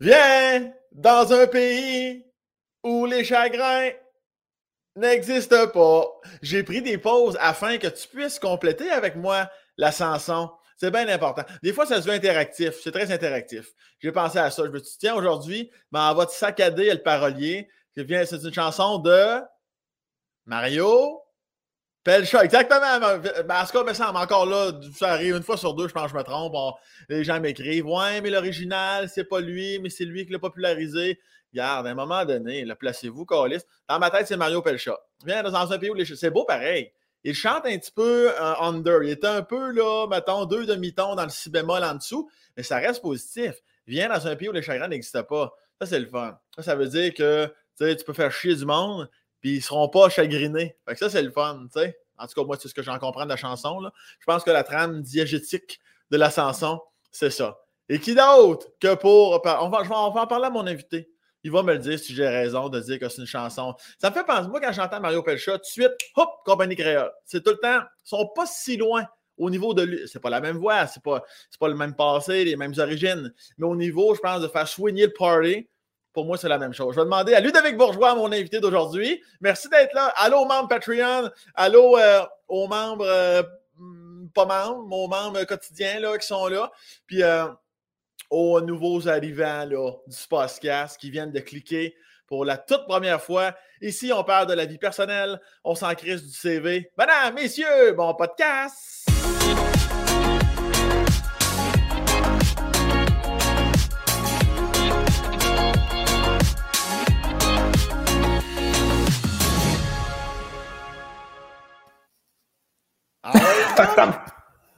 Viens dans un pays où les chagrins n'existent pas. J'ai pris des pauses afin que tu puisses compléter avec moi la chanson. C'est bien important. Des fois, ça se veut interactif. C'est très interactif. J'ai pensé à ça. Je me suis dit, tiens, aujourd'hui, ben, on va te saccader le parolier. C'est une chanson de Mario Pelcha. Exactement. Cas, me semble encore là, ça arrive une fois sur deux, je pense que je me trompe. les gens m'écrivent Ouais, mais l'original, c'est pas lui, mais c'est lui qui l'a popularisé. Regarde, à un moment donné, le placez-vous, Calis. Dans ma tête, c'est Mario Pelcha. Viens dans un pays où les... c'est beau pareil. Il chante un petit peu euh, under. Il est un peu, là, mettons, deux demi-tons dans le si bémol en dessous, mais ça reste positif. Viens dans un pays où les chagrins n'existent pas. Ça, c'est le fun. Ça, ça veut dire que tu peux faire chier du monde, puis ils seront pas chagrinés. Fait que ça, c'est le fun. sais. En tout cas, moi, c'est ce que j'en comprends de la chanson. Là. Je pense que la trame diégétique de la chanson, c'est ça. Et qui d'autre que pour. On va, on va en parler à mon invité il va me le dire si j'ai raison de dire que c'est une chanson. Ça me fait penser, moi, quand j'entends Mario Pelcha, tout de suite, hop, compagnie créole. C'est tout le temps, ils sont pas si loin au niveau de lui. C'est pas la même voix, c'est pas, pas le même passé, les mêmes origines. Mais au niveau, je pense, de faire soigner le party, pour moi, c'est la même chose. Je vais demander à Ludovic Bourgeois, mon invité d'aujourd'hui. Merci d'être là. Allô aux membres Patreon. Allô euh, aux membres, euh, pas membres, aux membres quotidiens là, qui sont là. Puis, euh, aux nouveaux arrivants du podcast qui viennent de cliquer pour la toute première fois. Ici, on parle de la vie personnelle, on s'en crise du CV. Madame, messieurs, bon podcast!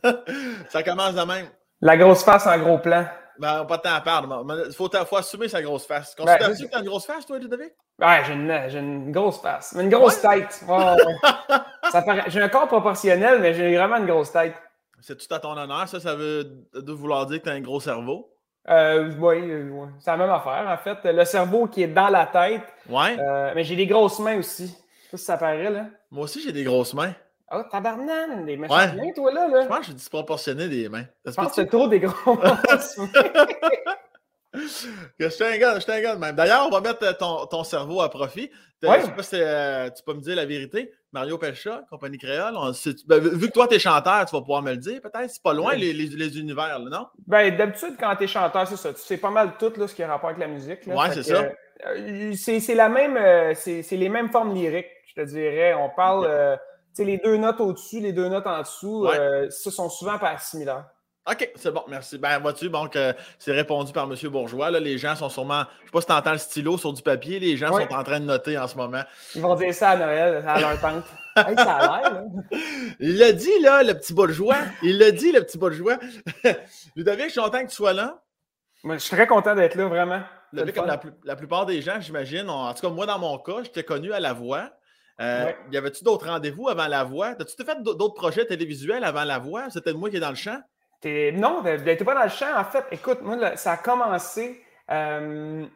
Ça commence de même. La grosse face en gros plan. Ben, pas de temps à perdre. Il faut, faut, assumer sa grosse face. Ben, Considères-tu que tu as une grosse face, toi, Ludovic? Ouais, j'ai une, une, grosse face. Mais une grosse tête. J'ai un corps proportionnel, mais j'ai vraiment une grosse tête. C'est tout à ton honneur. Ça, ça veut vouloir dire que tu as un gros cerveau? Euh, oui, ouais. c'est la même affaire. En fait, le cerveau qui est dans la tête. Ouais. Euh, mais j'ai des grosses mains aussi. Ça paraît, là. Moi aussi, j'ai des grosses mains. Oh, tabarnane, des méchantes mains, toi, là, là. Je pense que je suis disproportionné des mains. Je pense que c'est trop des gros Je suis un gars, je suis un gars de même. D'ailleurs, on va mettre euh, ton, ton cerveau à profit. Ouais. Je sais pas si euh, tu peux me dire la vérité. Mario Pelcha, compagnie créole. ben, vu que toi, tu es chanteur, tu vas pouvoir me le dire, peut-être. C'est pas loin, les, les, les, univers, là, non? Ben, d'habitude, quand tu es chanteur, c'est ça. Tu sais pas mal tout là, ce qui a rapport avec la musique. Ouais, c'est ça. Euh, c'est la même, c'est les mêmes formes lyriques, je te dirais. On parle les deux notes au-dessus, les deux notes en dessous, euh, ce sont souvent pas similaires. OK, c'est bon, merci. Ben, vois-tu, donc, c'est répondu par M. Bourgeois. Là, les gens sont sûrement, je ne sais pas si tu entends le stylo sur du papier, les gens sont en train de noter en ce moment. Ils vont dire ça à Noël, à leur tante. ça a l'air, Il l'a dit, là, le petit bourgeois. Il l'a dit, le petit bourgeois. Ludovic, je suis content que tu sois là. Moi, je suis très content d'être là, vraiment. comme la, la, plupart des gens, j'imagine, en tout cas, moi, dans mon cas, j'étais connu à la voix. Euh, y avait-tu d'autres rendez-vous avant la voix? As-tu fait d'autres projets télévisuels avant la voix? C'était moi qui est dans le champ? Non, tu n'étais pas dans le champ. En fait, écoute, moi, ça a commencé euh,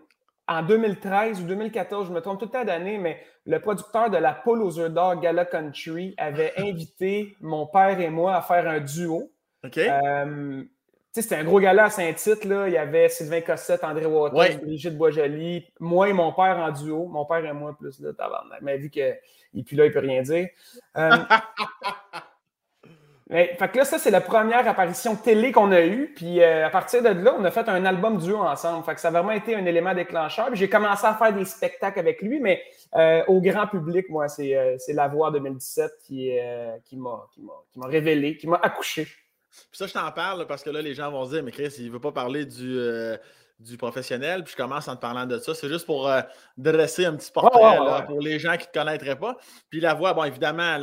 en 2013 ou 2014, je me trompe tout le temps d'année, mais le producteur de la Paul aux œufs d'or Gala Country avait invité mon père et moi à faire un duo. OK. Euh, c'était un gros gala à Saint-Tite. Il y avait Sylvain Cossette, André Waters, Brigitte Boisjoli, moi et mon père en duo. Mon père et moi plus, là, Mais vu qu'il n'est plus là, il ne peut rien dire. Euh, mais, fait que là, ça, c'est la première apparition télé qu'on a eue. Puis euh, à partir de là, on a fait un album duo ensemble. Fait que ça a vraiment été un élément déclencheur. J'ai commencé à faire des spectacles avec lui, mais euh, au grand public, moi, c'est La Voix 2017 qui, qui m'a révélé, qui m'a accouché. Puis ça, je t'en parle parce que là, les gens vont se dire, mais Chris, il ne veut pas parler du, euh, du professionnel. Puis je commence en te parlant de ça. C'est juste pour euh, dresser un petit portrait pour les gens qui ne te connaîtraient pas. Puis la voix, bon, évidemment,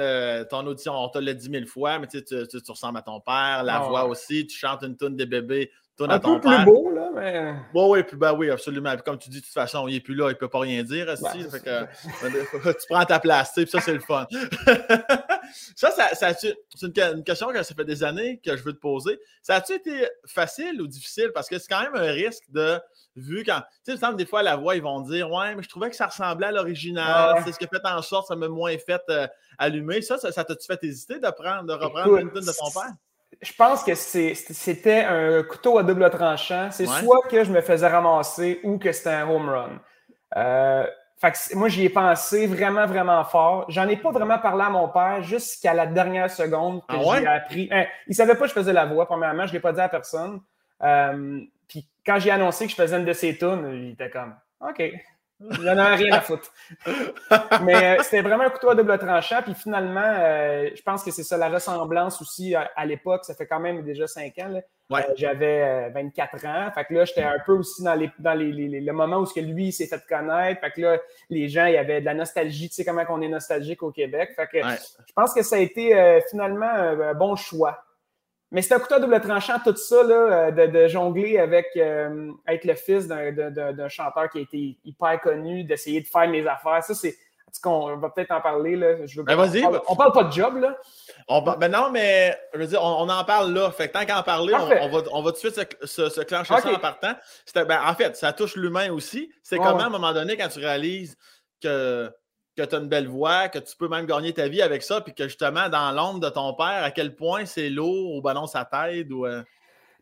ton audition, on te l'a dit mille fois, mais tu, tu, tu, ressembles à ton père. La voix aussi, tu chantes une tune des bébés un peu plus beau, là, mais. Bon, oui, puis, ben, oui, absolument. comme tu dis, de toute façon, il n'est plus là, il ne peut pas rien dire. fait que, tu prends ta place, puis ça, c'est le fun. ça, ça, ça c'est une, une, question que ça fait des années que je veux te poser. Ça a-tu été facile ou difficile? Parce que c'est quand même un risque de. Vu quand. Tu sais, il me semble des fois, à la voix, ils vont dire Ouais, mais je trouvais que ça ressemblait à l'original. C'est ce qui a fait en sorte, ça m'a moins fait euh, allumer. Ça, ça t'a-tu fait hésiter de, prendre, de reprendre une tune de ton père? Je pense que c'était un couteau à double tranchant. C'est soit que je me faisais ramasser ou que c'était un home run. Euh, moi, j'y ai pensé vraiment, vraiment fort. J'en ai pas vraiment parlé à mon père jusqu'à la dernière seconde que ah j'ai appris. Hein, il savait pas que je faisais la voix, premièrement. Je l'ai pas dit à personne. Euh, puis quand j'ai annoncé que je faisais une de ses tunes, il était comme OK. Il n'en a rien à foutre. Mais euh, c'était vraiment un couteau à double tranchant. Puis finalement, euh, je pense que c'est ça, la ressemblance aussi à, l'époque. Ça fait quand même déjà cinq ans. Euh, j'avais 24 ans. Fait que là, j'étais un peu aussi dans, les, dans les, le moment où que lui s'est fait connaître. Fait que là, les gens, il y avait de la nostalgie. Tu sais comment on est nostalgique au Québec. Fait que je pense que ça a été finalement un bon choix. Mais c'est un couteau à double tranchant, tout ça, là, euh, de, jongler avec euh, être le fils d'un chanteur qui a été hyper connu, d'essayer de faire mes affaires. Ça, c'est. On va peut-être en parler. Là. Je ben, on, parle, on parle pas de job, là. On, ben non, mais je veux dire, on, en parle là. Fait que tant qu'à en parler, on, va, on va tout de suite se, se, clencher ça en partant. Ben, en fait, ça touche l'humain aussi. C'est comment, à un moment donné, quand tu réalises que que tu as une belle voix, que tu peux même gagner ta vie avec ça, puis que justement, dans l'ombre de ton père, à quel point c'est lourd ou ben non, ça t'aide ou. Euh?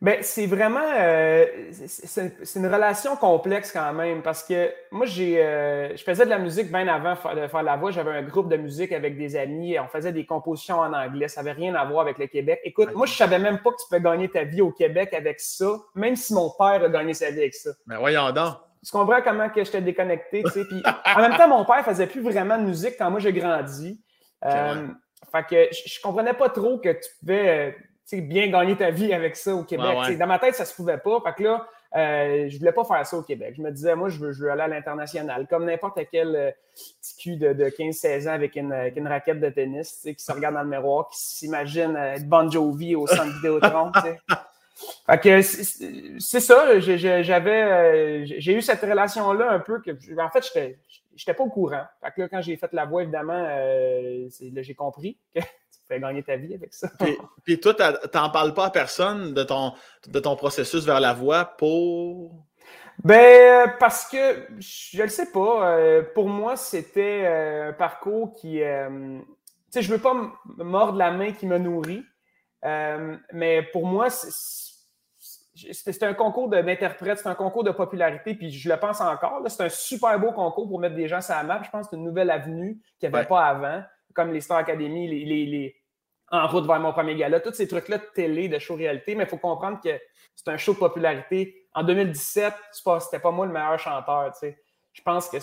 Ben, c'est vraiment. Euh, c'est une relation complexe quand même parce que moi, j'ai, euh, je faisais de la musique bien avant de faire la voix. J'avais un groupe de musique avec des amis. On faisait des compositions en anglais. Ça n'avait rien à voir avec le Québec. Écoute, moi, je savais même pas que tu peux gagner ta vie au Québec avec ça, même si mon père a gagné sa vie avec ça. Ben, voyons donc tu comprends comment que j'étais déconnecté, tu sais? Puis en même temps, mon père faisait plus vraiment de musique quand moi j'ai grandi. Euh, fait que je, comprenais pas trop que tu pouvais euh, bien gagner ta vie avec ça au Québec. Dans ma tête, ça se pouvait pas. Fait que là, euh, je voulais pas faire ça au Québec. Je me disais, moi, je veux, je veux aller à l'international, comme n'importe quel euh, petit cul de, de 15-16 ans avec une, avec une, raquette de tennis, qui se regarde dans le miroir, qui s'imagine être Bon Jovi au centre Vidéotron. Fait que c'est ça, j'avais euh, j'ai eu cette relation-là un peu que en fait, j'étais j'étais pas au courant. Fait que là, quand j'ai fait la voix, évidemment, euh, j'ai compris que tu fais gagner ta vie avec ça. Puis, puis toi, t'en parles pas à personne de ton, de ton processus vers la voix pour? Ben, parce que je le sais pas. Euh, pour moi, c'était un parcours qui. tu sais, je veux pas me mordre la main qui me nourrit. Mais pour moi, c'est un concours d'interprète, c'est un concours de popularité, puis je le pense encore. C'est un super beau concours pour mettre des gens sur la map. Je pense que c'est une nouvelle avenue qu'il n'y avait pas avant, comme les Star Academy, les, les, En route vers mon premier gala, tous ces trucs-là de télé, de show réalité, mais il faut comprendre que c'est un show de popularité. En 2017, c'était pas moi le meilleur chanteur. Je pense que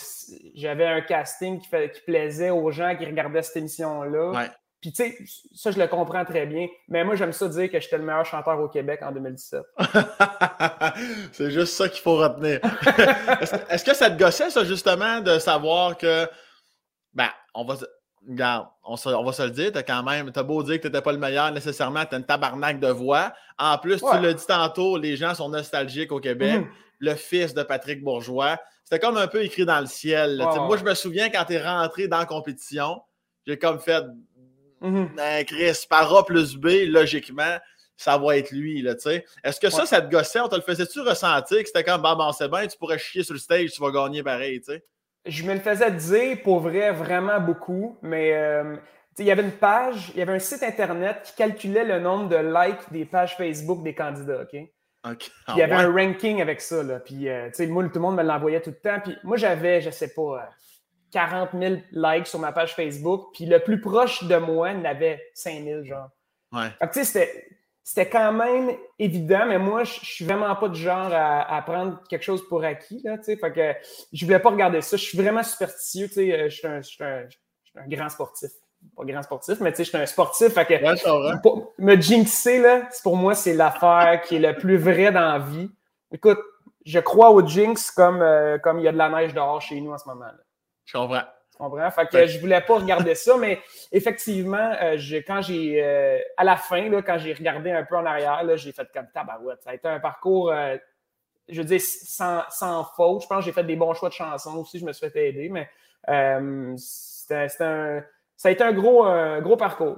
j'avais un casting qui, qui, plaisait aux gens qui regardaient cette émission-là. Puis, tu sais, ça, je le comprends très bien. Mais moi, j'aime ça dire que j'étais le meilleur chanteur au Québec en 2017. c'est juste ça qu'il faut retenir. Est-ce que ça te gossait, ça, justement, de savoir que, ben, on va, regarde, on, va se le dire, t'as quand même, t'as beau dire que t'étais pas le meilleur nécessairement, t'as une tabarnak de voix. En plus, tu l'as dit tantôt, les gens sont nostalgiques au Québec. Mhm. Le fils de Patrick Bourgeois. C'était comme un peu écrit dans le ciel. moi, je me souviens quand t'es rentré dans la compétition, j'ai comme fait Mm-hmm. Ben, Chris, par A plus B, logiquement, ça va être lui. Est-ce que ça, ça te gossait? On te le faisait-tu ressentir que c'était comme, bah, bon, c'est bien, tu pourrais chier sur le stage, tu vas gagner pareil, tu sais? Je me le faisais dire pour vrai vraiment beaucoup, mais euh, il y avait une page, il y avait un site internet qui calculait le nombre de likes des pages Facebook des candidats, OK? il y avait ah un ranking avec ça, là. Puis, euh, moi, tout le monde me l'envoyait tout le temps. Puis moi, j'avais, je sais pas, 40 000 likes sur ma page Facebook, puis le plus proche de moi n'avait 5 000, genre. Ouais. tu sais, c'était quand même évident, mais moi, je suis vraiment pas du genre à, prendre quelque chose pour acquis, là, tu sais. Fait que je voulais pas regarder ça. Je suis vraiment superstitieux, tu sais. Euh, je suis un, un, grand sportif. Pas grand sportif, mais tu sais, je suis un sportif. Fait que me jinxer, là, pour moi, c'est l'affaire qui est le plus vrai dans la vie. Écoute, je crois au jinx comme, euh, comme il y a de la neige dehors chez nous en ce moment. Là. Je comprends. Je comprends. Fait que je voulais pas regarder ça, mais effectivement, euh, quand j'ai euh, à la fin, là, quand j'ai regardé un peu en arrière, j'ai fait comme tabarouette. Ça a été un parcours, euh, je veux dire, sans, sans, faute. Je pense que j'ai fait des bons choix de chansons aussi, je me suis fait aider, mais c'était un, ça a été un gros, gros parcours.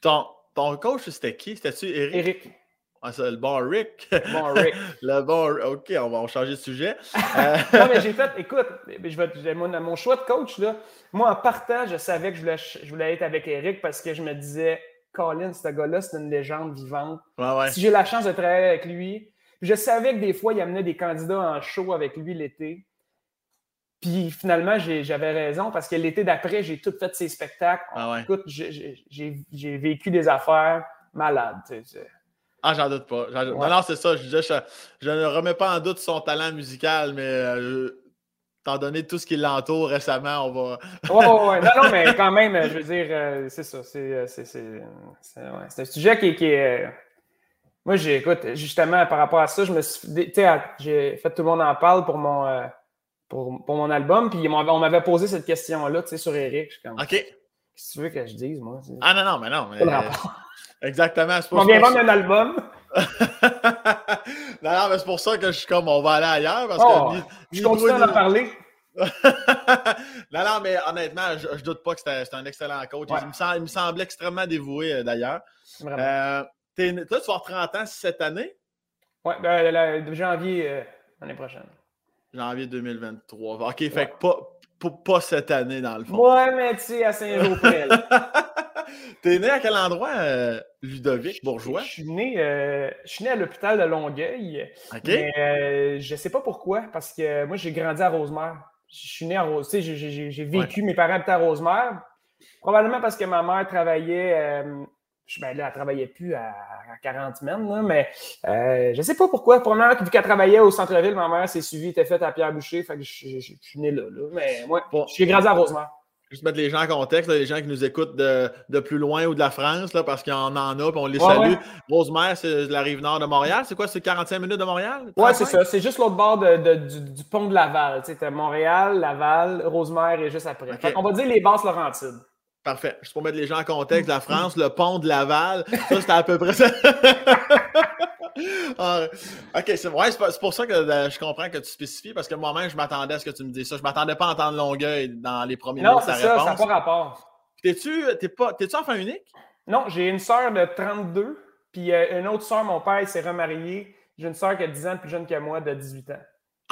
Ton, ton coach, c'était qui? C'était-tu Eric? Eric. Ah, c'est le bon Rick. Bon Rick. le bon OK, on va changer de sujet. Euh, non, mais j'ai fait, écoute, je vais, mon, mon, choix de coach, là, moi, en partant, je savais que je voulais, je voulais être avec Eric parce que je me disais, Colin, ce gars-là, c'est une légende vivante. Ouais, ouais. Si j'ai la chance de travailler avec lui, je savais que des fois, il amenait des candidats en show avec lui l'été. Puis finalement, j'avais raison parce que l'été d'après, j'ai tout fait ses spectacles. Ah ouais. Écoute, j'ai vécu des affaires malades. Tu sais. Ah, j'en doute pas. Non, non, c'est ça. Je, je, ne remets pas en doute son talent musical, mais euh, étant donné tout ce qui l'entoure récemment, on va. Oui, oui, Non, non, mais quand même, je veux dire, euh, c'est ça. Euh, c'est un sujet qui, qui est. Moi, j'écoute, justement, par rapport à ça, je me suis. Tu sais, j'ai fait Tout le monde en parle pour mon, pour, pour, mon album, puis on m'avait posé cette question-là, tu sais, sur Eric. Comme, OK. Qu'est-ce que tu veux que je dise, moi? Ah, non, non, mais non. Mais... Exactement. On vient vendre un album. non, non, mais c'est pour ça que je suis comme, on va aller ailleurs. Parce oh, que je continue à en parler. non, non, mais honnêtement, je, ne doute pas que c'était un excellent coach. Il, me semblait extrêmement dévoué euh, d'ailleurs. Euh, toi, tu vas avoir 30 ans cette année? Oui, ben, janvier euh, l'année prochaine. Janvier 2023. OK, fait que pas, pas, cette année dans le fond. Ouais, mais tu sais, à Saint-Jean T'es né à quel endroit, euh, Ludovic Bourgeois? Je suis né, euh, je suis né à l'hôpital de Longueuil. OK. Mais euh, je sais pas pourquoi, parce que moi, j'ai grandi à Rosemère. Je suis né à Rosemère. J'ai vécu, mes parents habitaient à Rosemère. Probablement parce que ma mère travaillait. ben là, elle travaillait plus à, 40 semaines, là, mais je ne sais pas pourquoi. Probablement, vu qu'elle travaillait au centre-ville, ma mère s'est suivie, était faite à Pierre Boucher, fait que je, suis né là, là. Mais moi, j'ai grandi à Rosemère juste mettre les gens en contexte, les gens qui nous écoutent de, plus loin ou de la France, là, parce y en a, puis on les salue. Rosemère, c'est la rive nord de Montréal. C'est quoi, c'est 45 minutes de Montréal? Oui, c'est ça. C'est juste l'autre bord du, pont de Laval. Sais, Montréal, Laval, Rosemère et juste après. On va dire les basses Laurentides. Parfait. Juste pour mettre les gens en contexte, la France, le pont de Laval, ça, c'était à peu près ça. Ah, ok, c'est ouais, pour ça que euh, je comprends que tu spécifies, parce que moi-même, je m'attendais à ce que tu me dises ça. Je m'attendais pas à entendre Longueuil dans les premiers mots de ta ça, réponse. Non, ça n'a pas rapport. T'es-tu t'es enfant unique? Non, j'ai une sœur de 32, puis euh, une autre sœur, mon père, s'est remarié. J'ai une sœur qui a 10 ans plus jeune que moi, de 18 ans.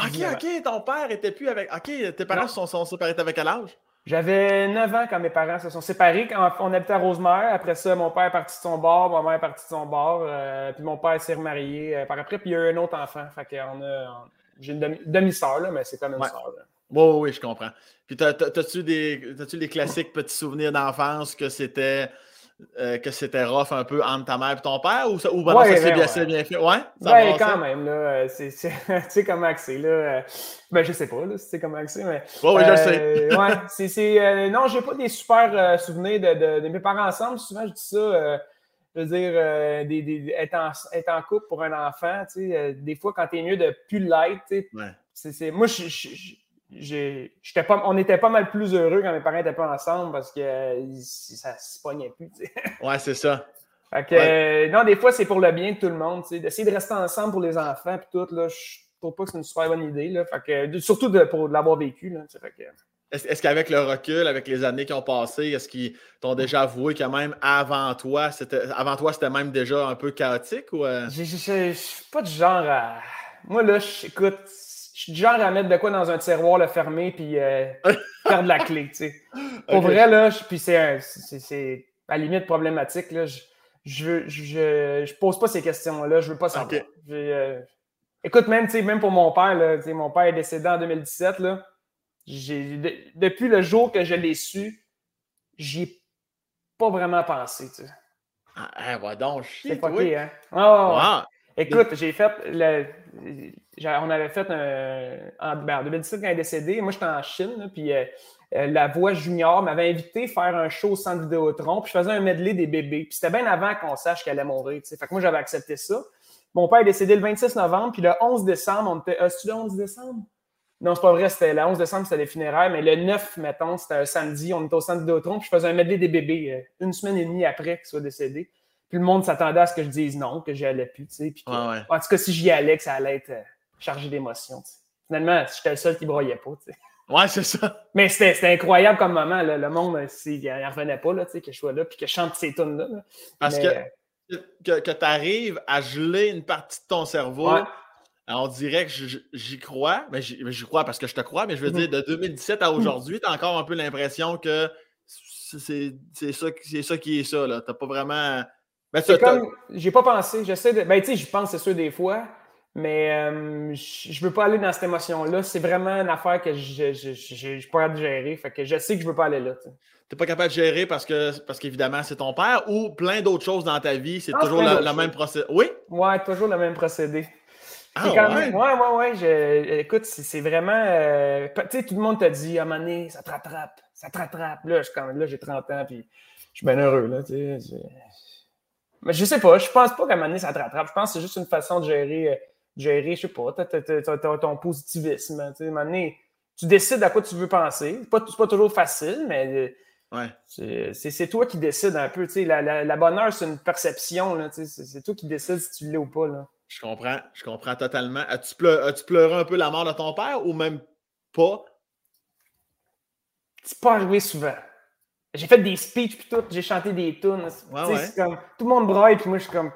Ok, ok, ton père était plus avec. Ok, tes parents sont, sont séparés avec quel âge? J'avais 9 ans quand mes parents se sont séparés. Quand on habitait à Rosemère. Après ça, mon père est parti de son bord, ma mère est partie de son bord. Euh, puis mon père s'est remarié euh, par après. Puis il y a eu un autre enfant. Fait qu'on a, j'ai une demi-sœur, mais c'est comme une sœur. Oui, oui, oui, je comprends. Puis, as-tu des, des classiques petits souvenirs d'enfance que c'était euh, que c'était rough un peu entre ta mère et ton père ou, ça, ou ça s'est bien, bien, fait? Ouais, ouais quand même. Là, euh, c'est, tu sais comment c'est. Là, euh, ben, je sais pas là, c'est comment c'est, mais. Oui, oui, je sais. ouais, c'est, c'est, non, j'ai pas des super souvenirs de, de, mes parents ensemble. Souvent, je dis ça. je veux dire, des, des, être, en, être, en, couple pour un enfant, tu sais, des fois, quand t'es mieux de plus l'être, tu sais. Ouais. C'est, moi, je pas, on était pas mal plus heureux quand mes parents n'étaient pas ensemble parce que ça se pognait plus. Ouais, c'est ça. Fait non, des fois, c'est pour le bien de tout le monde. D'essayer de rester ensemble pour les enfants et tout, là, je trouve pas que c'est une super bonne idée. Là, fait que, surtout de, pour l'avoir vécu. Là, Est-ce, qu'avec le recul, avec les années qui ont passé, est-ce qu'ils t'ont déjà avoué que même avant toi, c'était avant toi, c'était même déjà un peu chaotique? Ou euh? Je suis pas du genre à. Moi, là, écoute, je suis du genre à mettre de quoi dans un tiroir, le fermer, puis euh, perdre la clé, tu sais. Pour vrai, là, puis c'est à la limite problématique, là. Je, je, je, je, pose pas ces questions-là, je veux pas savoir. Euh, écoute, même, même pour mon père, là, mon père est décédé en 2017, là. depuis le jour que je l'ai su, j'y ai pas vraiment pensé, tu sais. Ah, hein, ouais, donc, C'est pas hein? Oh, Écoute, j'ai fait. Le, on avait fait un. En, ben, en 2017, quand il est décédé, moi, j'étais en Chine, puis euh, euh, La Voix Junior m'avait invité à faire un show sans Vidéotron, puis je faisais un medley des bébés. Puis c'était bien avant qu'on sache qu'elle allait mourir, tu sais. Fait que moi, j'avais accepté ça. Mon père est décédé le 26 novembre, puis le 11 décembre, on était. Euh, c'est le 11 décembre? Non, c'est pas vrai, c'était le 11 décembre, c'était les funérailles, mais le 9, mettons, c'était un samedi, on était au centre Vidéotron, puis je faisais un medley des bébés une semaine et demie après qu'il soit décédé. Puis le monde s'attendait à ce que je dise non, que j'y allais plus, tu sais. Puis En tout cas, si j'y allais, que ça allait être euh, chargé d'émotions. Finalement, j'étais le seul qui broyait pas, tu sais. Ouais, c'est ça. Mais c'était incroyable comme moment. Là. Le monde, il n'en revenait pas là, que je sois là puis que je chante ces tunes-là. Parce que, que, que tu arrives à geler une partie de ton cerveau. on dirait que j'y crois, mais j'y crois parce que je te crois, mais je veux mm-hmm. dire, de 2017 à aujourd'hui, tu as encore un peu l'impression que c'est ça, ça qui est ça. Tu n'as pas vraiment. Ben, c'est comme. J'ai pas pensé. J'essaie de. Ben, tu sais, je pense, c'est sûr, des fois. Mais euh, je veux pas aller dans cette émotion-là. C'est vraiment une affaire que je suis pas capable de gérer. Fait que je sais que je veux pas aller là. Tu n'es pas capable de gérer parce que parce qu'évidemment, c'est ton père ou plein d'autres choses dans ta vie, c'est toujours le même procédé. Oui? Ouais, toujours le même procédé. Ah, quand ouais? Même, ouais, ouais, ouais. écoute, c'est vraiment. Euh, tu sais, tout le monde t'a dit, à un moment donné, ça te rattrape, ça te rattrape. Là, j'ai 30 ans, puis je suis bien heureux, là. Mais je sais pas, je pense pas qu'à un moment donné, ça te rattrape. Je pense que c'est juste une façon de gérer, euh, gérer je sais pas, ton positivisme. À un moment donné, tu décides à quoi tu veux penser. C'est pas, pas toujours facile, mais. Euh, ouais. C'est toi qui décides un peu. La, la, la bonheur, c'est une perception. C'est toi qui décides si tu l'es ou pas. Là. Je comprends, je comprends totalement. As-tu pleuré, un peu la mort de ton père ou même pas? C'est pas arrivé souvent. J'ai fait des speeches puis tout, j'ai chanté des tunes. Ouais, Comme, tout le monde braille puis moi je suis comme.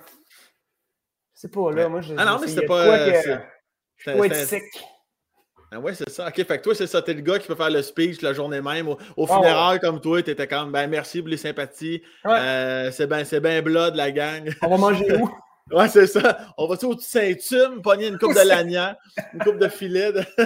C'est pas là, moi je. Ah non, mais c'était pas. Euh, je être sec. Ah ouais, c'est ça. OK, fait que toi, c'est ça. T'es le gars qui peut faire le speech la journée même. Au, au funérail, comme toi, t'étais comme, ben merci pour les sympathies. Euh, c'est bien ben blood, la gang. On va manger où? Ouais, c'est ça. On va-tu au Saint-Tume, pogner une coupe de lanière, une coupe de filet.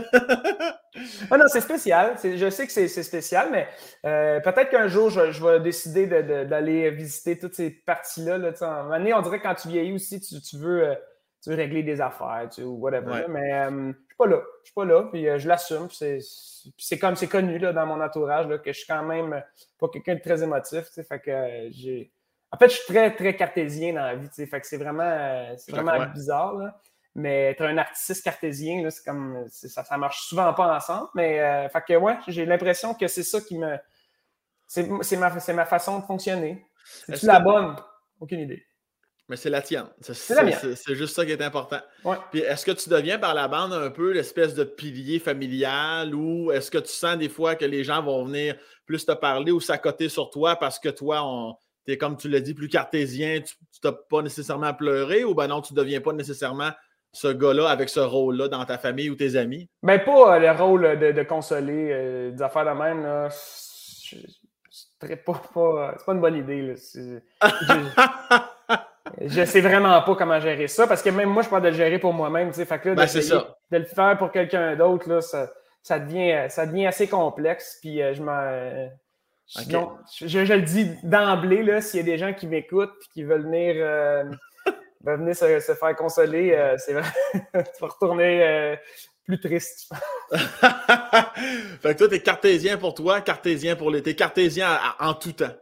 ah non, c'est spécial. Je sais que c'est spécial, mais euh, peut-être qu'un jour, je, vais décider d'aller visiter toutes ces parties-là. Là, on dirait que quand tu vieillis aussi, tu, veux, euh, tu veux régler des affaires ou whatever. Mais euh, je ne suis pas là. Je suis pas là, puis je l'assume. C'est comme c'est connu là, dans mon entourage là, que je suis quand même pas quelqu'un de très émotif. Fait que j'ai en fait, je suis très, très cartésien dans la vie. Fait que c'est vraiment, euh, vraiment bizarre. Là. Mais être un artiste cartésien, c'est comme ça, ça marche souvent pas ensemble. Mais euh, fait que ouais, j'ai l'impression que c'est ça qui me. C'est ma, ma façon de fonctionner. C'est la bonne? Aucune idée. Mais c'est la tienne. C'est juste ça qui est important. Puis est-ce que tu deviens par la bande un peu l'espèce de pilier familial ou est-ce que tu sens des fois que les gens vont venir plus te parler ou s'accoter sur toi parce que toi, on, tu es, comme tu l'as dit, plus cartésien, tu n'as pas nécessairement pleuré ou ben non, tu ne deviens pas nécessairement ce gars-là avec ce rôle-là dans ta famille ou tes amis? Ben, pas euh, le rôle de, consoler euh, des affaires de même. Là. C'est pas, pas, pas une bonne idée. je, ne sais vraiment pas comment gérer ça parce que même moi, je parle de le gérer pour moi-même. Fait que ben, de le faire pour quelqu'un d'autre, ça, ça, devient, ça devient assez complexe. Puis euh, je m'en je, le dis d'emblée, s'il y a des gens qui m'écoutent et qui veulent venir, euh, venir se, faire consoler, euh, c'est vrai, tu vas retourner euh, plus triste. fait que toi, t'es cartésien pour toi, cartésien pour l'été, cartésien en, tout temps.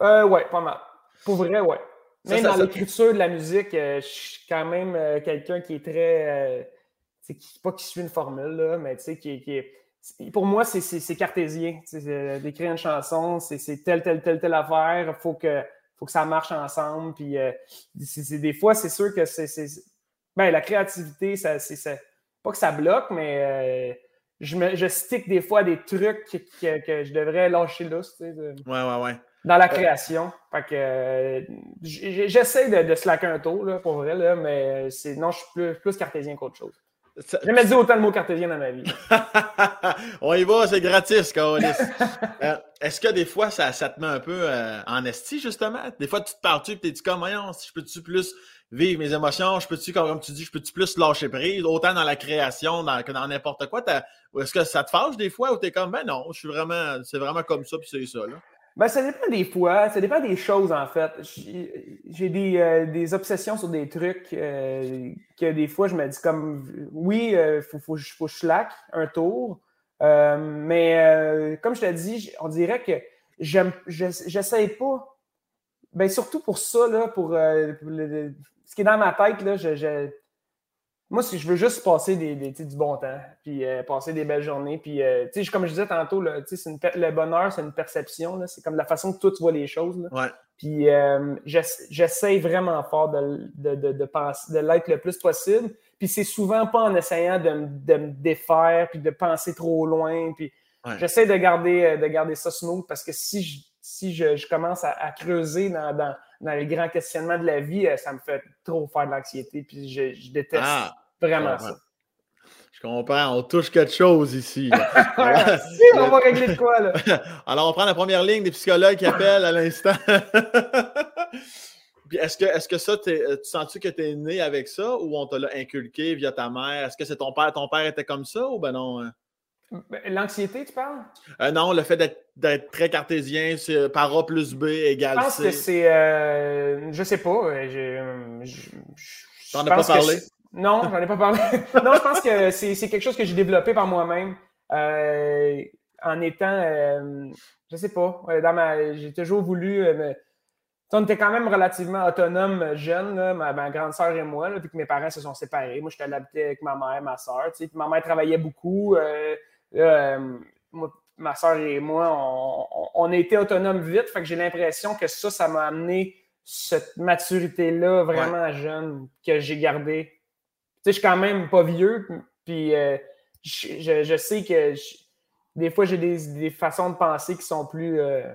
Euh, ouais, pas mal. Pour vrai, ouais. Même dans l'écriture de la musique, je suis quand même quelqu'un qui est très. pas qui suit une formule, là, mais tu sais, qui, qui est pour moi, c'est cartésien. Euh, d'écrire une chanson, c'est telle, telle, telle, telle affaire. Il faut que, faut que ça marche ensemble. Puis, euh, des fois, c'est sûr que c'est. Ben, la créativité, ça, pas que ça bloque, mais euh, je, me, je stick des fois des trucs que, je devrais lâcher là. ouais, ouais, ouais. Dans la création. Fait que j'essaie de, de slacker un tour, là, pour vrai, là, mais non, je suis plus, plus cartésien qu'autre chose. J'ai jamais dit autant le mot cartésien dans ma vie. On y va, c'est gratis, Carolis. euh, Est-ce que des fois, ça, ça, te met un peu euh, en esti, justement? Des fois, tu te parles-tu et tu dis comme, je peux-tu plus vivre mes émotions? Je peux-tu, comme, tu dis, je peux-tu plus lâcher prise, autant dans la création dans, que dans n'importe quoi? Est-ce que ça te fâche des fois ou tu es comme, ben non, je suis vraiment, c'est vraiment comme ça puis c'est ça, là? Ben, ça dépend des fois, ça dépend des choses en fait. J'ai des, euh, des, obsessions sur des trucs euh, que des fois je me dis comme oui, il euh, faut, faut, faut, que je slack un tour. mais comme je te dis, on dirait que j'essaie pas. Ben surtout pour ça, là, pour, ce qui est dans ma tête, là, je, moi, si je veux juste passer des, du bon temps, puis euh, passer des belles journées, puis, euh, comme je disais tantôt, là, une, le bonheur, c'est une perception, c'est comme la façon que toi, tu vois les choses. Là. Puis, euh, j'essaie vraiment fort de, de, de, de l'être le plus possible. Puis, c'est souvent pas en essayant de, me défaire, puis de penser trop loin. Puis, j'essaie de garder, de garder ça smooth parce que si je, si je, commence à, creuser dans, dans, dans, les grands questionnements de la vie, ça me fait trop faire de l'anxiété. Puis, je, déteste. Ah. Vraiment ça. comprends, on touche quelque chose ici. si, on va régler de quoi, là? Alors, on prend la première ligne des psychologues qui appellent à l'instant. Est-ce que, est que ça, euh, tu sens-tu que tu es né avec ça ou on te l'a inculqué via ta mère? Est-ce que c'est ton père? Ton père était comme ça ou ben non? Hein? Ben, l'anxiété, tu parles? Euh, non, le fait d'être très cartésien, c'est par A plus B égale C. Je pense que c'est. Euh, je sais pas. T'en as pas parlé? Non, j'en ai pas parlé. non, je pense que c'est quelque chose que j'ai développé par moi-même. Euh, en étant, euh, je sais pas, j'ai toujours voulu. Euh, on était quand même relativement autonome jeune, ma, grande sœur et moi, puis que mes parents se sont séparés. Moi, j'étais habité avec ma mère, ma sœur. ma mère travaillait beaucoup. Ma sœur et moi, on, on, a été autonomes vite. Fait que j'ai l'impression que ça, ça m'a amené cette maturité-là vraiment jeune que j'ai gardée sais, je suis quand même pas vieux, puis euh, je, sais que des fois, j'ai des, façons de penser qui sont plus euh,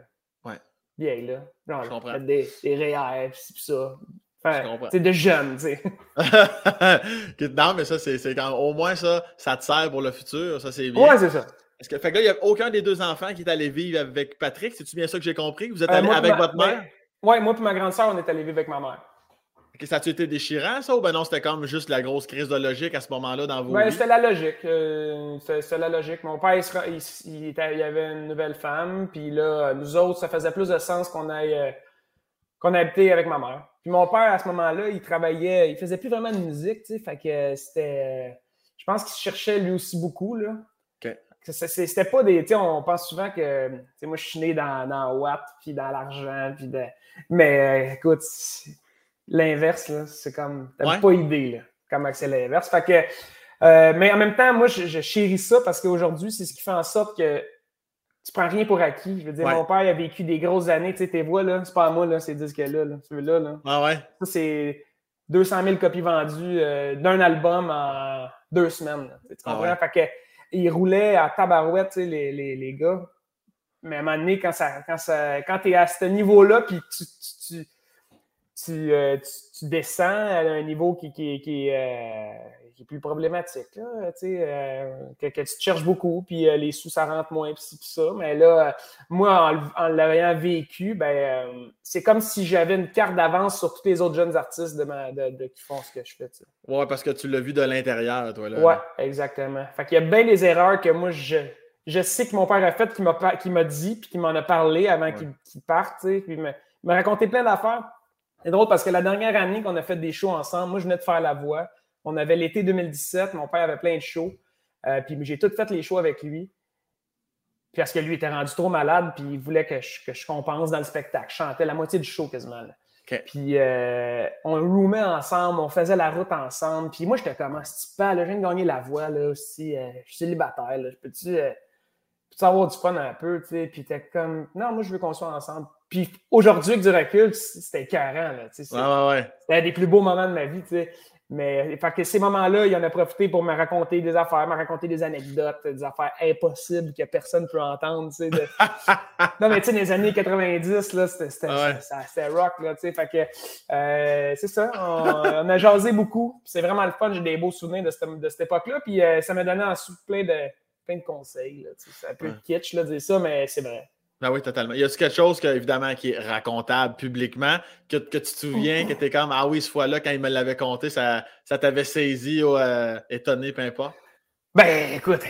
vieilles, là. Genre, je comprends. Des, des réels, pis ça. C'est de jeunes, tu sais. non, mais ça, c'est quand au moins ça, ça te sert pour le futur, ça c'est bien. Ouais, c'est ça. Est-ce que, fait que là, il n'y a aucun des deux enfants qui est allé vivre avec Patrick, c'est-tu bien ça que j'ai compris? Vous êtes euh, allé avec votre mère? Oui, moi et ma grande sœur, on est allé vivre avec ma mère ça a-tu été déchirant, ça, ou ben non, c'était comme juste la grosse crise de logique à ce moment-là dans vos ben, C'était la logique. Euh, c'était la logique. Mon père, il, il, y avait une nouvelle femme, puis là, nous autres, ça faisait plus de sens qu'on aille euh, qu'on habitait avec ma mère. Puis mon père, à ce moment-là, il travaillait, il faisait plus vraiment de musique, tu sais, fait que c'était... Je pense qu'il cherchait lui aussi beaucoup, là. C'était pas des... Tu sais, on pense souvent que... Tu sais, moi, je suis né dans, dans Watt, puis dans l'argent, puis de... Mais, euh, écoute l'inverse, c'est comme. T'as pas idée, là, comment c'est l'inverse. Fait que. Euh, mais en même temps, moi, je, chéris ça parce qu'aujourd'hui, c'est ce qui fait en sorte que tu prends rien pour acquis. Je veux dire, mon père a vécu des grosses années. Tu sais, tes voix, là, c'est pas à moi, là, ces disques-là. Là, là là. Ah ouais? Ça, c'est 200 000 copies vendues euh, d'un album en deux semaines. tu ah comprends? Fait que, ils roulaient à tabarouette, tu sais, les, les, les, gars. Mais à un moment donné, quand, ça, quand, ça, quand tu es à ce niveau-là, puis tu, tu euh, tu, descends à un niveau qui, qui, euh, est plus problématique. Euh, que, tu te cherches beaucoup, puis les sous, ça rentre moins, puis ça. Mais là, moi, en, l'ayant vécu, ben, c'est comme si j'avais une carte d'avance sur tous les autres jeunes artistes de, qui font ce que je fais. Oui, parce que tu l'as vu de l'intérieur, toi. Oui, exactement. Fait qu'il y a bien des erreurs que moi, je, je sais que mon père a faites, qui m'a dit, puis qui m'en a parlé avant qu'il parte, puis il m'a raconté plein d'affaires c'est drôle parce que la dernière année qu'on a fait des shows ensemble, moi, je venais de faire la voix. On avait l'été 2017, mon père avait plein de shows. Euh, puis j'ai tout fait les shows avec lui. Puis parce que lui était rendu trop malade, puis il voulait que je, que je compense dans le spectacle. Je chantais la moitié du show quasiment. Puis euh, on roomait ensemble, on faisait la route ensemble. Puis moi, j'étais comme, ah, c'est pas, là, je viens de gagner la voix, là, aussi. Euh, je suis célibataire, là. Je peux-tu peux avoir du fun un peu, tu sais? Puis t'es comme, non, moi, je veux qu'on soit ensemble. Puis aujourd'hui, avec du recul, c'était carré. Là, ouais, ouais, ouais. C'était des plus beaux moments de ma vie. tu sais. Mais fait que ces moments-là, il en a profité pour me raconter des affaires, me raconter des anecdotes, des affaires impossibles que personne ne peut entendre. Non, mais tu sais, les années 90, là, c'était rock. Là, tu sais, fait que euh, c'est ça, on, a jasé beaucoup. C'est vraiment le fun. J'ai des beaux souvenirs de cette, de cette époque-là. Puis euh, ça m'a donné ensuite plein de, plein de conseils. C'est un peu kitsch de dire ça, mais c'est vrai. Ah oui, totalement. Il y a quelque chose évidemment, qui est racontable publiquement, que, que tu te souviens, que tu es comme Ah oui, ce fois-là, quand il me l'avait compté, ça, ça t'avait saisi ou euh, étonné, peu importe? Ben écoute,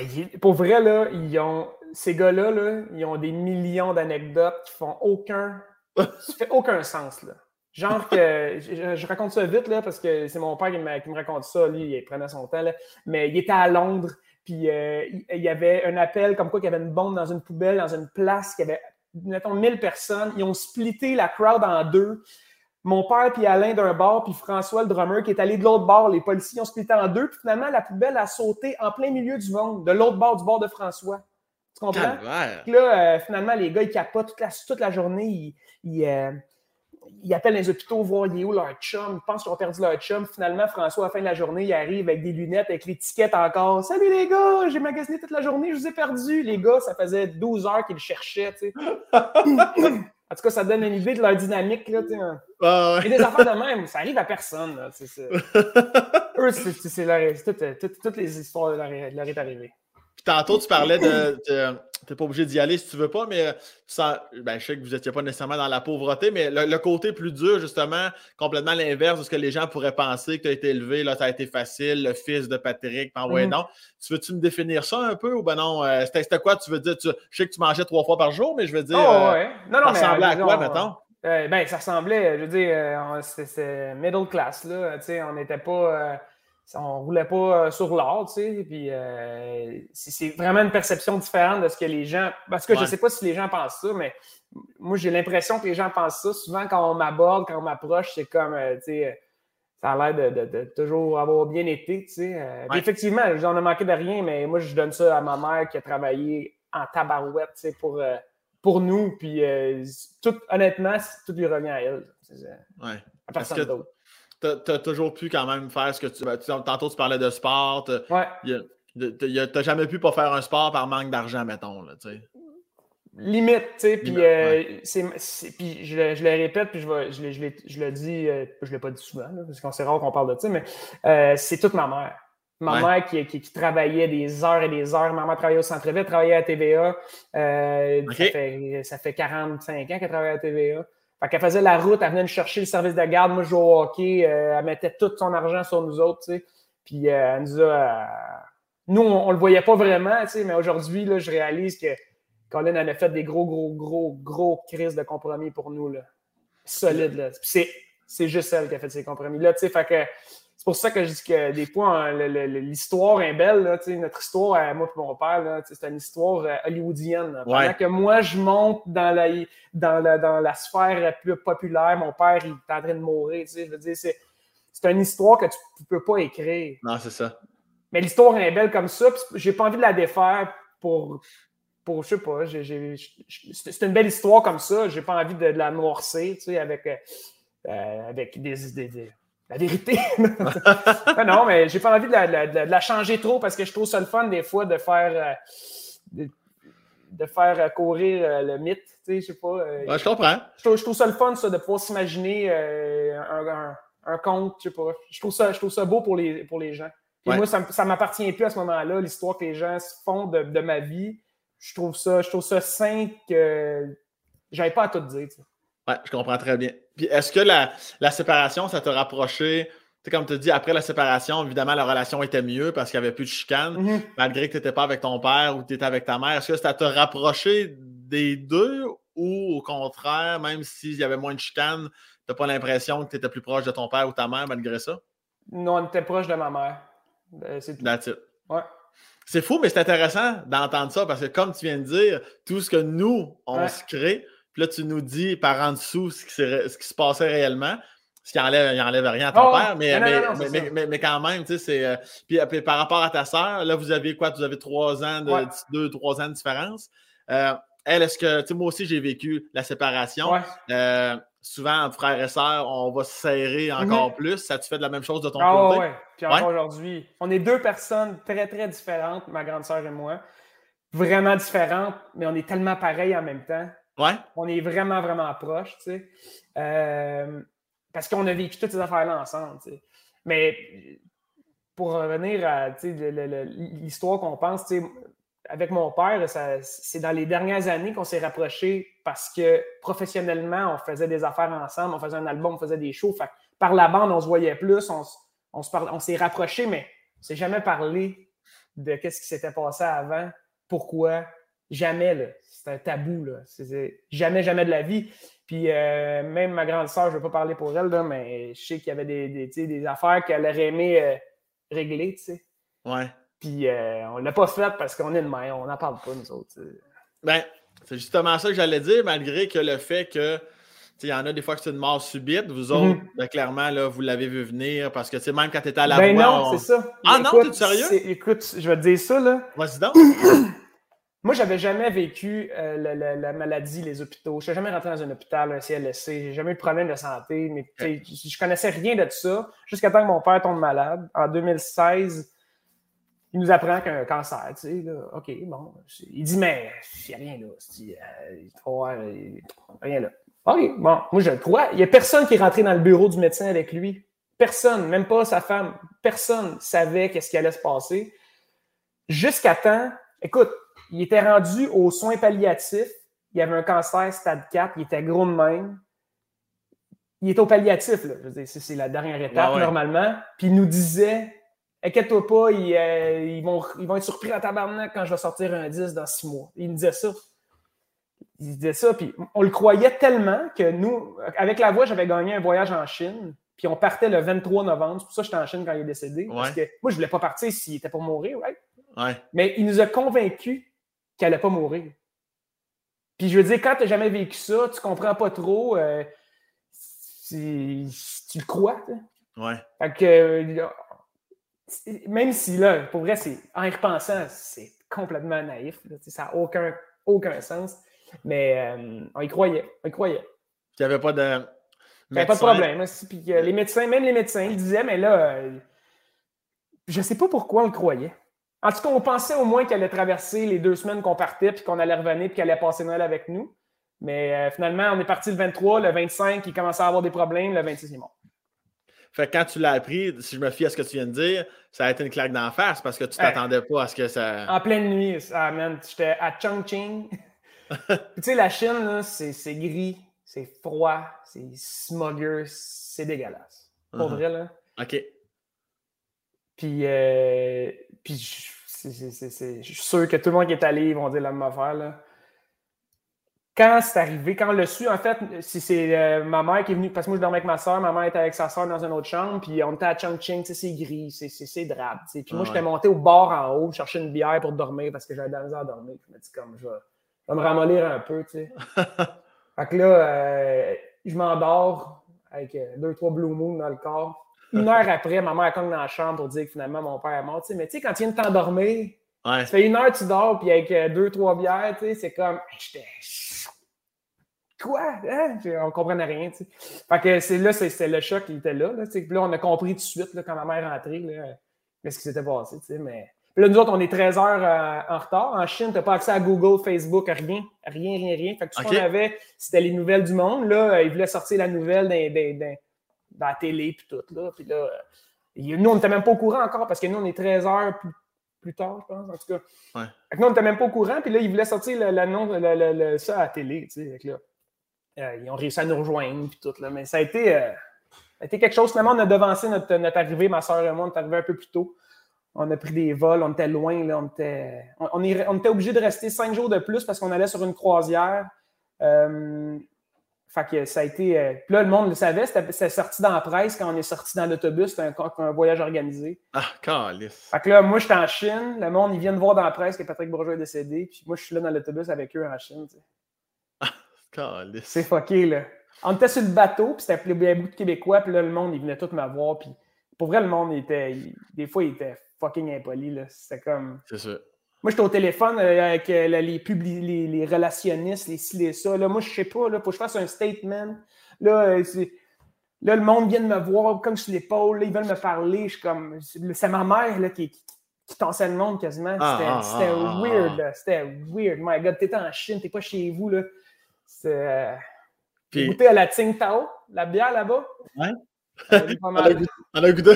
pour vrai, là, ils ont, ces gars-là, là, ils ont des millions d'anecdotes qui font aucun. ça fait aucun sens. Là. Genre que je, raconte ça vite là, parce que c'est mon père qui me, qui me, raconte ça, lui, il prenait son temps, là. mais il était à Londres puis euh, il y avait un appel comme quoi qu'il y avait une bombe dans une poubelle, dans une place, qu'il y avait, mettons, 1000 personnes. Ils ont splitté la crowd en deux. Mon père puis Alain d'un bord, puis François, le drummer, qui est allé de l'autre bord. Les policiers ont splitté en deux. Puis finalement, la poubelle a sauté en plein milieu du monde, de l'autre bord du bord de François. Tu comprends? Puis là, euh, finalement, les gars, ils capotent toute la, toute la journée. Ils, euh, ils appellent les hôpitaux voir il est où leur chum. Ils pensent qu'ils ont perdu leur chum. Finalement, François, à la fin de la journée, il arrive avec des lunettes, avec l'étiquette encore. Salut les gars, j'ai magasiné toute la journée, je vous ai perdu. Les gars, ça faisait 12 heures qu'ils le cherchaient. Tu sais. en tout cas, ça donne une idée de leur dynamique. Là, tu sais. ah Et des affaires de même, ça arrive à personne. Là, eux, c'est toutes les histoires de leur, est arrivée. Puis tantôt, tu parlais de. tu n'es pas obligé d'y aller si tu veux pas, mais ben, je sais que vous n'étiez pas nécessairement dans la pauvreté, mais le, côté plus dur, justement, complètement l'inverse de ce que les gens pourraient penser que tu as été élevé, là, ça a été facile, le fils de Patrick, ben ouais, mm-hmm. non. Tu veux-tu me définir ça un peu ou ben non? Euh, c'était quoi? Tu veux dire, je sais que tu mangeais trois fois par jour, mais je veux dire. Oh, ouais. Non, non, ça ressemblait à quoi, mettons? Euh, ben, ça ressemblait, je veux dire, c'était middle class, là. Tu sais, on n'était pas on roulait pas euh, sur l'or, tu sais, puis euh, c'est vraiment une perception différente de ce que les gens. Parce que je sais pas si les gens pensent ça, mais moi j'ai l'impression que les gens pensent ça. Souvent, quand on m'aborde, quand on m'approche, c'est comme, euh, tu sais, ça a l'air de, toujours avoir bien été, tu sais. Effectivement, j'en ai manqué de rien, mais moi je donne ça à ma mère qui a travaillé en tabarouette, tu sais, pour, pour nous, puis tout, honnêtement, tout lui revient à elle. Ouais. À personne d'autre tu as, toujours pu quand même faire ce que tu. Ben, tantôt, tu parlais de sport. Ouais. Tu n'as jamais pu pas faire un sport par manque d'argent, mettons. Là, Limite, tu sais. Puis, euh, je, je, le répète, puis je, je, je, je le dis, euh, je l'ai pas dit souvent, parce qu'on c'est rare qu'on parle de ça, mais euh, c'est toute ma mère. Ma mère qui, qui, qui, travaillait des heures et des heures. Ma mère travaillait au centre-ville, travaillait à TVA. ça, fait, ça fait 45 ans qu'elle travaille à TVA. Fait qu'elle faisait la route, elle venait nous chercher le service de garde. Moi, je jouais au hockey. Euh, elle mettait tout son argent sur nous autres, tu sais. Puis euh, elle nous a. Euh, nous, on, ne le voyait pas vraiment, tu sais, mais aujourd'hui, je réalise que Colin avait fait des gros, gros, gros, gros crises de compromis pour nous, là. Solide, là. c'est juste elle qui a fait ces compromis-là, tu sais. Fait que pour ça que je dis que des fois, hein, l'histoire est belle. Là, notre histoire, moi et mon père, c'est une histoire euh, hollywoodienne. Pendant que moi, je monte dans la, dans la, dans la sphère plus populaire, mon père, il est en train de mourir. Je veux dire, c'est une histoire que tu ne peux pas écrire. Non, c'est ça. Mais l'histoire est belle comme ça. J'ai pas envie de la défaire pour. pour je sais pas. C'est une belle histoire comme ça. J'ai pas envie de, la noircer avec, euh, euh, avec des, des la vérité. non, mais j'ai pas envie de la, changer trop parce que je trouve ça le fun des fois de faire euh, de, faire euh, courir euh, le mythe. Tu sais, je sais pas. je comprends. Je trouve, ça le fun, ça, de pouvoir s'imaginer un, un, conte. Je sais pas. Je trouve ça, je trouve ça beau pour les, pour les gens. Et moi, ça, ça m'appartient plus à ce moment-là, l'histoire que les gens se font de, ma vie. Je trouve ça, je trouve ça sain que j'avais pas à tout dire. Oui, je comprends très bien. Puis est-ce que la, séparation, ça t'a rapproché? Tu comme tu dis, après la séparation, évidemment, la relation était mieux parce qu'il n'y avait plus de chicane, mm-hmm. malgré que tu n'étais pas avec ton père ou que tu étais avec ta mère. Est-ce que ça t'a rapproché des deux ou au contraire, même s'il y avait moins de chicane, tu n'as pas l'impression que tu étais plus proche de ton père ou ta mère malgré ça? Non, on était proche de ma mère. Ben, c'est tout. Ouais. C'est fou, mais c'est intéressant d'entendre ça parce que, comme tu viens de dire, tout ce que nous, on se crée, puis là, tu nous dis par en dessous ce qui, ce qui se passait réellement. Ce qui enlève, il enlève rien à ton oh, père, mais, mais, mais, quand même, tu sais, c'est. Euh, puis, par rapport à ta sœur, là, vous avez quoi? Vous avez trois ans de deux, trois ans de différence. Euh, elle, est-ce que, tu sais, moi aussi, j'ai vécu la séparation. Euh, souvent, entre frères et sœurs, on va se serrer mhm. encore plus. Ça, tu fais de la même chose de ton ah, côté? Oui, Puis encore aujourd'hui, on est deux personnes très, très différentes, ma grande sœur et moi. Vraiment différentes, mais on est tellement pareils en même temps. On est vraiment, vraiment proches, tu. Euh, parce qu'on a vécu toutes ces affaires-là ensemble. Mais pour revenir à l'histoire qu'on pense, avec mon père, c'est dans les dernières années qu'on s'est rapprochés parce que professionnellement, on faisait des affaires ensemble, on faisait un album, on faisait des shows. par la bande, on se voyait plus, on, s'est rapprochés, mais on ne s'est jamais parlé de qu'est-ce qui s'était passé avant, pourquoi, jamais. Là c'est un tabou. Là. jamais, jamais de la vie. Puis euh, même ma grande sœur, je ne veux pas parler pour elle, là, mais je sais qu'il y avait des, des, affaires qu'elle aurait aimé euh, régler. sais. Ouais. Puis euh, on ne l'a pas fait parce qu'on est de on n'en parle pas, nous autres. Ben, c'est justement ça que j'allais dire, malgré que le fait que il y en a des fois que c'est une mort subite. Vous autres, mm-hmm. ben, clairement, là, vous l'avez vu venir parce que même quand tu étais à la ben non, c'est ça. Ah non, t'es sérieux? Écoute, je vais te dire ça. là. Vas-y donc. Moi, j'avais jamais vécu euh, la, maladie, les hôpitaux. Je suis jamais rentré dans un hôpital, un CLSC. J'ai jamais eu de problème de santé. Mais je, connaissais rien de ça jusqu'à temps que mon père tombe malade. En 2016, il nous apprend qu'il a un cancer. Tu sais, OK, bon. Il dit, mais il n'y a rien là. Il, euh, rien là. OK, bon. Moi, je le crois. Il n'y a personne qui est rentré dans le bureau du médecin avec lui Personne, même pas sa femme, personne savait qu'est-ce qui allait se passer. Jusqu'à temps, écoute, il était rendu aux soins palliatifs. Il avait un cancer stade 4, il était gros de même. Il était au palliatif, là. c'est la dernière étape, normalement. Puis il nous disait Inquiète-toi pas, ils, euh, ils, vont, ils vont être surpris à tabarnak quand je vais sortir un 10 dans six mois. Il nous disait ça. Il disait ça, puis on le croyait tellement que nous, avec la voix, j'avais gagné un voyage en Chine, puis on partait le 23 novembre. C'est pour ça que j'étais en Chine quand il est décédé. Parce que moi, je voulais pas partir s'il était pour mourir, ouais. Mais il nous a convaincus qu'il allait pas mourir. Puis je veux dire, quand tu n'as jamais vécu ça, tu comprends pas trop. Euh, tu le crois. Ouais. Fait que, même si là, pour vrai, c'est en y repensant, c'est complètement naïf. ça n'a aucun, aucun sens. Mais euh, on y croyait. On y croyait. Il n'y avait pas de. Il n'y avait pas de problème. Puis, les médecins, même les médecins, ils disaient, mais là, euh, je ne sais pas pourquoi on le croyait. En tout cas, on pensait au moins qu'elle allait traverser les deux semaines qu'on partait, puis qu'on allait revenir, puis qu'elle allait passer Noël avec nous. Mais euh, finalement, on est parti le 23, le 25, il commençait à avoir des problèmes, le 26, il est mort. Fait que quand tu l'as appris, si je me fie à ce que tu viens de dire, ça a été une claque d'en face parce que tu t'attendais pas à ce que ça. En pleine nuit, ah man, j'étais à Chongqing. tu sais, la Chine, c'est gris, c'est froid, c'est smogger, c'est dégueulasse. Pour uh-huh. vrai, là. OK. Puis, euh, puis je suis sûr que tout le monde qui est allé, ils vont dire la même affaire, là quand c'est arrivé, quand on l'a su, en fait, c'est euh, ma mère qui est venue, parce que moi je dormais avec ma soeur, ma mère était avec sa soeur dans une autre chambre, puis on était à Chongqing, c'est gris, c'est drabe. Puis moi, j'étais monté au bar en haut, chercher une bière pour dormir parce que j'avais de la misère à dormir. Je me dis comme, je vais, me ramollir un peu, tu sais. fait que là, euh, je m'endors avec deux, trois Blue Moon dans le corps. Une heure après, ma mère cogne dans la chambre pour dire que finalement mon père est mort. Mais tu sais, quand tu viens de t'endormir, ça fait une heure que tu dors, puis avec deux, trois bières, c'est comme, j'étais Quoi? Hein? On comprenait rien. T'sais. Fait que c'est là, c'était le choc qui était là. Là, puis là, on a compris tout de suite là, quand ma mère est rentrée là, ce qui s'était passé. Mais... Puis là, nous autres, on est 13 heures euh, en retard. En Chine, tu n'as pas accès à Google, Facebook, rien. Rien, rien, rien. Fait que tout ce qu'on avait, c'était les nouvelles du monde. Là, euh, ils voulaient sortir la nouvelle dans, dans la télé puis tout. Là. Puis là, euh, nous, on n'était même pas au courant encore parce que nous, on est 13 heures plus, plus tard, je pense, en tout cas. Ouais. Fait que nous, on n'était même pas au courant. Puis là, ils voulaient sortir l'annonce, ça à la télé. Tu sais, là. Euh, ils ont réussi à nous rejoindre, puis tout. Là. Mais ça a, été, euh, été quelque chose. Finalement, on a devancé notre, notre arrivée, ma soeur et moi, on est arrivé un peu plus tôt. On a pris des vols, on était loin, là, on était, on, était obligé de rester cinq jours de plus parce qu'on allait sur une croisière. Euh, fait que ça a été. puis là, le monde le savait, c'était sorti dans la presse quand on est sorti dans l'autobus, c'était un, voyage organisé. Ah, calice. Fait que là, moi, j'étais en Chine, le monde, ils viennent voir dans la presse que Patrick Bourgeois est décédé, puis moi, je suis là dans l'autobus avec eux en Chine. C'est fucké, là. On était sur le bateau, puis c'était un bout de Québécois, puis là, le monde, il venait tout me voir, puis pour vrai, le monde, était, des fois, il était fucking impoli, là. C'était comme... C'est ça. Moi, j'étais au téléphone euh, avec euh, les, les, les, relationnistes, les ci, les ça. Là, moi, je sais pas, là, faut que je fasse un statement. Là, euh, là, le monde vient de me voir comme sur l'épaule, ils veulent me parler. Je suis comme... C'est ma mère, là, qui, qui t'enseigne le monde quasiment. Ah, c'était ah, ah, weird, C'était weird. My God, t'étais en Chine, t'es pas chez vous, là. C'est. Puis... goûté à la Tsingtao, la bière là-bas. Ouais. On a goûté.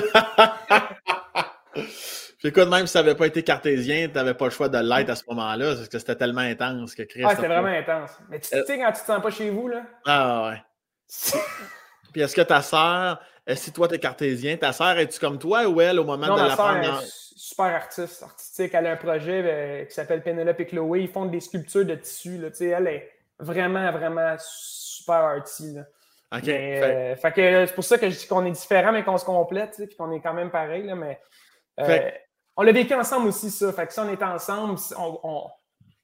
Puis écoute, même si ça n'avait pas été cartésien, tu n'avais pas le choix de l'être à ce moment-là, parce que c'était tellement intense que Christ. Ah, c'était vraiment intense. Mais tu sais, quand tu te sens pas chez vous, là. Ah, ouais. Puis est-ce que ta sœur, si toi tu es cartésien, ta sœur, es-tu comme toi ou elle au moment de la prendre dans... super artiste, artistique. Elle a un projet euh, qui s'appelle Penelope et Chloé. Ils font des sculptures de tissu. Là. Elle est vraiment, vraiment super arty. OK. Euh, fait... que c'est pour ça que je dis qu'on est différent, mais qu'on se complète, puis qu'on est quand même pareil. Là, mais euh, on l'a vécu ensemble aussi, ça. Fait que si on est ensemble, on,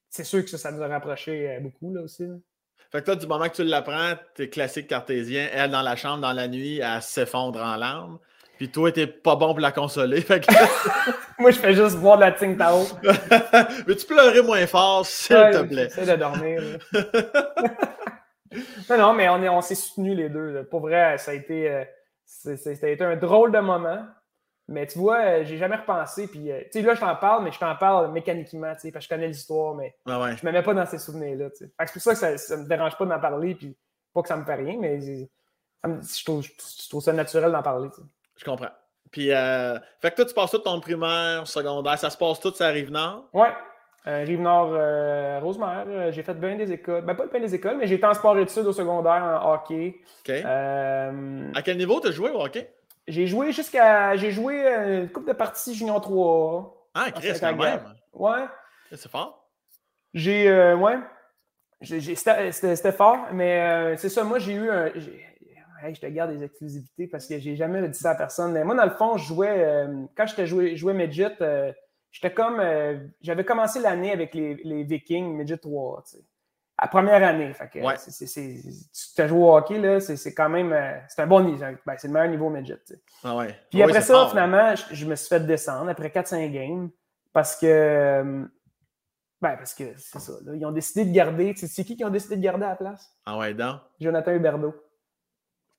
c'est sûr que ça, ça nous a rapprochés euh, beaucoup là, aussi. Fait que toi, du moment que tu l'apprends, t'es classique cartésien, elle dans la chambre, dans la nuit, elle s'effondre en larmes. Puis toi, t'es pas bon pour la consoler. Moi, je fais juste boire de la Tsingtao. Mais tu pleurer moins fort, s'il te plaît? J'essaie de dormir. non, non, mais on, on s'est soutenus les deux. Pour vrai, ça a, été, euh, ça a été un drôle de moment. Mais tu vois, euh, j'ai jamais repensé. Puis, euh, tu sais, là, je t'en parle, mais je t'en parle mécaniquement, tu sais, parce que je connais l'histoire, mais ah ouais. je me mets pas dans ces souvenirs-là. C'est pour ça que ça, ne me dérange pas d'en parler, puis pas que ça me fait rien, mais je trouve, je trouve ça naturel d'en parler. Je comprends. Puis, euh, fait que toi, tu passes tout ton primaire, secondaire, ça se passe tout, ça arrive nord? Ouais. Euh, Rive-Nord, euh, Rosemère, euh, j'ai fait bien des écoles. Ben, pas bien des écoles, mais j'ai été en sport études au secondaire, en hockey. OK. À quel niveau tu as joué au hockey? J'ai joué jusqu'à. J'ai joué euh, une couple de parties Junior 3. Ah, Chris, c'est quand même. Ouais. C'est fort. J'ai. euh, ouais. J'ai- C'était fort, mais euh, c'est ça. Moi, j'ai eu un. Hey, je te garde des exclusivités parce que j'ai jamais dit ça à personne. Mais moi, dans le fond, je jouais. euh, quand j'étais joué, jouais Midget, euh, j'étais comme. euh, J'avais commencé l'année avec les, les Vikings, Midget 3, tu sais. À première année. Fait que, Ouais. tu as joué au hockey, c'est quand même. euh, c'est un bon niveau. Ben, c'est le meilleur niveau Midget. Ah ouais. Puis Ouais, après ça, fort, finalement, je, je me suis fait descendre après 4-5 games parce que. euh, Ben, parce que c'est ça. là, ils ont décidé de garder. tu sais, C'est qui qui ont décidé de garder à la place? Ah ouais, donc? Jonathan Huberdeau.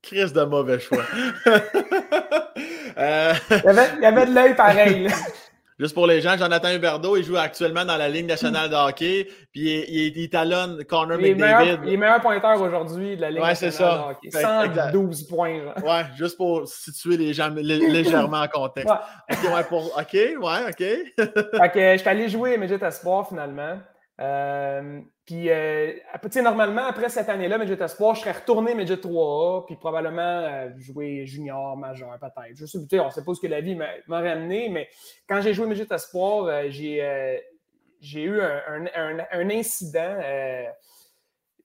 Chris de mauvais choix. Euh, Il y avait, il y avait de l'œil pareil. juste pour les gens, Jonathan Huberdeau, il joue actuellement dans la Ligue nationale de hockey, puis il, il, il talonne Connor Il est meilleur, McDavid. il est meilleur pointeur aujourd'hui de la Ligue Ouais, c'est nationale ça. de hockey. Fait que, 112 points. Ouais, juste pour situer les gens lé- légèrement en contexte. Ouais. Ok, ouais, pour... ok, ouais, ok. Fait que euh, j'étais allé jouer Midget Espoir finalement. Euh, puis, euh, normalement, après cette année-là, Midget Espoir, je serais retourné Midget 3A, puis probablement euh, jouer junior, majeur, peut-être. Je sais, on ne sait pas ce que la vie m'a ramené, mais quand j'ai joué Midget Espoir, j'ai eu un, incident.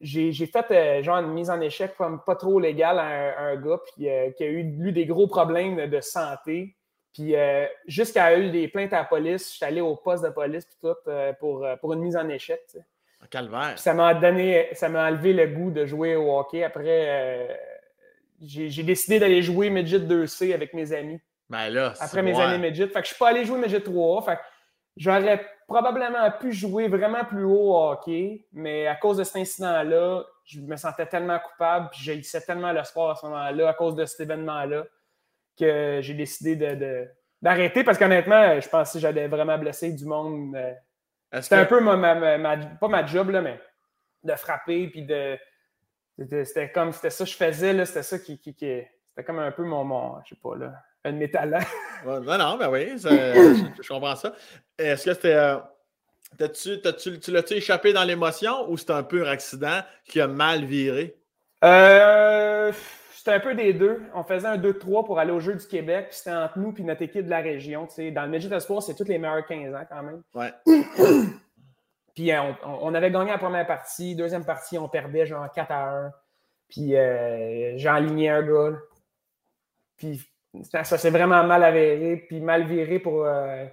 j'ai fait genre une mise en échec comme pas trop légale à un, gars puis, qui a eu lui des gros problèmes de santé. Puis euh, jusqu'à eu des plaintes à la police, je suis allé au poste de police puis tout euh, pour, euh, pour une mise en échec. tu sais. Calvaire. Puis ça m'a donné, ça m'a enlevé le goût de jouer au hockey. Après, j'ai décidé d'aller jouer Midget 2C avec mes amis. Ben là, Après mes années Midget. Fait que je suis pas allé jouer Midget 3A. Fait que j'aurais probablement pu jouer vraiment plus haut au hockey, mais à cause de cet incident-là, je me sentais tellement coupable, puis j'haïssais tellement le sport à ce moment-là, à cause de cet événement-là, que j'ai décidé de- d'arrêter parce qu'honnêtement, je pensais que j'allais vraiment blesser du monde. euh, C'était un peu ma, ma- ma- ma- pas ma job, là, mais de frapper, puis de. C'était comme, c'était ça que je faisais, c'était ça qui. qui- qui- c'était comme un peu mon, mon, je sais pas, là, un de mes talents. Non, non, ben oui, ça- je, je comprends ça. Est-ce que c'était. euh, t'as-tu- t'as-tu- tu l'as-tu échappé dans l'émotion ou c'était un pur accident qui a mal viré? Euh, c'était un peu des deux. On faisait un 2-3 pour aller au Jeu du Québec, puis c'était entre nous puis notre équipe de la région. Dans le Midget Espoir, c'est tous les meilleurs 15 ans quand même. Ouais. Puis euh, on, on avait gagné la première partie, deuxième partie, on perdait genre 4 à 1. Puis euh, j'ai aligné un gars. Puis ça, ça s'est vraiment mal avéré, puis mal viré pour, euh,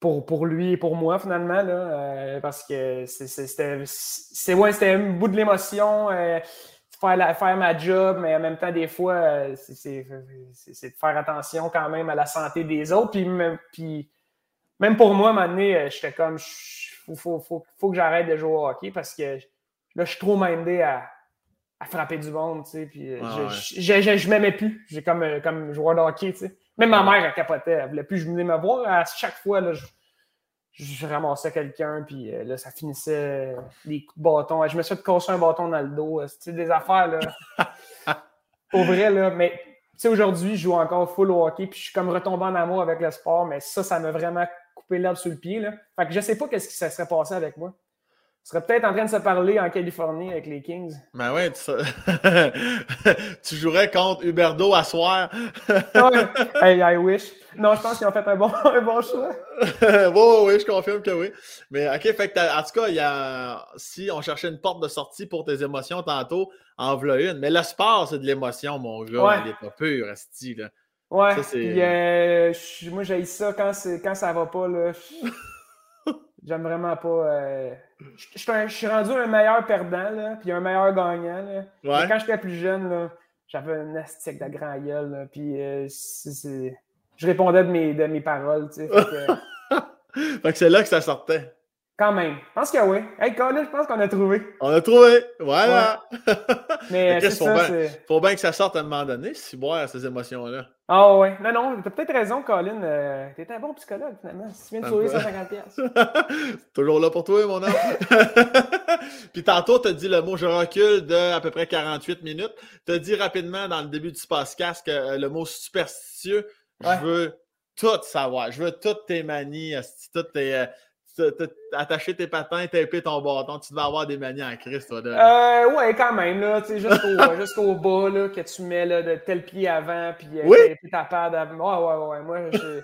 pour, pour lui et pour moi finalement. Là, euh, parce que c'était ouais, c'était un bout de l'émotion. Faire, la- faire ma job, mais en même temps, des fois, euh, c'est- de faire attention quand même à la santé des autres. Puis, même- puis même pour moi, à un moment donné, euh, j'étais comme, il faut, faut, faut, faut que j'arrête de jouer au hockey parce que là, je suis trop mindé à, à frapper du monde, tu sais. Puis euh, Ouais, je, ouais. je, je, je m'aimais plus. J'ai comme, comme joueur de hockey, tu sais. Même ma mère, elle capotait. Elle voulait plus venir me voir. À chaque fois, là, je, ramassais quelqu'un, puis euh, là, ça finissait euh, des coups de bâton. Je me suis fait casser un bâton dans le dos. C'est des affaires, là. Pour vrai, là. Mais, tu sais, aujourd'hui, je joue encore full au hockey, puis je suis comme retombé en amour avec le sport, mais ça, ça m'a vraiment coupé l'herbe sur le pied, là. Fait que je sais pas qu'est-ce qui se serait passé avec moi. Je serais peut-être en train de se parler en Californie avec les Kings. Ben ouais, tu, tu jouerais contre Huberdo à soir. Ouais. hey, I wish. Non, je pense qu'ils ont fait un bon, un bon choix. oui, oui, je confirme que oui. Mais OK, fait que en tout cas, il y a, si on cherchait une porte de sortie pour tes émotions tantôt, en voilà une. Mais le sport, c'est de l'émotion, mon gars. Ouais. Il est pas pur, Asti. Ouais. Ça, Puis, euh, moi, j'ai ça quand, quand ça va pas. là. J'aime vraiment pas. euh, Je suis rendu un meilleur perdant, là, puis un meilleur gagnant. là. Mais Ouais. Quand j'étais plus jeune, là, j'avais un astique de grand gueule. là, Puis euh, c'est- c'est- je répondais de mes, de mes paroles. tu sais, fait que- Fait que c'est là que ça sortait. Quand même. Je pense que oui. Hey, Colin, je pense qu'on a trouvé. On a trouvé. Voilà. Mais c'est faut, ça. bien, c'est- faut bien que ça sorte à un moment donné, si boire ces émotions-là. Ah ouais. Non, non, t'as peut-être raison, Colin. Euh, T'es un bon psychologue, finalement. Si tu viens de Ça sauver me- 150 pièces. Toujours là pour toi, mon homme. Puis tantôt, tu as dit le mot je recule de à peu près 48 minutes. Tu as dit rapidement dans le début du podcast que euh, le mot superstitieux, Ouais. je veux tout savoir. Je veux toutes tes manies, toutes tes. euh, attacher tes patins, taper ton bâton. Tu devais avoir des manies en Christ, toi. Euh, ouais, quand même, là, tu sais, jusqu'au bas, là, que tu mets, là, de tel pied avant, puis euh, Oui. ta pad avant. Ouais, ouais, ouais, moi, je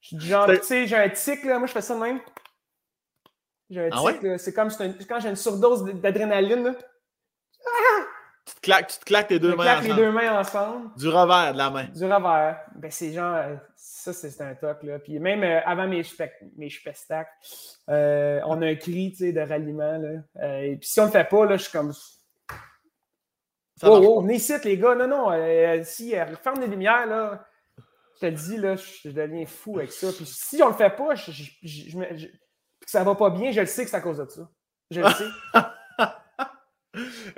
je suis du genre, tu sais, j'ai un tic, là, moi, je fais ça de même. J'ai un Ah tic, là, c'est comme un- quand j'ai une surdose d'adrénaline, là, Tu, te claques, tu te claques tes je deux me mains claque les ensemble. deux mains ensemble, Du revers de la main. du revers. Ben, c'est genre, euh, ça, c'est un top, là. Puis même euh, avant mes, mes spectacles, euh, on a un cri, de ralliement, là. Euh, et puis si on le fait pas, là, je suis comme... Ça Oh, oh, venez ici, les gars. Non, non, si ferme les lumières, là, je te le dis, là, je, deviens fou avec ça. Puis si on le fait pas, je, je- que ça va pas bien, je le sais que c'est à cause de ça. Je le sais.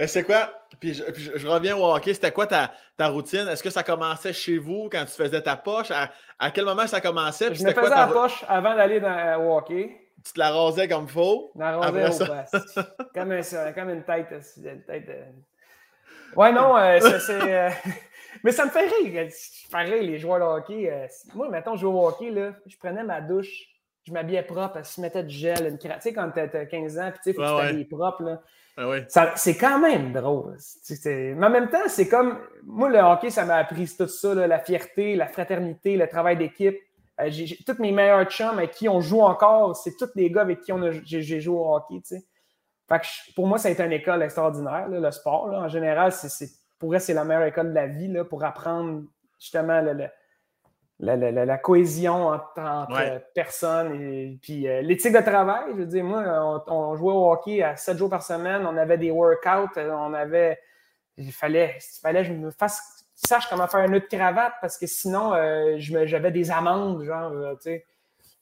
Euh, C'est quoi? Puis je, puis je- je reviens au hockey. C'était quoi ta, ta routine? Est-ce que ça commençait chez vous quand tu faisais ta poche? À, à quel moment ça commençait? Puis je me faisais quoi la ta ro- poche avant d'aller dans, euh, au hockey. Tu te la rasais comme la rondelle ça? au. Comme, un- comme une tête. euh, c'est une tête. Ouais, non, euh, c'est. euh, Mais ça me fait rire. Pareil, les joueurs de hockey. euh, Moi, mettons, je jouais au hockey, là, je prenais ma douche, je m'habillais propre, je mettais du gel, une cra- Tu sais, quand t'as t'as 15 ans, puis tu sais, faut que tu ouais. t'habilles propre, là. Ah c'est quand même drôle. Mais en même temps, c'est comme. Moi, le hockey, ça m'a appris tout ça, la fierté, la fraternité, le travail d'équipe. Euh, tous mes meilleurs chums avec qui on joue encore, c'est tous les gars avec qui j'ai, joué au hockey. pour moi, ça a été une école extraordinaire, le sport. En général, pour eux, c'est la meilleure école de la vie pour apprendre justement le- la, la- la- cohésion entre, entre, Ouais. personnes et puis euh, l'éthique de travail. Je veux dire, moi, on, on jouait au hockey à 7 jours par semaine, on avait des workouts, euh, on avait. Il fallait, il fallait que je me fasse sache comment faire un nœud de cravate parce que sinon, euh, j'avais des amendes, genre, tu sais.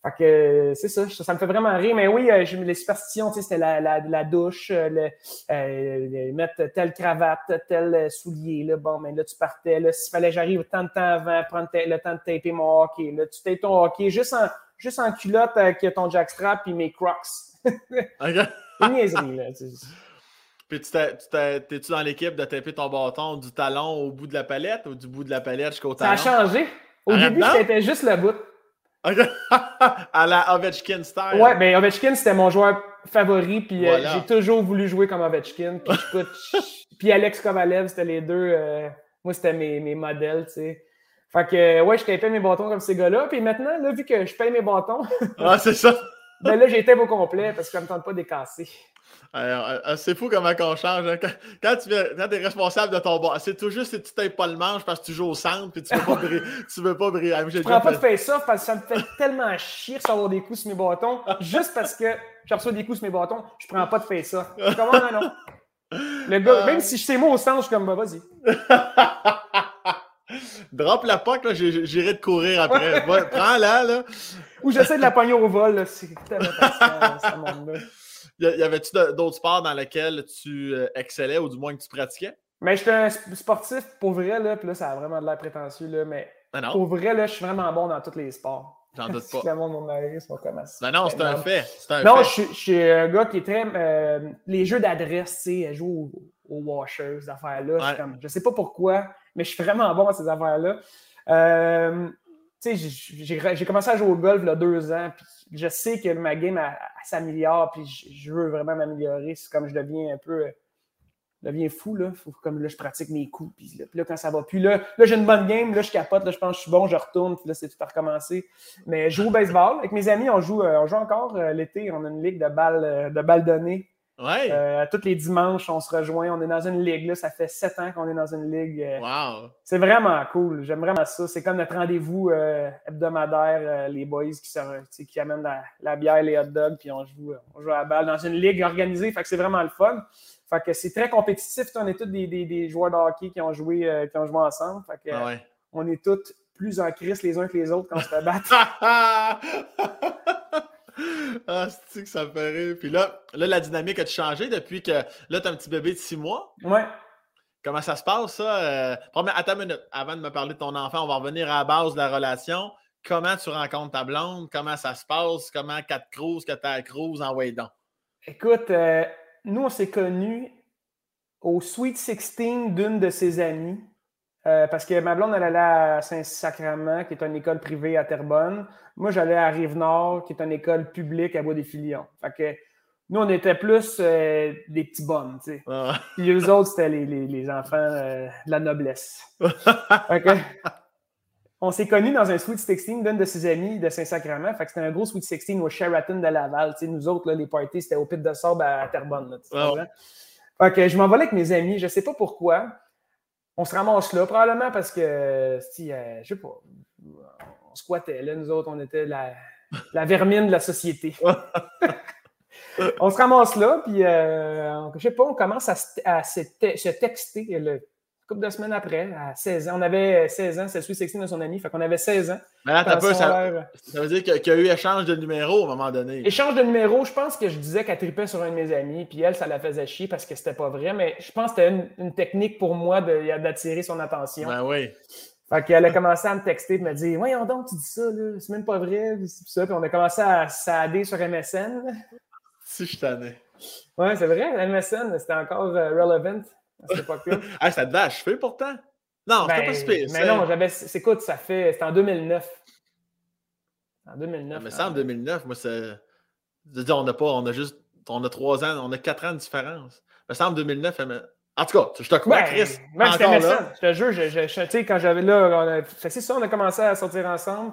Fait que euh, c'est ça, ça me fait vraiment rire. Mais oui, euh, les superstitions, tu sais, c'était la, la, la douche, euh, le, euh, mettre telle cravate, tel euh, soulier, là, bon, mais là, tu partais, là, s'il fallait que j'arrive tant de temps avant, prendre le temps de taper mon hockey, là, tu tapes ton hockey juste en, juste en culotte avec ton jackstrap puis mes crocs. OK. Une niaiserie, là. tu sais. Puis tu t'es- tu t'es- t'es-tu dans l'équipe de taper ton bâton du talon au bout de la palette ou du bout de la palette jusqu'au Ça a talon? changé. Au début, c'était juste le bout. À la Ovechkin style. Ouais, ben Ovechkin, c'était mon joueur favori, puis euh, j'ai toujours voulu jouer comme Ovechkin. Puis, Alex Kovalev, c'était les deux. euh, moi, c'était mes, mes modèles, tu sais. Fait que, euh, ouais, je tapais mes bâtons comme ces gars-là. Puis maintenant, là, vu que je paye mes bâtons, Ah, c'est ça. ben là, j'ai tape au complet parce que ça me tente pas de les casser. Alors, euh, c'est fou comment on change. hein. Quand, quand tu es responsable de ton bas, c'est tout juste si tu tapes pas le manche parce que tu joues au centre puis tu veux pas briller. tu veux pas briller. Ah, Je prends pas de fait- face-off parce que ça me fait tellement chier de recevoir des coups sur mes bâtons. Juste parce que je reçois des coups sur mes bâtons, je prends pas de face-off. Comment non, non? Le gars, même si je sais moi au centre, je suis comme, bah, vas-y. Drop la j'ai- j'irai te courir après. Prends-la, là. Ou j'essaie de la pogner au vol, c'est tellement fatigant, ce monde-là. Y, avait-tu d'autres sports dans lesquels tu euh, excellais ou du moins que tu pratiquais? Mais j'étais un sp- sportif pour vrai, là, puis là, ça a vraiment de l'air prétentieux, là, mais Ben pour vrai, là, je suis vraiment bon dans tous les sports. j'en doute pas. monde mon mari, ça. Ben non, c'est un fait. C'est un Non, fait. je suis- je suis un gars qui est très. euh, les jeux d'adresse, tu sais, jouer au, au Washers, ces affaires-là. c'est Ouais. Je sais pas pourquoi, mais je suis vraiment bon à ces affaires-là. Euh, j'ai- commencé à jouer au golf il y a deux ans, puis je sais que ma game s'améliore, puis je, veux vraiment m'améliorer. C'est comme je deviens un peu. je deviens fou, là. Faut, comme là, je pratique mes coups, puis là, quand ça va plus, là, là j'ai une bonne game, là, je capote, là, je pense que je suis bon, je retourne, puis là, c'est tout à recommencer. Mais je joue au baseball. Avec mes amis, on joue, euh, on joue encore euh, l'été. On a une ligue de balles, euh, de balles données. Ouais. Euh, tous les dimanches, on se rejoint. On est dans une ligue. Là, ça fait sept ans qu'on est dans une ligue. euh, Wow. C'est vraiment cool. J'aime vraiment ça. C'est comme notre rendez-vous euh, hebdomadaire, euh, les boys qui, se, amènent la, la bière, les hot dogs, puis on joue, on joue à la balle dans une ligue organisée. Fait que c'est vraiment le fun. Fait que c'est très compétitif. On est tous des, des- des joueurs de hockey qui ont joué, qui ont joué ensemble. Fait que, Ah ouais. on est tous plus en crise les uns que les autres quand on se fait battre. ah, c'est que ça me fait rire? Puis là, là, la dynamique a changé depuis que là, tu as un petit bébé de six mois. Ouais. Comment ça se passe, ça? Euh... Attends une minute. Avant de me parler de ton enfant, on va revenir à la base de la relation. Comment tu rencontres ta blonde? Comment ça se passe? Comment quatre cruises que tu as cruise? En donc? Écoute, euh, nous, on s'est connus au Sweet 16 d'une de ses amies. Euh, parce que ma blonde, elle allait à Saint-Sacrement, qui est une école privée à Terrebonne. Moi, j'allais à Rive-Nord, qui est une école publique à Bois-des-Filions. Fait que nous, on était plus euh, des petits bums, tu sais. Ah. Puis les autres, c'était les, enfants euh, de la noblesse. on s'est connus dans un Sweet 16 d'une de ses amies de Saint-Sacrement. Fait que c'était un gros Sweet 16 au Sheraton de Laval. Tu sais, nous autres, là, les parties, c'était au Pit de Sable à Terrebonne. Là. Fait que je m'envolais avec mes amis. Je sais pas pourquoi on se ramasse là, probablement parce que, si, euh, je sais pas, on squattait là, nous autres, on était la, la vermine de la société. on se ramasse là, puis, euh, je sais pas, on commence à, se, texter le, couple de semaines après, à 16 ans. On avait 16 ans, c'est celui sexy de son ami, fait qu'on avait 16 ans. Mais là, peu, ça, ça, veut dire qu'il y a eu échange de numéros à un moment donné. Échange de numéros, je pense que je disais qu'elle tripait sur un de mes amis, puis elle, ça la faisait chier parce que c'était pas vrai, mais je pense que c'était une, technique pour moi d'attirer son attention. Ben oui. Fait qu'elle a commencé à me texter et me dire Voyons donc, tu dis ça, là, c'est même pas vrai. Puis, ça. puis on a commencé à s'aider sur MSN. Si je t'en ai. Ouais, c'est vrai, MSN, c'était encore euh, relevant à cette époque-là. ah, ça te va achever pourtant? Non, c'était pas ben, super. Mais non, j'avais. Écoute, ça fait. C'était en 2009. En 2009. mais ça, en 2009, moi, c'est. On n'a pas. On a juste. On a trois ans, on a quatre ans de différence. Mais ça, en 2009, en tout cas, je te crois, ben, Chris. Ben, encore là. Je te jure, je, je, tu sais, quand j'avais là, c'est ça, on a commencé à sortir ensemble.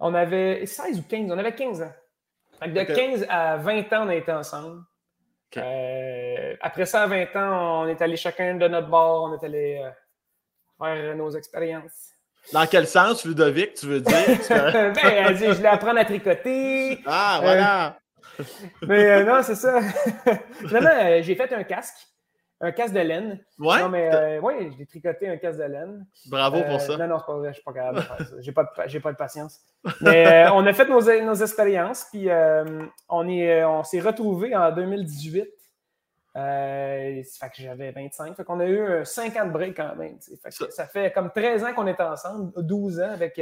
On avait 16 ou 15, on avait 15 ans. de 15 à 20 ans, on a été ensemble. Euh, après ça, à 20 ans, on est allé chacun de notre bord, on est allé euh, faire nos expériences. Dans quel sens, Ludovic, tu veux dire? ben, elle dit, je voulais apprendre à tricoter. Ah, voilà! Euh, mais non, c'est ça. Finalement, j'ai fait un casque. Un casque de laine. Ouais? Non, mais oui, j'ai tricoté un casque de laine. Bravo pour ça. Non, non, c'est pas vrai, je suis pas capable de faire ça. J'ai pas, de, pas de patience. Mais on a fait nos, nos expériences, puis on est, on s'est retrouvés en 2018 euh, fait que j'avais 25. Fait qu'on a eu 5 ans de break quand même. ça... fait comme 13 ans qu'on est ensemble, 12 ans avec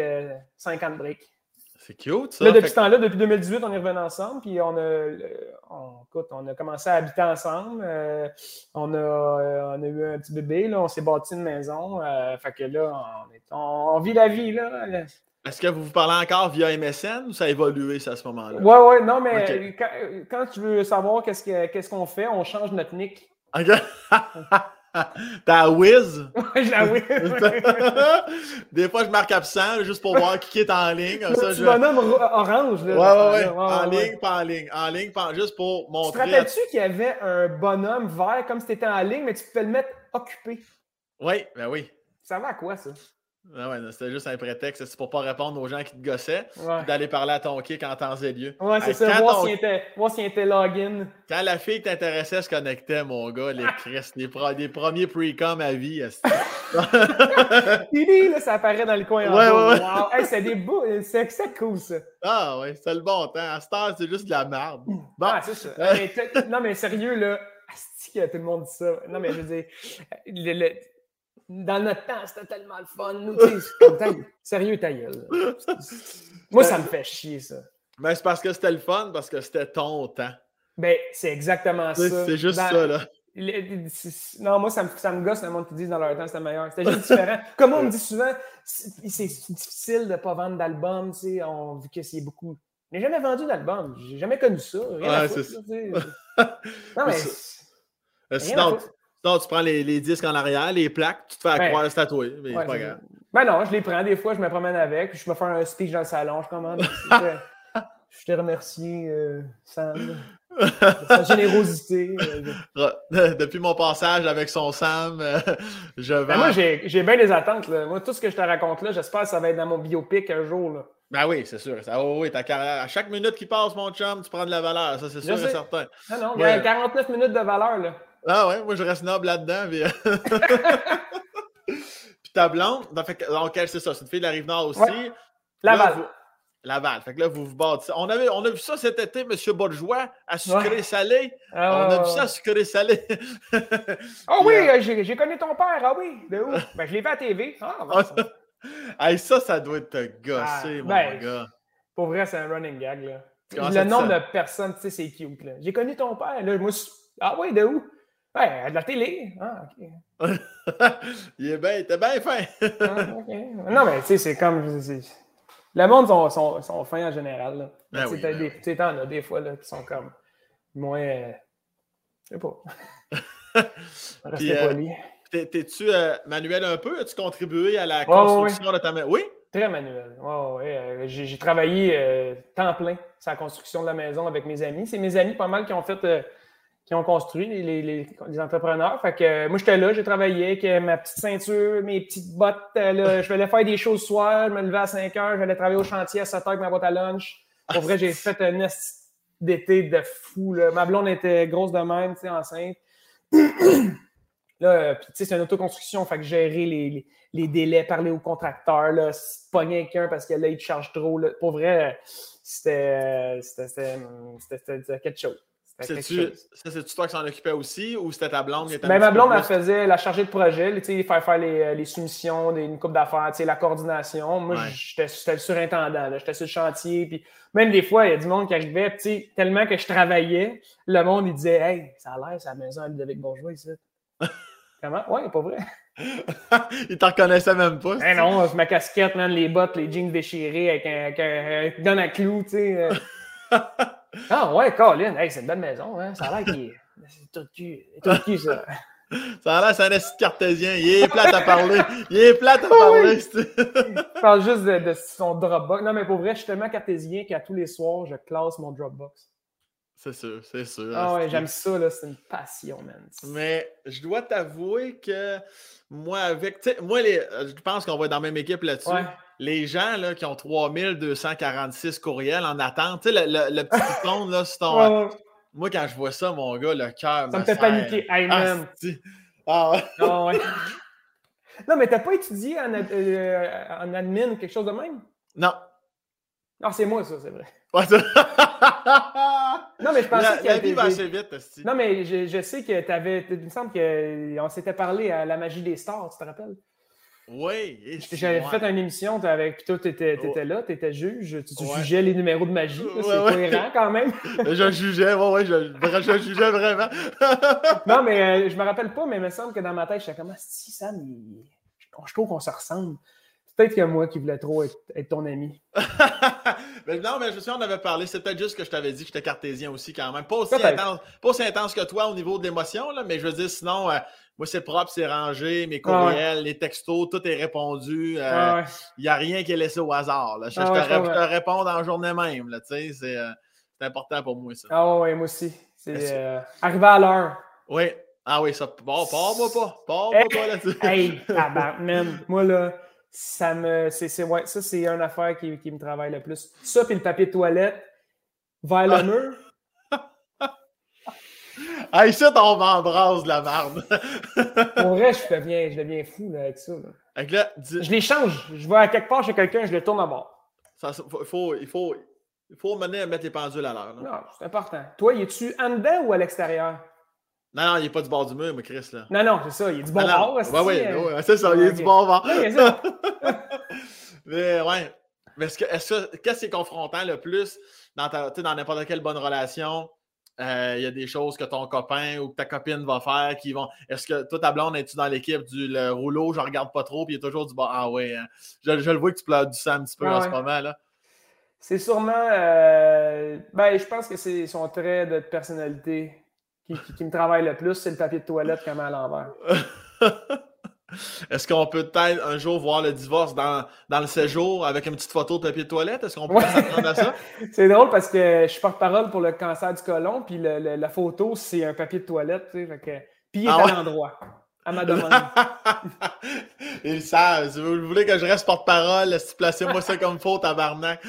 5 euh, ans de break. C'est cute, ça. Là, depuis ce temps-là, depuis 2018, on est revenu ensemble, puis on a, écoute, on a commencé à habiter ensemble. Euh, on, a, on a eu un petit bébé, là, on s'est bâti une maison. fait que là, on, on, vit la vie, là. Est-ce que vous vous parlez encore via MSN ou ça a évolué ça, à ce moment-là? Oui, oui, non, mais quand, tu veux savoir qu'est-ce qu'on fait, on change notre nick. OK. T'as Wiz? Oui, j'ai la Wiz. Des fois, je marque absent juste pour voir qui est en ligne. Comme ça, je... bonhomme orange. Oui, oui, oui. En ligne, pas en ligne. En ligne, pas... juste pour montrer. Tu te rappelles-tu qu'il y avait un bonhomme vert comme si tu étais en ligne, mais tu pouvais le mettre occupé? Oui, ben oui. Ça va à quoi, ça? Ah ouais, c'était juste un prétexte. C'est pour pas répondre aux gens qui te gossaient, d'aller parler à ton kick en temps et lieu. Ouais, c'est ça. Moi, s'il était, était login. Quand la fille t'intéressait, se connectait, mon gars, les Chris, les, premiers pre-com à vie. Tidi, là, ça apparaît dans le coin ouais, en ouais, wow. hey, c'est des beaux. C'est cool, ça. Ah ouais, c'est le bon temps. À cette heure, c'est juste de la merde. Bon. Ah, c'est ça. non, mais sérieux, là. Asti, tout le monde dit ça. Non, mais je veux dire. le dans notre temps, c'était tellement le fun. Nous, sérieux, ta gueule. Moi, ça me fait chier, ça. Mais c'est parce que c'était le fun, parce que c'était ton temps. Ben, c'est exactement ça. C'est juste ça, là. non, moi, ça me, ça me gosse le monde qui dit dans leur temps c'était meilleur. C'était juste différent. Comme on me dit souvent, c'est difficile de ne pas vendre d'albums, tu sais, on, vu que c'est beaucoup. Je n'ai jamais vendu d'album. J'ai jamais connu ça. Rien ouais, c'est ça. non, mais. Sinon, non, tu prends les, les, disques en arrière, les plaques, tu te fais accroire ouais. tatouer, mais c'est pas grave. Ben non, je les prends des fois, je me promène avec, puis je me fais un speech dans le salon, je commande. je te remercie, euh, Sam, de sa générosité. Euh, depuis mon passage avec son Sam, euh, je vais. Ben moi, j'ai bien des attentes. Là. Moi, tout ce que je te raconte là, j'espère que ça va être dans mon biopic un jour. Là. Ben oui, c'est sûr. Ça, oh, oui, ta carrière. À chaque minute qui passe, mon chum, tu prends de la valeur. Ça, c'est sûr et certain. Non, non, a 49 minutes de valeur. Là. Ah ouais, moi je reste noble là-dedans. Puis, puis ta blonde, donc c'est ça, c'est une fille de la Rive-Nord aussi. Laval. Laval. Fait que là, vous vous bâtissez. On, avait, on a vu ça cet été, M. Bourgeois, à sucré-salé. Ah, on a vu ça à sucré-salé. Ah oui, euh, j'ai connu ton père. Ah oui, de où? ben, je l'ai vu à TV. Ah, ben, ça, ça doit te gosser, ah, mon ben, gars. Pour vrai, c'est un running gag. Là. Le nombre de personnes, tu sais, c'est cute. J'ai connu ton père. Là, moi, ah oui, de où? Ouais, de la télé. Ah, OK. il est bien, t'es bien fin. ah, Non, mais tu sais, c'est comme. Le monde sont, sont, sont fins en général. Là. Ben oui, ben des, oui. t'en as des fois là, qui sont comme moins. Euh, je sais pas. Restez euh, poli. T'es-tu euh, manuel un peu? As-tu contribué à la construction de ta maison? Oui? Très manuel. Euh, j'ai travaillé temps plein sur la construction de la maison avec mes amis. C'est mes amis pas mal qui ont fait qui ont construit, les, les, les entrepreneurs. Fait que euh, moi, j'étais là, j'ai travaillé avec euh, ma petite ceinture, mes petites bottes. Euh, là, je voulais faire des choses le soir, je me levais à 5 heures, j'allais travailler au chantier à 7 heures avec ma boîte à lunch. Pour vrai, j'ai fait un nest d'été de fou. Là. Ma blonde était grosse de même, tu sais, enceinte. là, puis tu sais, c'est une autoconstruction, fait que gérer les, les, délais, parler aux contracteurs, là, pogner quelqu'un parce que là, il te charge trop. Là. Pour vrai, c'était quelque chose. C'est-tu toi qui s'en occupais aussi ou c'était ta blonde qui était ben, Ma blonde, elle faisait la chargée de projet, faire faire les, euh, les soumissions, des, une coupe d'affaires, la coordination. Moi, j'étais le surintendant, j'étais sur le chantier. Puis même des fois, il y a du monde qui arrivait, tellement que je travaillais, le monde, il disait Hey, ça a l'air, c'est la maison à Ludovic Bourgeois ici. Comment? Ouais, pas vrai. il t'en reconnaissait même pas. Eh non, ma casquette, man, les bottes, les jeans déchirés avec un, avec un, donne à clou, tu sais. Ah ouais, Colin, hey, c'est une belle maison, hein? Ça a l'air qu'il est. C'est tout cul. tout cul, ça. Ça a l'air, c'est un cartésien. Il est plate à parler. Il est plate à parler. Je parle juste de, son Dropbox. Non, mais pour vrai, je suis tellement cartésien qu'à tous les soirs, je classe mon Dropbox. C'est sûr, c'est sûr. Ah ouais, j'aime ça, là. C'est une passion, man. Mais je dois t'avouer que moi, avec. Moi, les, je pense qu'on va être dans la même équipe là-dessus. Ouais les gens là, qui ont 3246 courriels en attente, tu sais, le, le, petit bouton là, sur ton. Moi, quand je vois ça, mon gars, le cœur. Ça me, fait paniquer. Hey, ah, ah, ouais. Ah, ouais. non, mais t'as pas étudié en, euh, en admin quelque chose de même? Non. Non, c'est moi, ça, c'est vrai. non, mais je pensais que. La vie va assez vite, Non, mais je, je sais que tu avais. Il me semble qu'on s'était parlé à la magie des stars, tu te rappelles? Oui. J'avais fait une émission avec. Puis toi, tu étais, là, tu étais juge. Tu, jugeais les numéros de magie. C'est cohérent quand même. je jugeais, ouais, ouais, je, je jugeais vraiment. non, mais euh, je me rappelle pas, mais il me semble que dans ma tête, j'étais comme ah, si Sam, je trouve qu'on se ressemble. Peut-être que moi qui voulais trop être, ton ami. mais non, mais je sais, on avait parlé. C'est peut-être juste que je t'avais dit que j'étais cartésien aussi quand même. Pas aussi, intense, pas aussi intense que toi au niveau de l'émotion, mais je veux dire, sinon, euh, moi, c'est propre, c'est rangé, mes courriels, les textos, tout est répondu. Euh, il n'y a rien qui est laissé au hasard. Je, ah te, réponds la journée même. Euh, c'est important pour moi, ça. Ah oui, moi aussi. C'est arriver à l'heure. Oui. Ah oui, ça. Bon, pars-moi pas. Pars-moi pas là-dessus. hey. Moi, là, ça me. C'est, ouais, ça, c'est une affaire qui, qui, me travaille le plus. Ça, puis le papier de toilette vers le ah. mur. Ah, ici, on m'embrasse de la merde. Pour vrai, je deviens, je deviens fou là, avec ça. Là. Je les change. Je vais à quelque part chez quelqu'un, je les tourne à bord. Ça, faut, il, faut, il faut mener à mettre les pendules à l'heure. Non, c'est important. Toi, es tu en dedans ou à l'extérieur? Non, non, il n'est pas du bord du mur, mais Chris. Là. Non, non, c'est ça. Il est du bon bord. Oui, oui, ouais, c'est ça. Il est du bon bord. Oui, ça. mais ouais. Mais est-ce que, est qu'est-ce qui est confrontant le plus dans, dans n'importe quelle bonne relation? Euh, il y a des choses que ton copain ou que ta copine va faire qui vont. Est-ce que toi, ta blonde, es-tu dans l'équipe du le rouleau, je regarde pas trop, puis il y a toujours du bon. Ah ouais, hein. je, je, le vois que tu pleures du sang un petit peu en ce moment. là. C'est sûrement. Euh... Ben, je pense que c'est son trait de personnalité qui, qui, me travaille le plus, c'est le papier de toilette comme à l'envers. Est-ce qu'on peut peut-être un jour voir le divorce dans, dans, le séjour avec une petite photo de papier de toilette? Est-ce qu'on peut s'attendre à ça? c'est drôle parce que je suis porte-parole pour le cancer du côlon, puis la photo, c'est un papier de toilette. Tu sais, que, puis il est ah à l'endroit, à ma demande. Ils savent. Si vous voulez que je reste porte-parole, placez-moi ça comme faux, tabarnak?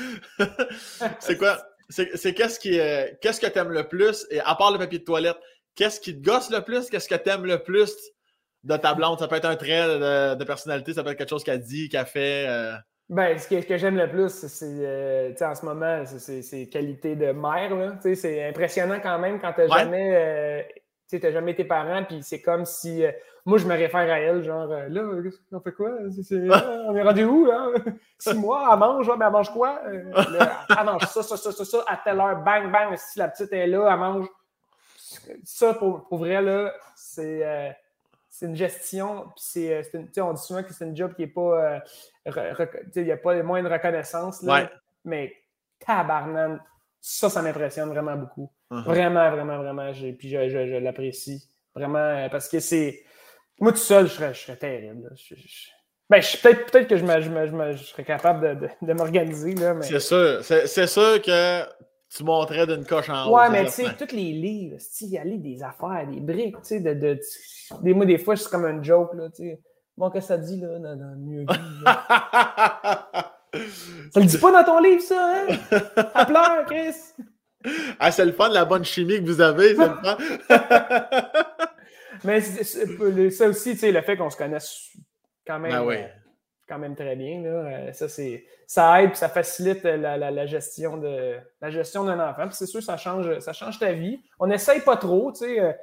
c'est quoi? C'est qu'est-ce qui, qu'est-ce que tu aimes le plus? Et à part le papier de toilette, qu'est-ce qui te gosse le plus? Qu'est-ce que tu aimes le plus? de ta blonde? Ça peut être un trait de, personnalité, ça peut être quelque chose qu'elle dit, qu'elle fait. Euh. Ben, ce que, que j'aime le plus, c'est euh, en ce moment, c'est qualité de mère. C'est impressionnant quand même quand tu n'as jamais, euh, jamais été parent, puis c'est comme si. Euh, moi, je me réfère à elle, genre, euh, là, on fait quoi? on est rendu où, là? Six mois, elle mange, mais elle mange quoi? elle mange ça, ça, ça, ça, ça, à telle heure, bang, bang, si la petite est là, elle mange. Ça, pour, pour vrai, là, c'est c'est une gestion, puis c'est, on dit souvent que c'est une job qui n'est pas. il n'y a pas moins de reconnaissance, là, mais tabarnan, ça, ça m'impressionne vraiment beaucoup. Uh-huh. Vraiment, vraiment, vraiment. puis je, je, l'apprécie. Vraiment, euh, parce que c'est. Moi, tout seul, je serais, je serais terrible. ben, peut-être, que je, me, je, serais capable de, de, m'organiser. Mais... C'est sûr. C'est, sûr que tu montrais d'une coche en haut. Ouais, mais tu sais, tous les livres, il y a des affaires, des briques, tu sais, de, de, des, moi, des fois, c'est comme un joke, là, tu sais. Bon, qu'est-ce que ça dit, là, dans, dans mieux Ça le dit pas dans ton livre, ça, hein? Ça pleure, Chris! Ah, c'est le fun, la bonne chimie que vous avez, c'est le fun. Mais ça aussi, tu sais, le fait qu'on se connaisse quand même, ben euh, quand même très bien, là, euh, ça, c'est, ça aide ça facilite la, la, la, gestion de la gestion d'un enfant. Puis c'est sûr, ça change, ça change ta vie. On n'essaye pas trop, tu sais.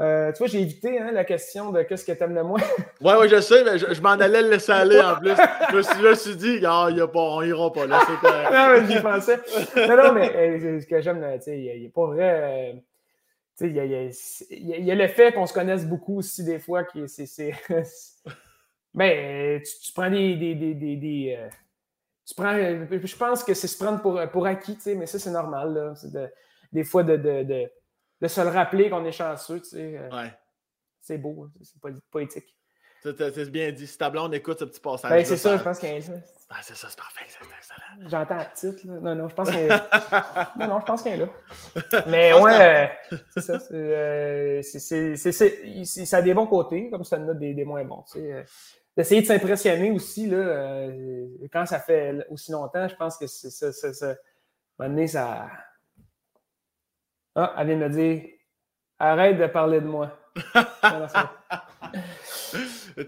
Euh, tu vois, j'ai évité hein, la question de qu'est-ce que t'aimes le moins. Oui, oui, je sais, mais je, m'en allais le laisser aller en plus. je, me suis, je me suis dit, ah, y a pas, on ira pas là. non, mais j'y pensais. Non, non, mais euh, ce que j'aime, tu sais, il n'y a, pas vrai. Euh, il y a, y, y a, le fait qu'on se connaisse beaucoup aussi des fois qui c'est. ben, tu, tu, prends des. des, des, des, tu prends, je pense que c'est se prendre pour, pour acquis, mais ça, c'est normal. Là. De, des fois, de, de de se le rappeler qu'on est chanceux, sais. Euh, ouais. C'est beau, hein, c'est poétique. C'est bien dit. Si ta blonde écoute ce petit passage. Ben, c'est ça, je pense qu'il y a ça. Ah, c'est ça, c'est parfait, c'est excellent. J'entends le titre, là. Non, non, je pense qu'il est Non, non, je pense qu'il est là. Mais ouais, euh, c'est ça. Euh, c'est, ça a des bons côtés, comme ça en a des, des moins bons. Tu sais. D'essayer de s'impressionner aussi, là, quand ça fait aussi longtemps, je pense que c'est ça. ça, ça, ça, ça ah, elle vient de me dire arrête de parler de moi.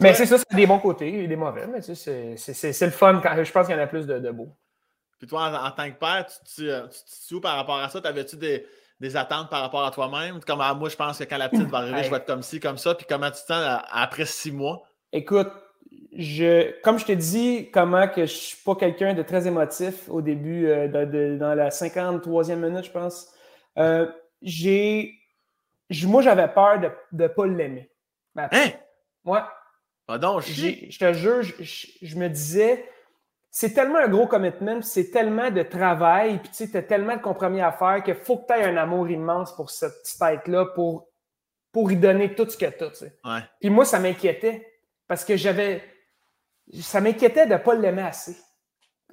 mais c'est ça, c'est des bons côtés et des mauvais, mais c'est le fun. Quand, je pense qu'il y en a plus de, de beaux. Puis toi, en, tant que père, tu te tu, par rapport à ça? T'avais-tu des, des, attentes par rapport à toi-même? Comme à moi, je pense que quand la petite va arriver, je vais être comme ci, comme ça. Puis comment tu te sens après six mois? Écoute, je, comme je t'ai dit, comment que je suis pas quelqu'un de très émotif au début, euh, de, dans la 53e minute, je pense. Euh, j'ai. Moi, j'avais peur de ne pas l'aimer. Hein? Ouais. Ah je te jure, je, me disais, c'est tellement un gros commitment, c'est tellement de travail, puis tu sais, as tellement de compromis à faire qu'il faut que tu aies un amour immense pour cette petite tête-là, pour, pour y donner tout ce que tu as. Ouais. Puis moi, ça m'inquiétait, parce que j'avais. Ça m'inquiétait de ne pas l'aimer assez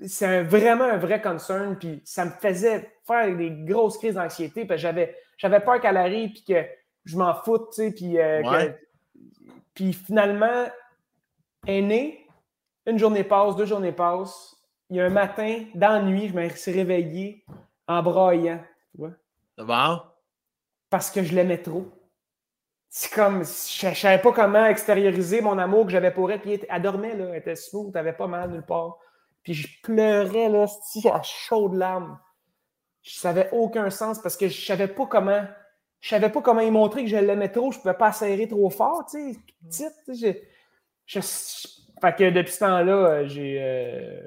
c'est vraiment un vrai concern. Puis ça me faisait faire des grosses crises d'anxiété. Parce j'avais, j'avais peur qu'elle arrive puis que je m'en foute, tu sais. Puis, euh, puis finalement, née. Une journée passe, deux journées passent. Il y a un matin, dans la nuit, je me suis réveillé en braillant. Tu vois? Bon? Parce que je l'aimais trop. C'est comme, je ne savais pas comment extérioriser mon amour que j'avais pour elle. Puis elle dormait, là, elle était smooth, elle n'avait pas mal nulle part. Puis je pleurais, là, à chaudes larmes. Je savais aucun sens parce que je savais pas comment. Je savais pas comment y montrer que je l'aimais trop. Je pouvais pas serrer trop fort, tu sais. Petite, fait que depuis ce temps-là, euh, j'ai. Euh,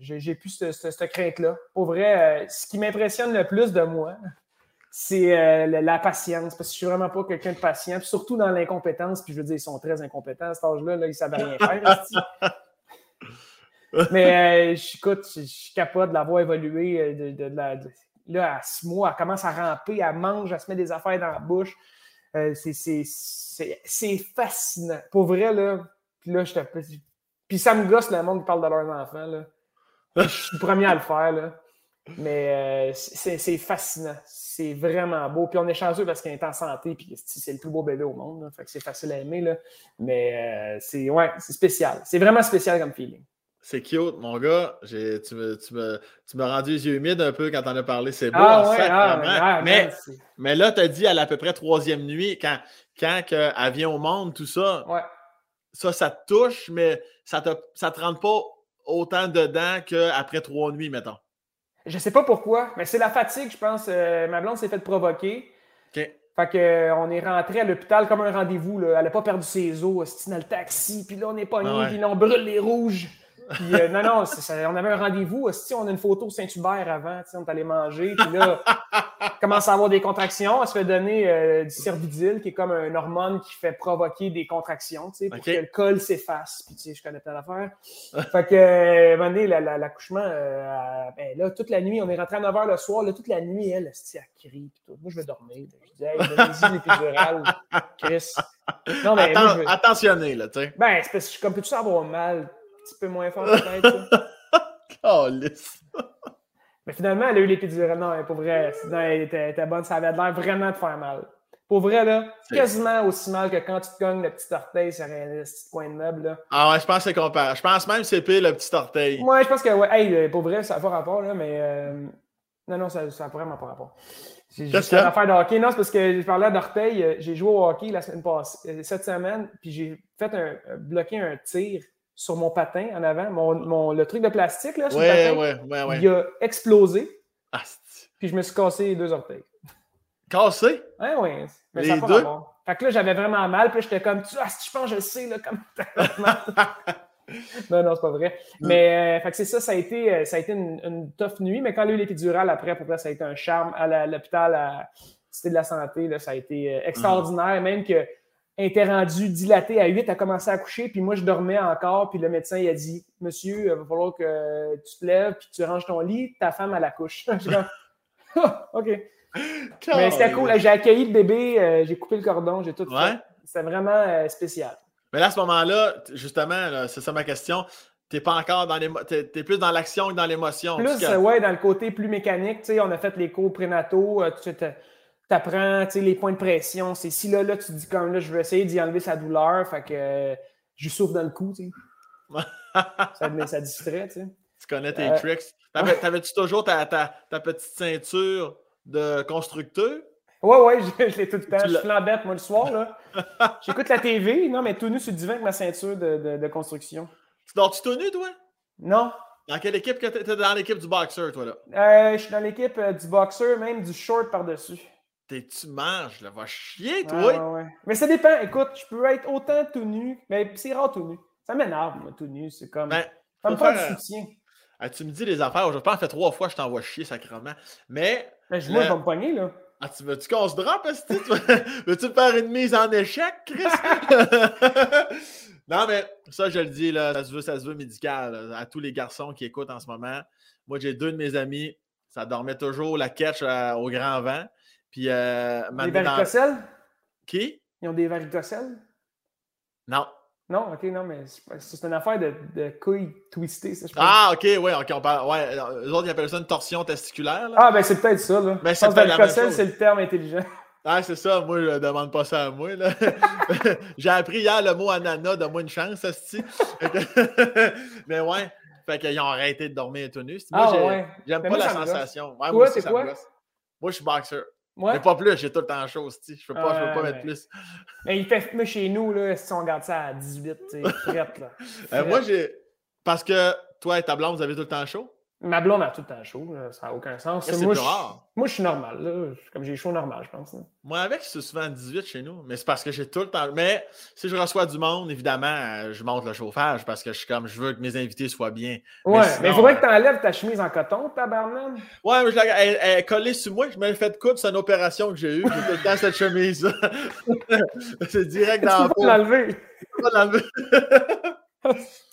j'ai plus cette, crainte-là. Au vrai, euh, ce qui m'impressionne le plus de moi, c'est la, patience, parce que je suis vraiment pas quelqu'un de patient, surtout dans l'incompétence, puis je veux dire, ils sont très incompétents à cet âge-là, là, ils savent rien faire. Mais euh, écoute, je suis capable de l'avoir évolué. Euh, de, de, là, à six mois, elle commence à ramper, elle mange, elle se met des affaires dans la bouche. C'est fascinant. Pour vrai, là, puis là, je te... Puis ça me gosse le monde qui parle de leurs enfants. Là. Je suis le premier à le faire. Là. Mais euh, c'est fascinant. C'est vraiment beau. Puis on est chanceux parce qu'il est en santé. Puis c'est le plus beau bébé au monde. Là. Fait que c'est facile à aimer. Là. Mais c'est ouais, spécial. C'est vraiment spécial comme feeling. C'est cute, mon gars. Tu me, tu, me, tu m'as rendu les yeux humides un peu quand t'en as parlé. C'est beau, ah, ouais, ah, ah, mais, mais là, tu as dit à l'à peu près troisième nuit, quand, quand elle vient au monde, tout ça, ouais. Ça, ça te touche, mais ça te, ça te rend pas autant dedans qu'après trois nuits, mettons. Je sais pas pourquoi, mais c'est la fatigue, je pense. Euh, ma blonde s'est fait provoquer. OK. Fait que, euh, on est rentré à l'hôpital comme un rendez-vous. là. Elle n'a pas perdu ses os. C'était dans le taxi. Puis là, on est pogné. Ah. Puis là, on brûle les rouges. Puis euh, non, non, ça, on avait un rendez-vous. Si on a une photo Saint-Hubert avant, on est allé manger. Puis là, elle commence à avoir des contractions. Elle se fait donner euh, du Cervidil, qui est comme une hormone qui fait provoquer des contractions, tu sais, pour que le col s'efface. Puis tu sais, je connais plein d'affaires. fait que, euh, un moment donné, la- la- l'accouchement, euh, ben, là, toute la nuit, on est rentré à 9 h le soir. Là, toute la nuit, elle, esti, elle crie. Puis tout. Moi, je vais dormir. Je dis, hey, donnez-y Chris. Non, mais moi, Atten- je veux- Attentionné, là, tu sais. ben, c'est parce que je suis comme, peux-tu avoir mal? Un petit peu moins fort, peut-être. Oh, lisse. Mais finalement, elle a eu l'épidurale. Non, elle, pour vrai, non, elle était, elle était bonne. Ça avait l'air vraiment de faire mal. Pour vrai, là, C'est- quasiment aussi mal que quand tu te cognes le petit orteil sur un petit coin de meuble. Là. Ah ouais, je pense que c'est comparable. Je pense même que c'est pire le petit orteil. Moi, je pense que, ouais, hey, euh, pour vrai, ça n'a pas rapport, là, mais. euh, non, non, ça n'a vraiment pas rapport. C'est Qu'est-ce juste affaire de hockey. Non, c'est parce que je parlais d'orteil. euh, J'ai joué au hockey la semaine passée, euh, cette semaine, puis j'ai fait un, euh, bloqué un tir sur mon patin en avant. Mon, mon- le truc de plastique, là, sur le patin, ouais, ouais, ouais. il a explosé, puis je me suis cassé les deux orteils. Cassé? Ouais, ouais. Mais Les ça pas deux? Fait que là, j'avais vraiment mal, puis j'étais comme, ah, si je pense, je le sais, là, comme. non, non, c'est pas vrai. Mais, euh, fait que c'est ça, ça a été, euh, ça a été une, une tough nuit, mais quand elle a eu l'épidurale après, pour vrai, ça a été un charme à l'hôpital, à Cité de la Santé, là, ça a été euh, extraordinaire, même que. Était rendue dilatée à 8, elle a commencé à coucher, puis moi je dormais encore, puis le médecin il a dit Monsieur, il va falloir que tu te lèves, puis tu ranges ton lit, ta femme. J'ai comme Ah, OK. Mais c'était cool. J'ai accueilli le bébé, euh, j'ai coupé le cordon, j'ai tout Ouais. fait. C'était vraiment euh, spécial. Mais là, à ce moment-là, justement, c'est ça ma question. T'es pas encore dans l'émo... T'es, plus dans l'action que dans l'émotion. Plus, que- euh, ouais, dans le côté plus mécanique, tu sais, on a fait les cours prénataux, euh, tu apprends, tu les points de pression. C'est si là, là, tu te dis comme là, je vais essayer d'y enlever sa douleur, fait que euh, je lui souffle dans le cou, tu ça, mais ça distrait, tu sais. Tu connais tes Euh, tricks. T'avais, t'avais-tu toujours ta, ta, ta petite ceinture de constructeur? Ouais, ouais, je, je l'ai tout le temps. Tu Je flambette, moi, le soir, là. J'écoute la TV, non, mais tout nu sur le divan avec ma ceinture de, de- de construction. Tu dors-tu tout nu, toi? Non, Dans quelle équipe que t'es? T'es dans l'équipe du boxeur, toi, là? euh, je suis dans l'équipe euh, du boxeur, même du short par-dessus. T'es-tu manges, là? Va chier, toi! ouais. Mais ça dépend. Écoute, je peux être autant tout nu, mais c'est rare tout nu. Ça m'énerve, moi, tout nu. C'est comme. Ben, ça me faire, du euh, soutien. ah, tu me dis les affaires. Je pense que trois fois je t'envoie chier sacrément. Mais, Mais je- le- je vais me pogner, là. ah, tu veux-tu qu'on se drop, esti? Tu veux- Veux-tu me faire une mise en échec, Chris? non, mais ça, je le dis, là, ça se veut, ça se veut médical là, à tous les garçons qui écoutent en ce moment. Moi, j'ai deux de mes amis, ça dormait toujours la catch euh, au grand vent. Puis, euh, Des varicocèles? Qui? Ils ont des varicocèles? Non. Non, ok, non, mais c'est c'est une affaire de, de couilles twistées, ça, je pense. Ah, ok, ouais, ok, on parle. Ouais, eux autres, ils appellent ça une torsion testiculaire. Là. Ah, ben c'est peut-être ça, là. Mais Je c'est varicocèle, c'est le terme intelligent. Ah, c'est ça, moi, je demande pas ça à moi. là. J'ai appris hier le mot ananas, donne-moi une chance, que- Mais ouais, fait qu'ils ont arrêté de dormir tout nu. Moi, Ah, ouais. j'aime pas moi, la ça sensation. Ouais, moi ça me quoi? Moi, je suis boxeur. Ouais. Mais pas plus, j'ai tout le temps chaud. Je peux pas, je peux pas mettre plus. Mais il fait mais chez nous, là, si on garde ça à 18, tu là. Euh, moi, j'ai. Parce que toi et ta blonde, vous avez tout le temps chaud? Ma blonde a tout le temps chaud, là, ça n'a aucun sens. Moi, je, moi, je suis normal, là. Comme j'ai chaud normal, je pense. Moi, avec, c'est souvent 18 chez nous, mais c'est parce que j'ai tout le temps. Mais si je reçois du monde, évidemment, euh, je monte le chauffage parce que je suis comme, je veux que mes invités soient bien. Ouais, mais sinon, il faudrait euh, que tu enlèves ta chemise en coton, tabarnak. Ouais, mais je la- elle, elle est collée sur moi, je me l'ai fait coudre, c'est une opération que j'ai eue. J'ai tout le temps cette chemise c'est direct dans la peau. l'enlever. l'enlever.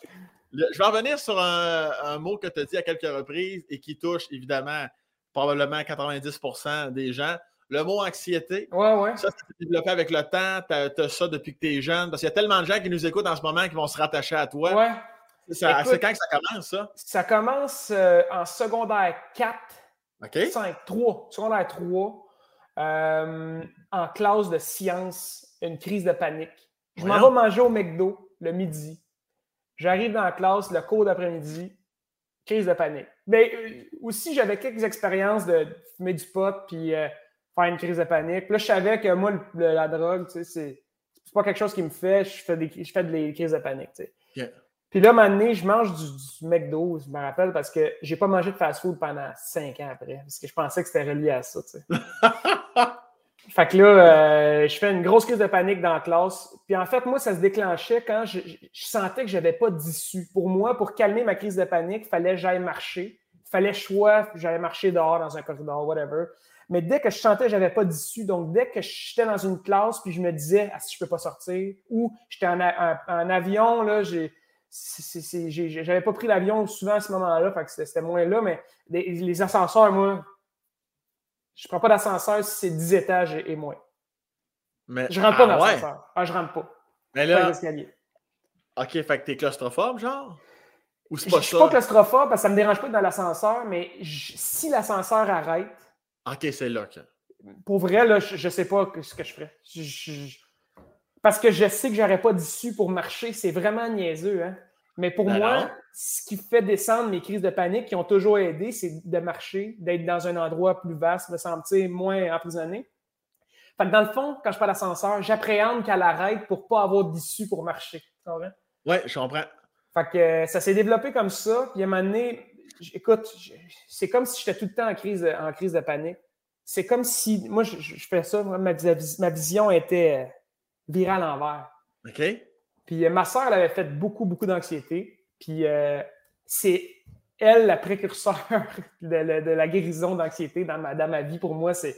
Le- je vais revenir sur un, un mot que tu as dit à quelques reprises et qui touche évidemment probablement 90% des gens. Le mot anxiété. Ouais, ouais. Ça, ça s'est développé avec le temps. Tu as, ça depuis que tu es jeune. Parce qu'il y a tellement de gens qui nous écoutent en ce moment qui vont se rattacher à toi. Ouais. C'est quand que ça commence, ça? Ça commence euh, en secondaire 4, OK? 5, 3. Secondaire 3. euh, en classe de sciences, une crise de panique. Je m'en vais manger au McDo le midi. J'arrive dans la classe, le cours d'après-midi, crise de panique. Mais euh, aussi, j'avais quelques expériences de fumer du pot puis euh, faire une crise de panique. Là, je savais que moi, le- le- la drogue, tu sais, c'est c'est pas quelque chose qui me fait. Je fais des, je fais des crises de panique. tu sais. Puis là, un je mange du, McDo, je me rappelle, parce que j'ai pas mangé de fast-food pendant cinq ans après, parce que je pensais que c'était relié à ça, tu sais. fait que là, euh, je fais une grosse crise de panique dans la classe. Puis en fait, moi, ça se déclenchait quand je, sentais que j'avais pas d'issue. Pour moi, pour calmer ma crise de panique, il fallait que j'aille marcher. Fallait choix, j'allais marcher dehors dans un corridor, whatever. Mais dès que je sentais que j'avais pas d'issue, donc dès que j'étais dans une classe, puis je me disais, ah, si je peux pas sortir, ou j'étais en, avion, là, j'ai j'avais pas pris l'avion souvent à ce moment-là, c'était moins là, mais les, ascenseurs, moi, je prends pas d'ascenseur si c'est 10 étages et, moins. Mais, je rentre pas ah dans l'ascenseur. Ah, je rentre pas. Mais là. Ok, fait que t'es claustrophobe, genre? Ou c'est pas ça? Je suis pas claustrophobe parce que ça me dérange pas dans l'ascenseur, mais si l'ascenseur arrête. Ok, c'est là que. Pour vrai, là, je, je sais pas ce que je ferais. Parce que je sais que j'aurais pas d'issue pour marcher. C'est vraiment niaiseux. Hein? Mais pour ben moi, ce qui fait descendre mes crises de panique, qui ont toujours aidé, c'est de marcher, d'être dans un endroit plus vaste, de me sentir moins emprisonné. Fait que dans le fond, quand je parle d'ascenseur, j'appréhende qu'elle arrête pour pas avoir d'issue pour marcher. Oui, je comprends. Fait que euh, ça s'est développé comme ça. Puis à un moment donné, écoute, c'est comme si j'étais tout le temps en crise, en crise de panique. C'est comme si, moi, je, fais ça, ma, ma vision était euh, viré à l'envers. OK. Puis euh, ma soeur, elle avait fait beaucoup, beaucoup d'anxiété. Puis euh, c'est elle la précurseur de, la guérison d'anxiété dans ma, dans ma vie. Pour moi, c'est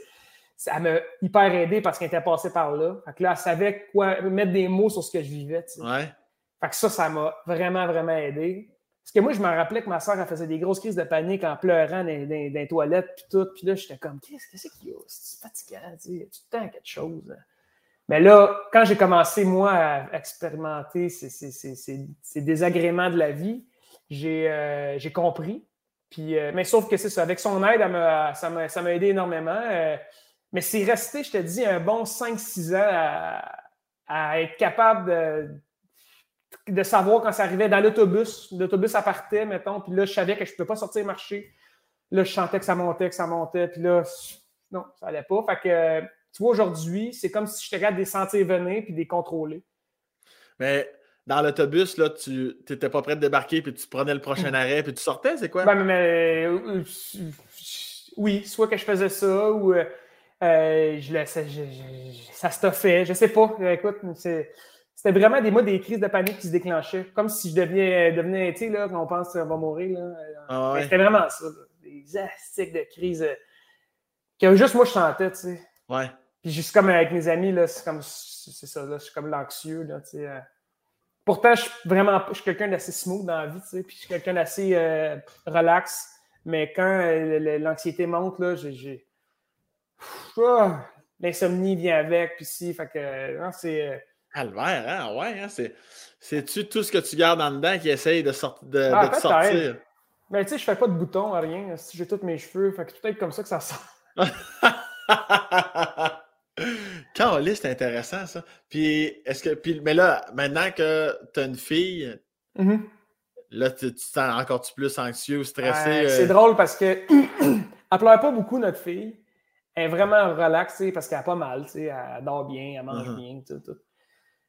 ça m'a hyper aidé parce qu'elle était passée par là. Fait que là, elle savait quoi mettre des mots sur ce que je vivais. Ouais. Fait que ça, ça m'a vraiment, vraiment aidé. Parce que moi, je me rappelais que ma soeur, elle faisait des grosses crises de panique en pleurant dans, les toilettes, puis tout. Puis là, j'étais comme, qu'est-ce qu'il y a? C'est fatigant, tu sais, tout le temps quelque chose. Mais là, quand j'ai commencé, moi, à expérimenter ces, désagréments de la vie, j'ai euh, compris. Puis, euh, mais sauf que c'est ça, avec son aide, ça m'a aidé énormément. Euh, mais c'est resté, je te dis, un bon 5-6 ans à, être capable de, de, savoir quand ça arrivait dans l'autobus. L'autobus, partait, mettons, puis là, je savais que je ne pouvais pas sortir marcher. Là, je sentais que ça montait, que ça montait, puis là, non, ça n'allait pas. Fait que tu vois, aujourd'hui, c'est comme si je te regarde des sentir venir puis des contrôler. Mais dans l'autobus, là, tu n'étais pas prêt de débarquer puis tu prenais le prochain arrêt puis tu sortais, c'est quoi? Ben, mais, euh, oui, soit que je faisais ça ou euh, euh, je laissais, ça se fait, je sais pas. Écoute, c'était vraiment des mois des crises de panique qui se déclenchaient. Comme si je devenais, devenais tu sais, là, qu'on pense qu'on va mourir. Là. Ah c'était vraiment ça. Des astiques de crise que juste moi je sentais, tu sais. Ouais. Puis juste comme avec mes amis, là, c'est comme c'est ça, là, je suis comme l'anxieux. Là, euh. Pourtant, je suis vraiment je suis quelqu'un d'assez smooth dans la vie, tu sais, puis je suis quelqu'un d'assez euh, relax. Mais quand euh, l'anxiété monte, là, j'ai. Ah, l'insomnie vient avec, puis si, fait que non, c'est. Calvaire, hein? Ouais, hein? C'est. C'est-tu tout ce que tu gardes en dedans qui essaye de, sortir de, ah, te sortir? Mais tu sais, je fais pas de boutons, rien. Si j'ai tous mes cheveux, fait que peut-être comme ça que ça sort. Caroline, c'est intéressant ça. Puis, est-ce que. Puis, mais là, maintenant que tu as une fille, mm-hmm. là, tu, te sens encore plus anxieux ou stressé. Euh? C'est drôle parce que elle pleure pas beaucoup, notre fille. Elle est vraiment relaxée parce qu'elle a pas mal, elle dort bien, elle mange mm-hmm. bien, tout, tout.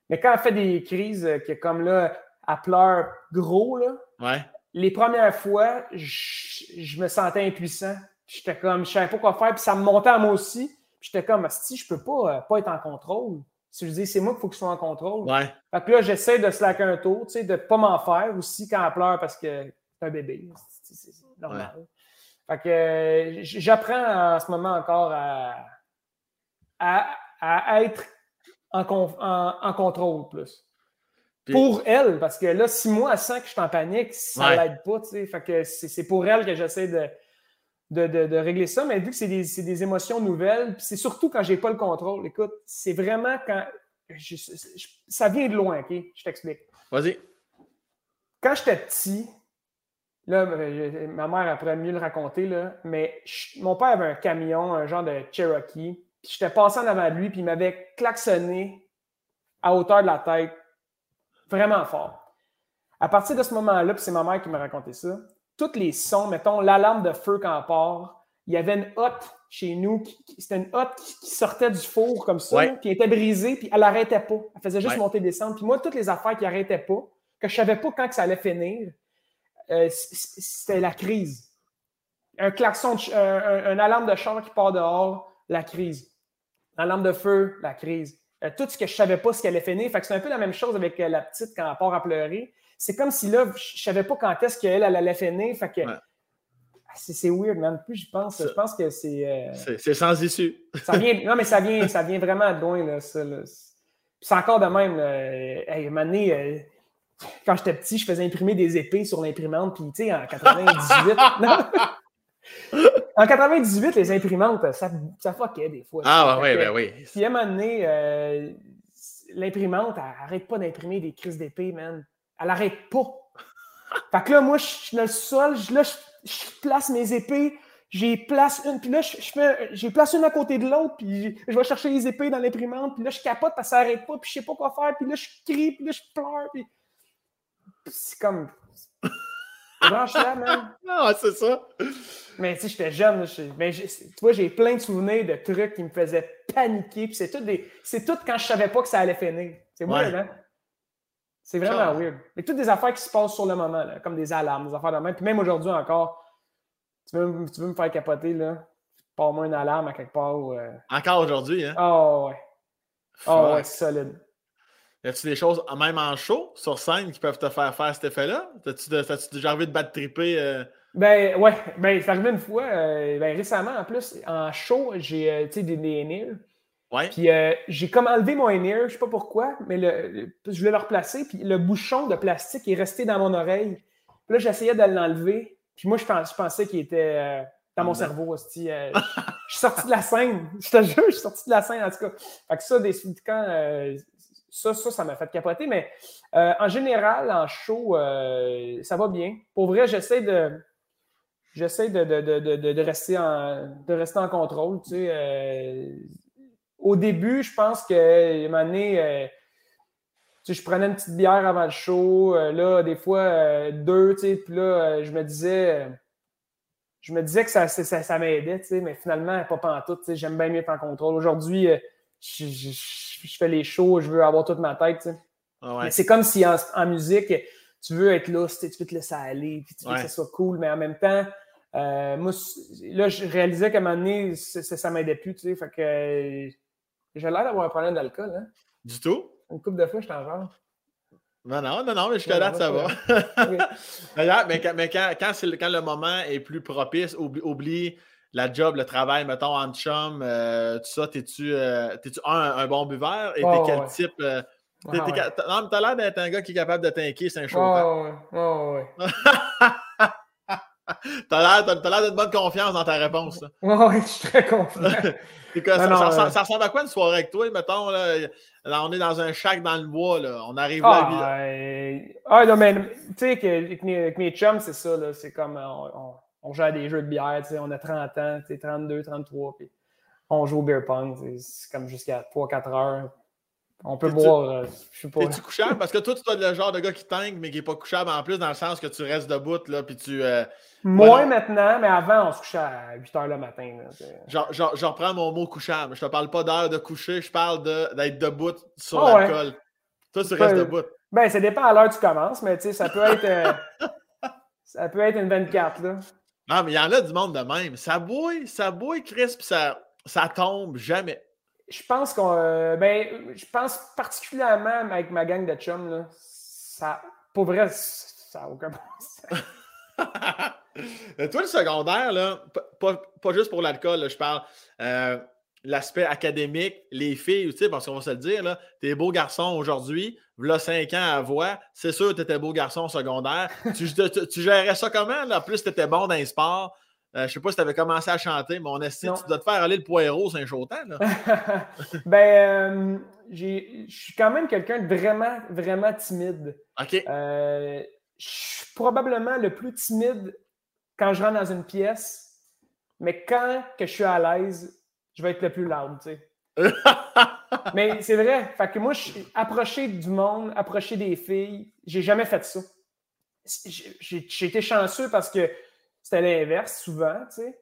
Mais quand elle fait des crises, euh, que comme là, elle pleure gros, là, ouais. les premières fois, je, me sentais impuissant. J'étais comme, je savais pas quoi faire, puis ça me montait à moi aussi. J'étais comme, si je peux pas, euh, pas être en contrôle. Si je dis, c'est moi qu'il faut que je sois en contrôle. Ouais. Fait que là, j'essaie de slacker un tour, tu sais, de pas m'en faire aussi quand elle pleure parce que c'est un bébé. C'est normal. Fait que euh, j'apprends en ce moment encore à, à, être en, en, contrôle plus. Pour elle, parce que là, si moi, elle sent que je suis en panique, ça ne l'aide pas, tu sais. Fait que c'est pour elle que j'essaie de, de, régler ça, mais vu que c'est des, émotions nouvelles, c'est surtout quand j'ai pas le contrôle. Écoute, c'est vraiment quand. ça vient de loin, OK? Je t'explique. Vas-y. Quand j'étais petit, là, ma mère a pourrait mieux le raconter, là, mais mon père avait un camion, un genre de Cherokee, puis j'étais passé en avant de lui, puis il m'avait klaxonné à hauteur de la tête, vraiment fort. À partir de ce moment-là, puis c'est ma mère qui m'a raconté ça, tous les sons, mettons l'alarme de feu quand on part, il y avait une hotte chez nous, c'était une hotte qui, sortait du four comme ça, qui était brisée, puis elle n'arrêtait pas. Elle faisait juste monter et descendre. Puis moi, toutes les affaires qui n'arrêtaient pas, que je savais pas quand que ça allait finir, euh, c'était la crise. Un klaxon, un, alarme de char qui part dehors, la crise. Un alarme de feu, la crise. Euh, tout ce que je savais pas ce qu'elle allait finir. Fait que c'est un peu la même chose avec euh, la petite quand elle part à pleurer. C'est comme si là, je savais pas quand est-ce qu'elle allait finir. Fait que ah, c'est weird, man. Plus je pense, je pense que c'est. c'est sans issue. ça vient, non, mais ça vient, ça vient vraiment de loin, là, ça. C'est encore de même. Hey, quand j'étais petit, je faisais imprimer des épées sur l'imprimante, puis tu sais, en 98. en 98, les imprimantes, ça, ça fuckait des fois. Ah, ouais, ben oui. Puis à un moment donné, euh, l'imprimante, elle arrête pas d'imprimer des crises d'épée, man. Elle arrête pas. fait que là, moi, je suis dans le sol, je, là, je, place mes épées, j'ai place une, puis là, je, j'ai place une à côté de l'autre, puis je vais chercher les épées dans l'imprimante, puis là, je capote parce que ça arrête pas, puis je sais pas quoi faire, puis là, je crie, puis là, je pleure, puis c'est comme. Branche là, man. Non, c'est ça. Mais tu sais, j'étais jeune. Mais tu vois, j'ai plein de souvenirs de trucs qui me faisaient paniquer. Puis c'est tout, des... tout quand je savais pas que ça allait finir. C'est weird, hein? C'est vraiment weird. Mais toutes des affaires qui se passent sur le moment, là, comme des alarmes, des affaires de même. Puis même aujourd'hui encore, tu veux, tu veux me faire capoter, là? Moins une alarme à quelque part. Euh. Encore aujourd'hui, hein? Oh, ouais. Oh, ouais, solide. Y a-tu des choses, même en show, sur scène, qui peuvent te faire faire cet effet-là? T'as-tu déjà envie de battre triper? Euh? Ben, ouais. Ben, c'est arrivé une fois, euh, ben, récemment, en plus, en show, j'ai, tu sais, des, des Ouais. Puis j'ai comme enlevé mon in je sais pas pourquoi, mais le, je voulais le replacer, puis le bouchon de plastique est resté dans mon oreille. Puis là, j'essayais de l'enlever, puis moi, je, je pensais qu'il était dans mon cerveau. je suis sorti de la scène. Je te jure, je suis sorti de la scène, en tout cas. Fait que ça, des, quand ça, ça, ça m'a fait capoter. Mais euh, en général, en show, euh, ça va bien. Pour vrai, j'essaie de. J'essaie de, de, rester en, de rester en contrôle. Tu sais, euh, au début, je pense que une année, sais, je prenais une petite bière avant le show. là, des fois, deux, tu sais, puis là, je me disais je me disais que ça, ça, ça m'aidait, tu sais, mais finalement, pas pantoute, tu sais, j'aime bien mieux être en contrôle. Aujourd'hui, je, je fais les shows, je veux avoir toute ma tête. Ah c'est comme si en, musique, tu veux être là, tu veux te laisser aller, puis tu veux que ça soit cool, mais en même temps, euh, moi, là, je réalisais qu'à un moment donné, ça, ça m'aidait plus, tu sais. Fait que j'ai l'air d'avoir un problème d'alcool, hein. Du tout? Une couple de fois, je t'en parle. Non, non, non, non, mais jusqu'à là, ça va. mais, mais quand, quand, quand, le moment est plus propice, oublie la job, le travail, mettons, en chum, euh, tout ça, t'es-tu euh, un, un, bon buveur? Et t'es quel type? Euh, t'as l'air d'être un gars qui est capable de t'inquiéter, c'est un show. Ouais, ouais, ouais. t'as l'air d'une bonne confiance dans ta réponse. Ouais, je suis très confiant. ça, ça, ressemble à quoi une soirée avec toi, mettons? Là, on est dans un shack dans le bois, là. on arrive là. Ah, ah non, mais tu sais, avec, avec, mes chums, c'est ça, c'est comme on, on joue à des jeux de bière, on a 30 ans, 32, 33, puis on joue au beer pong, c'est comme jusqu'à 3-4 heures. On peut boire, euh, je sais pas. Es-tu couchable? Parce que toi, tu es le genre de gars qui tangue, mais qui n'est pas couchable en plus, dans le sens que tu restes debout, là, puis tu... Euh, Moins maintenant, mais avant, on se couchait à 8 heures le matin. je reprends mon mot couchable. Je te parle pas d'heure de coucher, je parle d'être debout sur ah l'alcool. Toi, tu restes debout. Ben, ça dépend à l'heure que tu commences, mais tu sais, ça peut être... Euh, ça peut être une 24, là. Ah, mais il y en a du monde de même. Ça bouille, ça bouille, Chris, puis ça, ça tombe jamais. Je pense qu'on. Euh, ben, je pense particulièrement avec ma gang de chums, là, ça. Pour vrai, ça n'a aucun sens. Toi, le secondaire, là, pas, pas juste pour l'alcool, je parle. Euh, l'aspect académique, les filles, tu sais, parce qu'on va se le dire, là, t'es beau garçon aujourd'hui, voilà 5 ans à voix, c'est sûr que t'étais beau garçon au secondaire. tu, tu, gérais ça comment? Là? En plus, t'étais bon dans les sports. Euh, je sais pas si tu avais commencé à chanter, mais on estime tu dois te faire aller le poireau, c'est un chautant. ben, euh, je suis quand même quelqu'un de vraiment, vraiment timide. OK. Euh, je suis probablement le plus timide quand je rentre dans une pièce, mais quand que je suis à l'aise, je vais être le plus loud, tu sais. mais c'est vrai. Fait que moi, je approché du monde, approché des filles, j'ai jamais fait ça. J'ai été chanceux parce que c'était l'inverse souvent, tu sais.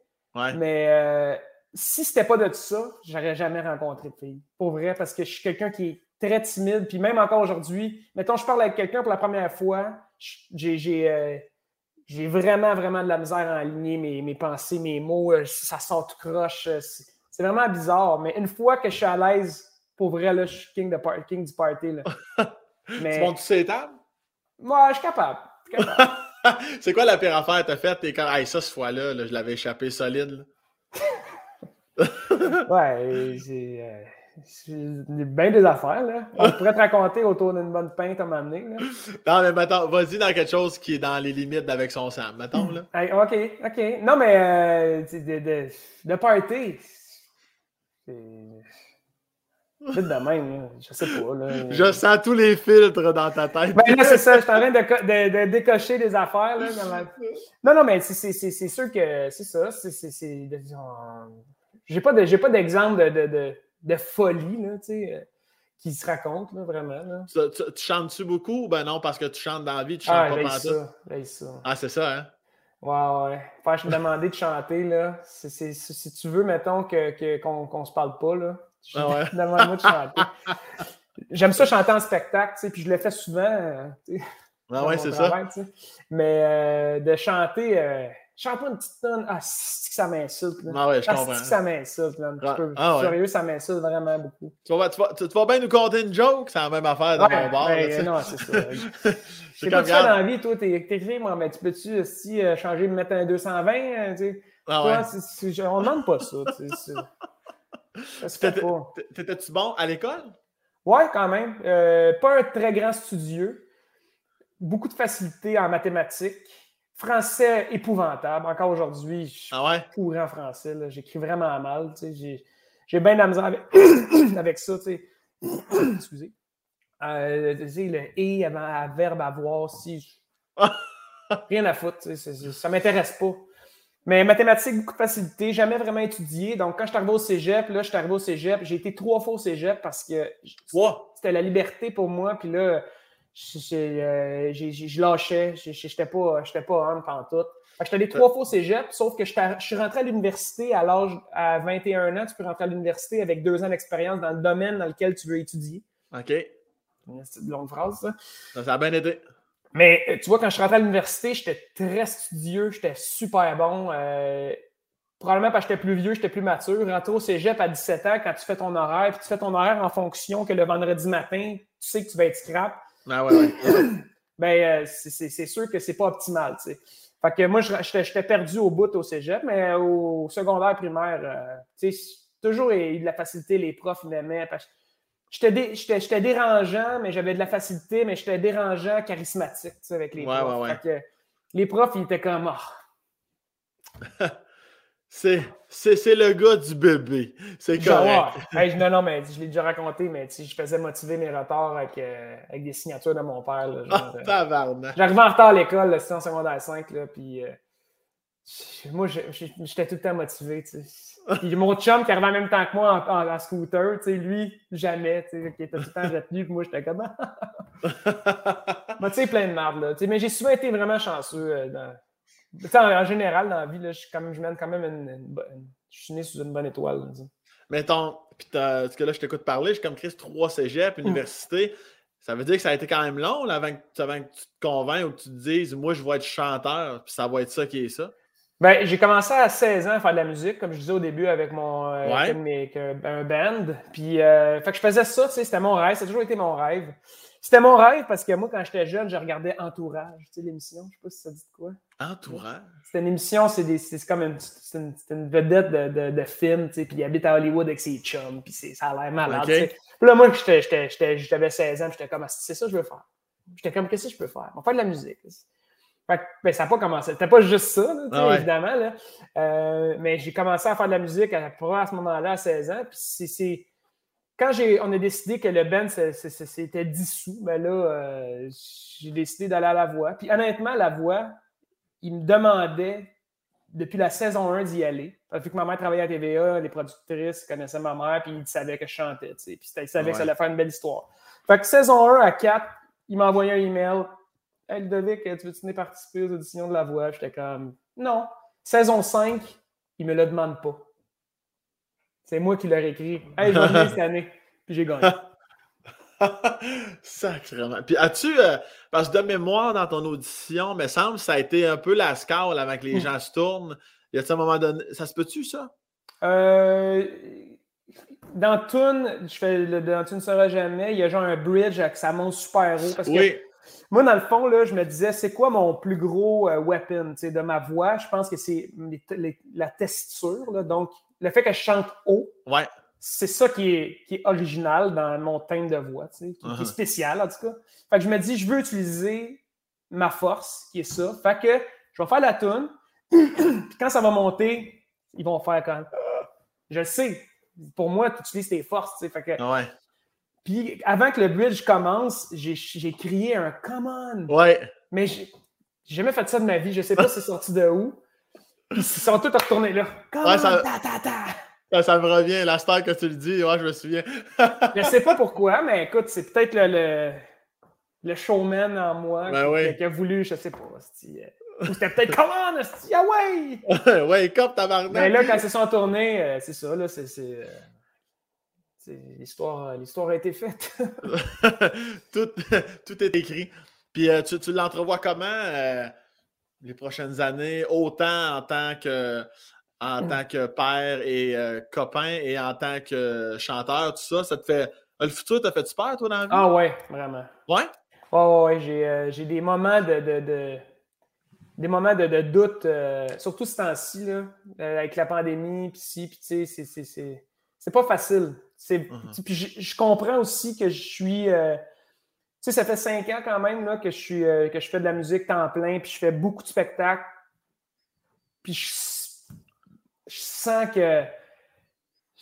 Mais euh, si c'était pas de ça, j'aurais jamais rencontré de filles. Pour vrai, parce que je suis quelqu'un qui est très timide. Puis même encore aujourd'hui, mettons, je parle avec quelqu'un pour la première fois, j'ai euh, j'ai vraiment, vraiment de la misère à aligner mes, mes pensées, mes mots. Euh, ça sort tout croche. C'est vraiment bizarre. Mais une fois que je suis à l'aise, pour vrai, là, je suis king, de king du party. Là. Mais... tu montes ces tables? Moi, je suis capable. c'est quoi la pire affaire que t'as faite? T'es comme, hey, ça, cette fois-là, je l'avais échappé solide. ouais, c'est. C'est bien des affaires, là. On pourrait te raconter autour d'une bonne pinte à m'amener. Non, mais mettons, vas-y dans quelque chose qui est dans les limites d'avec son sang, mettons, là. OK, OK. Non, mais euh, de, de, de party, c'est... Vite de même, je sais pas. Là. Je sens tous les filtres dans ta tête. Ben là, c'est ça, je suis en train de, de, de, décocher des affaires. Là, Non, non, mais c'est sûr que c'est ça. C'est, j'ai pas d'exemple de, de folie, là, tu sais, euh, qui se raconte, là, vraiment. Là. Tu, tu, chantes-tu beaucoup? Ben non, parce que tu chantes dans la vie, tu chantes ah, pas pendant ça, ça. Ah, c'est ça, hein? Ouais, ouais. Je me demandais de chanter, là. si tu veux, mettons, qu'on que, qu'on se parle pas, là. Ah ouais. Demande-moi de chanter. J'aime ça chanter en spectacle, tu sais, puis je le fais souvent. Euh, ah ouais, c'est ça. Mais euh, de chanter, euh, chante pas une petite tonne. Ah, que ça m'insulte. Ah ouais, je comprends. que ça m'insulte. Ah, ah, ouais. Sérieux, ça m'insulte vraiment beaucoup. Tu vas, tu, vas, tu vas, bien nous conter une joke? C'est la même affaire dans mon bar. Ben, non, c'est ça. C'est pas ça dans la vie, toi, t'es écrit, moi, mais tu peux-tu aussi euh, changer, me mettre un 220? Euh, tu sais? Ah ouais. Toi, on demande pas ça. T'étais-tu bon à l'école? Ouais, quand même. Euh, pas un très grand studieux. Beaucoup de facilité en mathématiques. Français épouvantable. Encore aujourd'hui, je suis ah pourri en français. J'écris vraiment mal. J'ai, bien de la misère avec, avec ça. Excusez. Euh, le et avant à verbe avoir, si. Rien à foutre. Ça ne m'intéresse pas. Mais mathématiques, beaucoup de facilité, jamais vraiment étudié. Donc, quand je suis arrivé au cégep, là, je suis arrivé au cégep, j'ai été trois fois au cégep parce que c'était la liberté pour moi. Puis là, euh, je lâchais, je n'étais pas, pas homme pendant tout. Je suis allé trois fois au cégep, sauf que je suis rentré à l'université à l'âge à 21 ans. Tu peux rentrer à l'université avec deux ans d'expérience dans le domaine dans lequel tu veux étudier. OK. C'est une longue phrase, ça. Ça, a bien aidé. Mais euh, tu vois, quand je suis rentré à l'université, j'étais très studieux, j'étais super bon. Euh, probablement parce que j'étais plus vieux, j'étais plus mature. Rentrer au cégep à 17 ans, quand tu fais ton horaire, puis tu fais ton horaire en fonction que le vendredi matin, tu sais que tu vas être scrap ah ouais, ben, euh, c'est sûr que c'est pas optimal, tu sais. Fait que moi, j'étais perdu au bout au cégep, mais au secondaire primaire, euh, tu sais, toujours eu de la facilité, les profs m'aimaient. J'étais dérangeant, mais j'avais de la facilité, mais j'étais dérangeant, charismatique, tu sais, avec les profs. Fait que les profs, ils étaient comme, oh. C'est, c'est, le gars du bébé. C'est correct. non, non, mais je l'ai déjà raconté, mais je faisais motiver mes retards avec, euh, avec des signatures de mon père. Là, genre, oh, J'arrivais en retard à l'école, c'était en secondaire 5, là, puis euh, moi, j'étais tout le temps motivé. Puis mon chum qui arrivait en même temps que moi en, scooter, lui, jamais, qui était tout le temps retenu, puis moi, j'étais comme. tu sais, plein de merde, là. Mais j'ai souvent été vraiment chanceux dans en, général, dans la vie, là, je, comme, je mène quand même une, Je suis né sous une bonne étoile. Mettons, puis ce que là, je t'écoute parler, je suis comme Chris, trois cégep, mm. université. Ça veut dire que ça a été quand même long avant, que, tu te convainques ou que tu te dises, moi, je vais être chanteur, puis ça va être ça qui est ça? Ben, j'ai commencé à 16 ans à faire de la musique, comme je disais au début, avec mon euh, un band. Puis, euh, fait que je faisais ça, tu sais, c'était mon rêve, ça a toujours été mon rêve. C'était mon rêve parce que moi, quand j'étais jeune, je regardais Entourage, tu sais, l'émission. Je sais pas si ça dit de quoi. Entourage? C'était une émission, c'est comme une, une, une, vedette de, de, de film, tu sais, puis il habite à Hollywood avec ses chums, puis ça a l'air malade, okay. Puis là, moi, j'avais 16 ans, j'étais comme, ah, c'est ça que je veux faire. J'étais comme, qu'est-ce que je peux faire? On va faire de la musique. Fait que, ben, ça n'a pas commencé. C'était pas juste ça, là, ah évidemment. Là. Euh, mais j'ai commencé à faire de la musique à, à ce moment-là, à 16 ans. Puis c'est quand on a décidé que le band s'était dissous, ben là, euh, j'ai décidé d'aller à la voix. Puis honnêtement, la voix, il me demandait depuis la saison 1 d'y aller. Vu que ma mère travaillait à TVA, les productrices connaissaient ma mère, puis ils savaient que je chantais. Puis ils savaient que ça allait faire une belle histoire. Fait que saison 1 à 4, il m'a envoyé un email. Hey Ludovic, tu veux-tu participer aux auditions de la voix? J'étais comme non. Saison 5, il me le demande pas. C'est moi qui leur écrit. Hey, je vais cette année. Puis j'ai gagné. Sacrement. Puis as-tu, euh, parce que de mémoire dans ton audition, me semble, ça a été un peu la scale avant que les Mm. gens se tournent. Y a-t-il un moment donné, ça se peut-tu, ça? Euh, dans Toon, je fais le dans Tu ne sauras jamais, il y a genre un bridge avec ça monte super haut. Parce que Oui. Moi, dans le fond, là, je me disais, c'est quoi mon plus gros euh, weapon de ma voix? Je pense que c'est les- les- la tessiture. là. donc, le fait que je chante haut, Ouais. c'est ça qui est, qui est original dans mon thème de voix, qui, qui Uh-huh. est spécial en tout cas. Fait que je me dis, je veux utiliser ma force, qui est ça. Fait que je vais faire la tune. Puis quand ça va monter, ils vont faire comme. Je le sais. Pour moi, tu utilises tes forces. Fait que, Ouais. Puis avant que le bridge commence, j'ai crié un come on. Ouais. Mais j'ai jamais fait ça de ma vie. Je sais pas c'est sorti de où. Puis ils sont tous retournés là. Come Ouais, on, ça- ta, ta, ta. Ça, ça me revient, la star que tu le dis, ouais, je me souviens. Je sais pas pourquoi, mais écoute, c'est peut-être le, le, le showman en moi Ben qui, oui. qui a voulu, je sais pas. euh, Ou c'était peut-être comment, hostie, ah ouais! Wake up, tabarnak! Mais là, quand ils se sont tournés, euh, c'est ça, là, c'est. C'est, euh, L'histoire, l'histoire a été faite. tout, tout est écrit. Puis euh, tu, tu l'entrevois comment euh, les prochaines années, autant en tant que, en Mm. tant que père et euh, copain et en tant que chanteur, tout ça, ça te fait. Le futur t'a fait peur, toi, dans la vie? ah ouais, vraiment. Ouais? Ouais, ouais, ouais, j'ai, j'ai des moments de, de- de- des moments de, de doute, surtout ce temps-ci, là, avec la pandémie, puis ci, puis tu sais, c'est, c'est, c'est, c'est pas facile. C'est, Mhm. Puis je, je comprends aussi que je suis. euh, tu sais, ça fait cinq ans quand même là, que, je suis, euh, que je fais de la musique temps plein, puis je fais beaucoup de spectacles. Puis je, je sens que.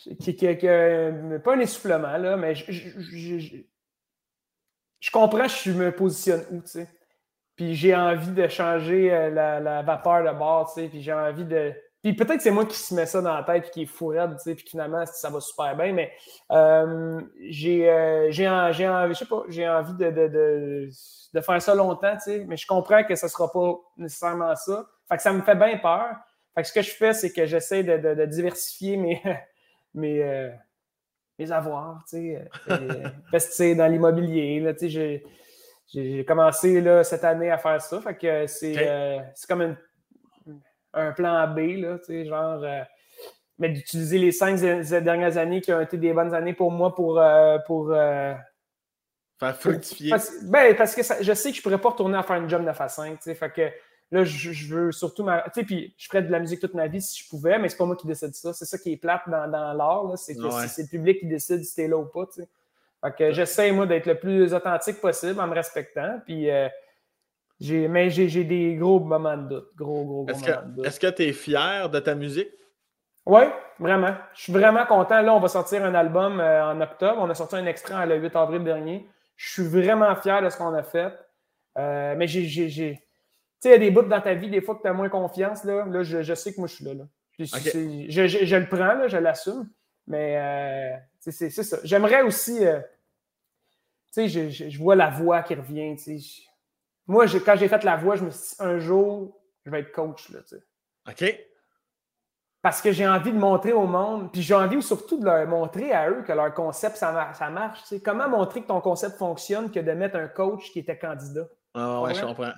que- que- que- pas un essoufflement, là, mais je, je- je- je- je comprends, je me positionne où, tu sais. Puis j'ai envie de changer euh, la, la vapeur de bord, tu sais. Puis j'ai envie de. Puis peut-être que c'est moi qui se met ça dans la tête, puis qui est fou raide, tu sais. Puis finalement, ça va super bien. Mais euh, j'ai euh, j'ai en- j'ai envie, je sais pas, j'ai envie de, de, de, de faire ça longtemps, tu sais. Mais je comprends que ça sera pas nécessairement ça. Fait que ça me fait bien peur. Fait que ce que je fais, c'est que j'essaie de, diversifier mes, mes, euh, mes avoirs, tu sais. euh, investir dans l'immobilier, là, tu sais. j'ai- J'ai commencé là, cette année à faire ça. Fait que c'est euh, c'est comme une- un plan B, là, tu sais, genre. euh, mais d'utiliser les cinq dernières années qui ont été des bonnes années pour moi pour. euh, pour euh, Faire fructifier. parce, ben, parce que ça- je sais que je pourrais pas retourner à faire une job 9 à 5. tu sais, Fait que là, je, je veux surtout. ma- Tu sais, puis je ferais de la musique toute ma vie si je pouvais, mais c'est pas moi qui décide ça. C'est ça qui est plate dans, dans l'art. là, C'est que Ouais. c'est- c'est le public qui décide si t'es là ou pas. tu sais. Fait que j'essaie, moi, d'être le plus authentique possible en me respectant. Puis, euh, mais j'ai, j'ai des gros moments de doute. Gros, gros, gros Est-ce moments de que doute. est-ce que tu es fier de ta musique? Oui, vraiment. Je suis vraiment content. Là, on va sortir un album euh, en octobre. On a sorti un extrait le 8 avril dernier. Je suis vraiment fier de ce qu'on a fait. Euh, mais j'ai. j'ai- j'ai- Tu sais, il y a des bouts dans ta vie, des fois, que tu as moins confiance. Là, là je, je sais que moi, je suis là. là. Je, je- je- je le prends, là, je l'assume. Mais euh, c'est ça. J'aimerais aussi. tu sais, je vois la voix qui revient. tu sais. Moi, quand j'ai fait la voix, je me suis dit, un jour, je vais être coach. Là, tu sais. OK? Parce que j'ai envie de montrer au monde, puis j'ai envie surtout de leur montrer à eux que leur concept, ça, mar- ça marche. tu sais. Comment montrer que ton concept fonctionne que de mettre un coach qui était candidat? Ah ouais, je comprends.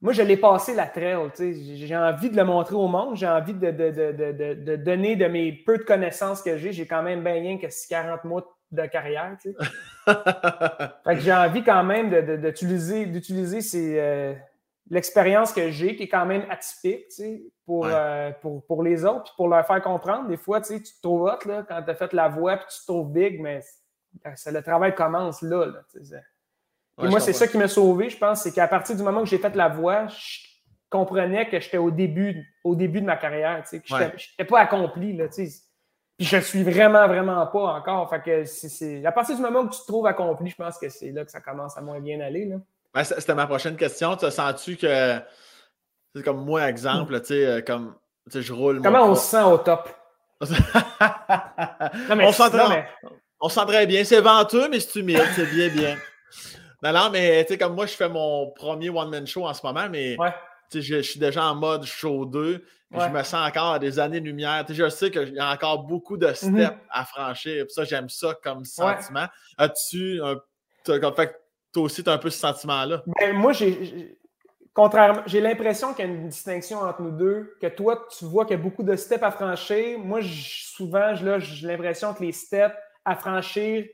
Moi, je l'ai passé la trail. tu sais. J'ai envie de le montrer au monde. J'ai envie de, de- de- de- de- de donner de mes peu de connaissances que j'ai. J'ai quand même bien rien que 40 mois de carrière. tu sais. Fait que j'ai envie quand même d'utiliser euh, l'expérience que j'ai, qui est quand même atypique, tu sais, pour, Ouais. euh, pour, pour les autres, puis pour leur faire comprendre. Des fois, tu sais, tu te trouves hot là, quand tu as fait la voix, puis tu te trouves big, mais c'est- le travail commence là. Ouais, moi, je c'est ça qui m'a sauvé, je pense, c'est qu'à partir du moment que j'ai fait la voix, je comprenais que j'étais au début, au début de ma carrière, que Ouais. j'étais pas accompli, là, tu sais. Puis je suis vraiment, vraiment pas encore. Fait que c'est- c'est... À partir du moment où tu te trouves accompli, je pense que c'est là que ça commence à moins bien aller, là. C- C'était ma prochaine question. Tu sens-tu que. C'est comme moi, exemple, tu sais, euh, comme. Je roule. Comment on se sent au top? Non, mais, on mais- sent très bien. C'est venteux, mais c'est humide. C'est bien, bien. Non, non, mais tu sais, comme moi, je fais mon premier one-man show en ce moment, mais Ouais. Je suis déjà en mode show 2. Je me sens encore à des années-lumière. Je sais qu'il y a encore beaucoup de steps mm-hmm. à franchir. ça, j'aime ça comme sentiment. As-tu un. Fait, toi aussi, tu as un peu ce sentiment-là? Ben, moi, j'ai. Contrairement, j'ai l'impression qu'il y a une distinction entre nous deux, que toi, tu vois qu'il y a beaucoup de steps à franchir. Moi, souvent, j'ai l'impression que les steps à franchir,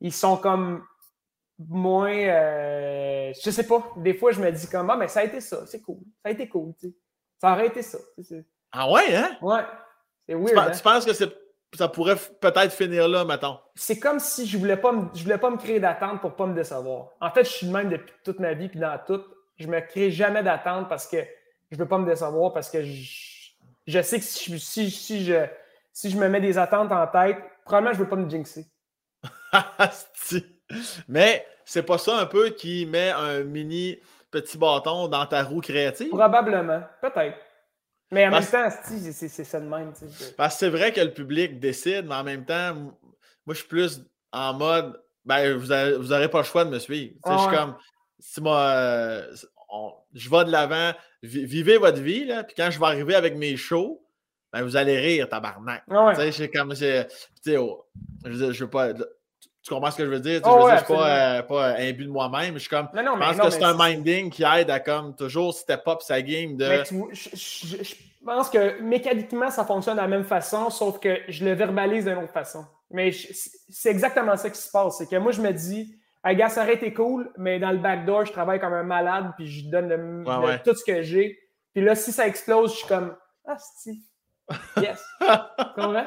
ils sont comme moins. Euh, je sais pas. Des fois, je me dis comme Ah, mais ça a été ça, c'est cool. Ça a été cool. Ça aurait été ça. Ah ouais, hein? Ouais. C'est weird. Tu, hein? tu penses que ça pourrait peut-être finir là, mettons? C'est comme si je voulais pas me, je voulais pas me créer d'attente pour pas me décevoir. En fait, je suis le même depuis toute ma vie, puis dans tout. Je me crée jamais d'attente parce que je veux pas me décevoir, parce que je, sais que si, si, si, je, si je me mets des attentes en tête, probablement je veux pas me jinxer. Mais c'est pas ça un peu qui met un mini petit bâton dans ta roue créative? Probablement, peut-être. Mais en même temps, c'est ça de même. Parce que c'est vrai que le public décide, mais en même temps, moi, je suis plus en mode, ben, vous n'aurez pas le choix de me suivre. Je suis comme, si moi, euh, je vais de l'avant, vivez votre vie, là, puis quand je vais arriver avec mes shows, ben, vous allez rire, tabarnak. Ah tu sais, comme, je, je, je veux pas, tu comprends ce que je veux dire? je veux dire, pas, euh, pas un but de moi-même. Je suis comme. je pense que c'est un minding qui aide à comme toujours step up sa game de. je, pense que mécaniquement, ça fonctionne de la même façon, sauf que je le verbalise d'une autre façon. Mais c'est exactement ça qui se passe. C'est que moi, je me dis, hey, gars, ça aurait été cool, mais dans le backdoor, je travaille comme un malade, puis je donne tout ce que j'ai. Puis là, si ça explose, je suis comme, ah, si. Yes. tu comprends?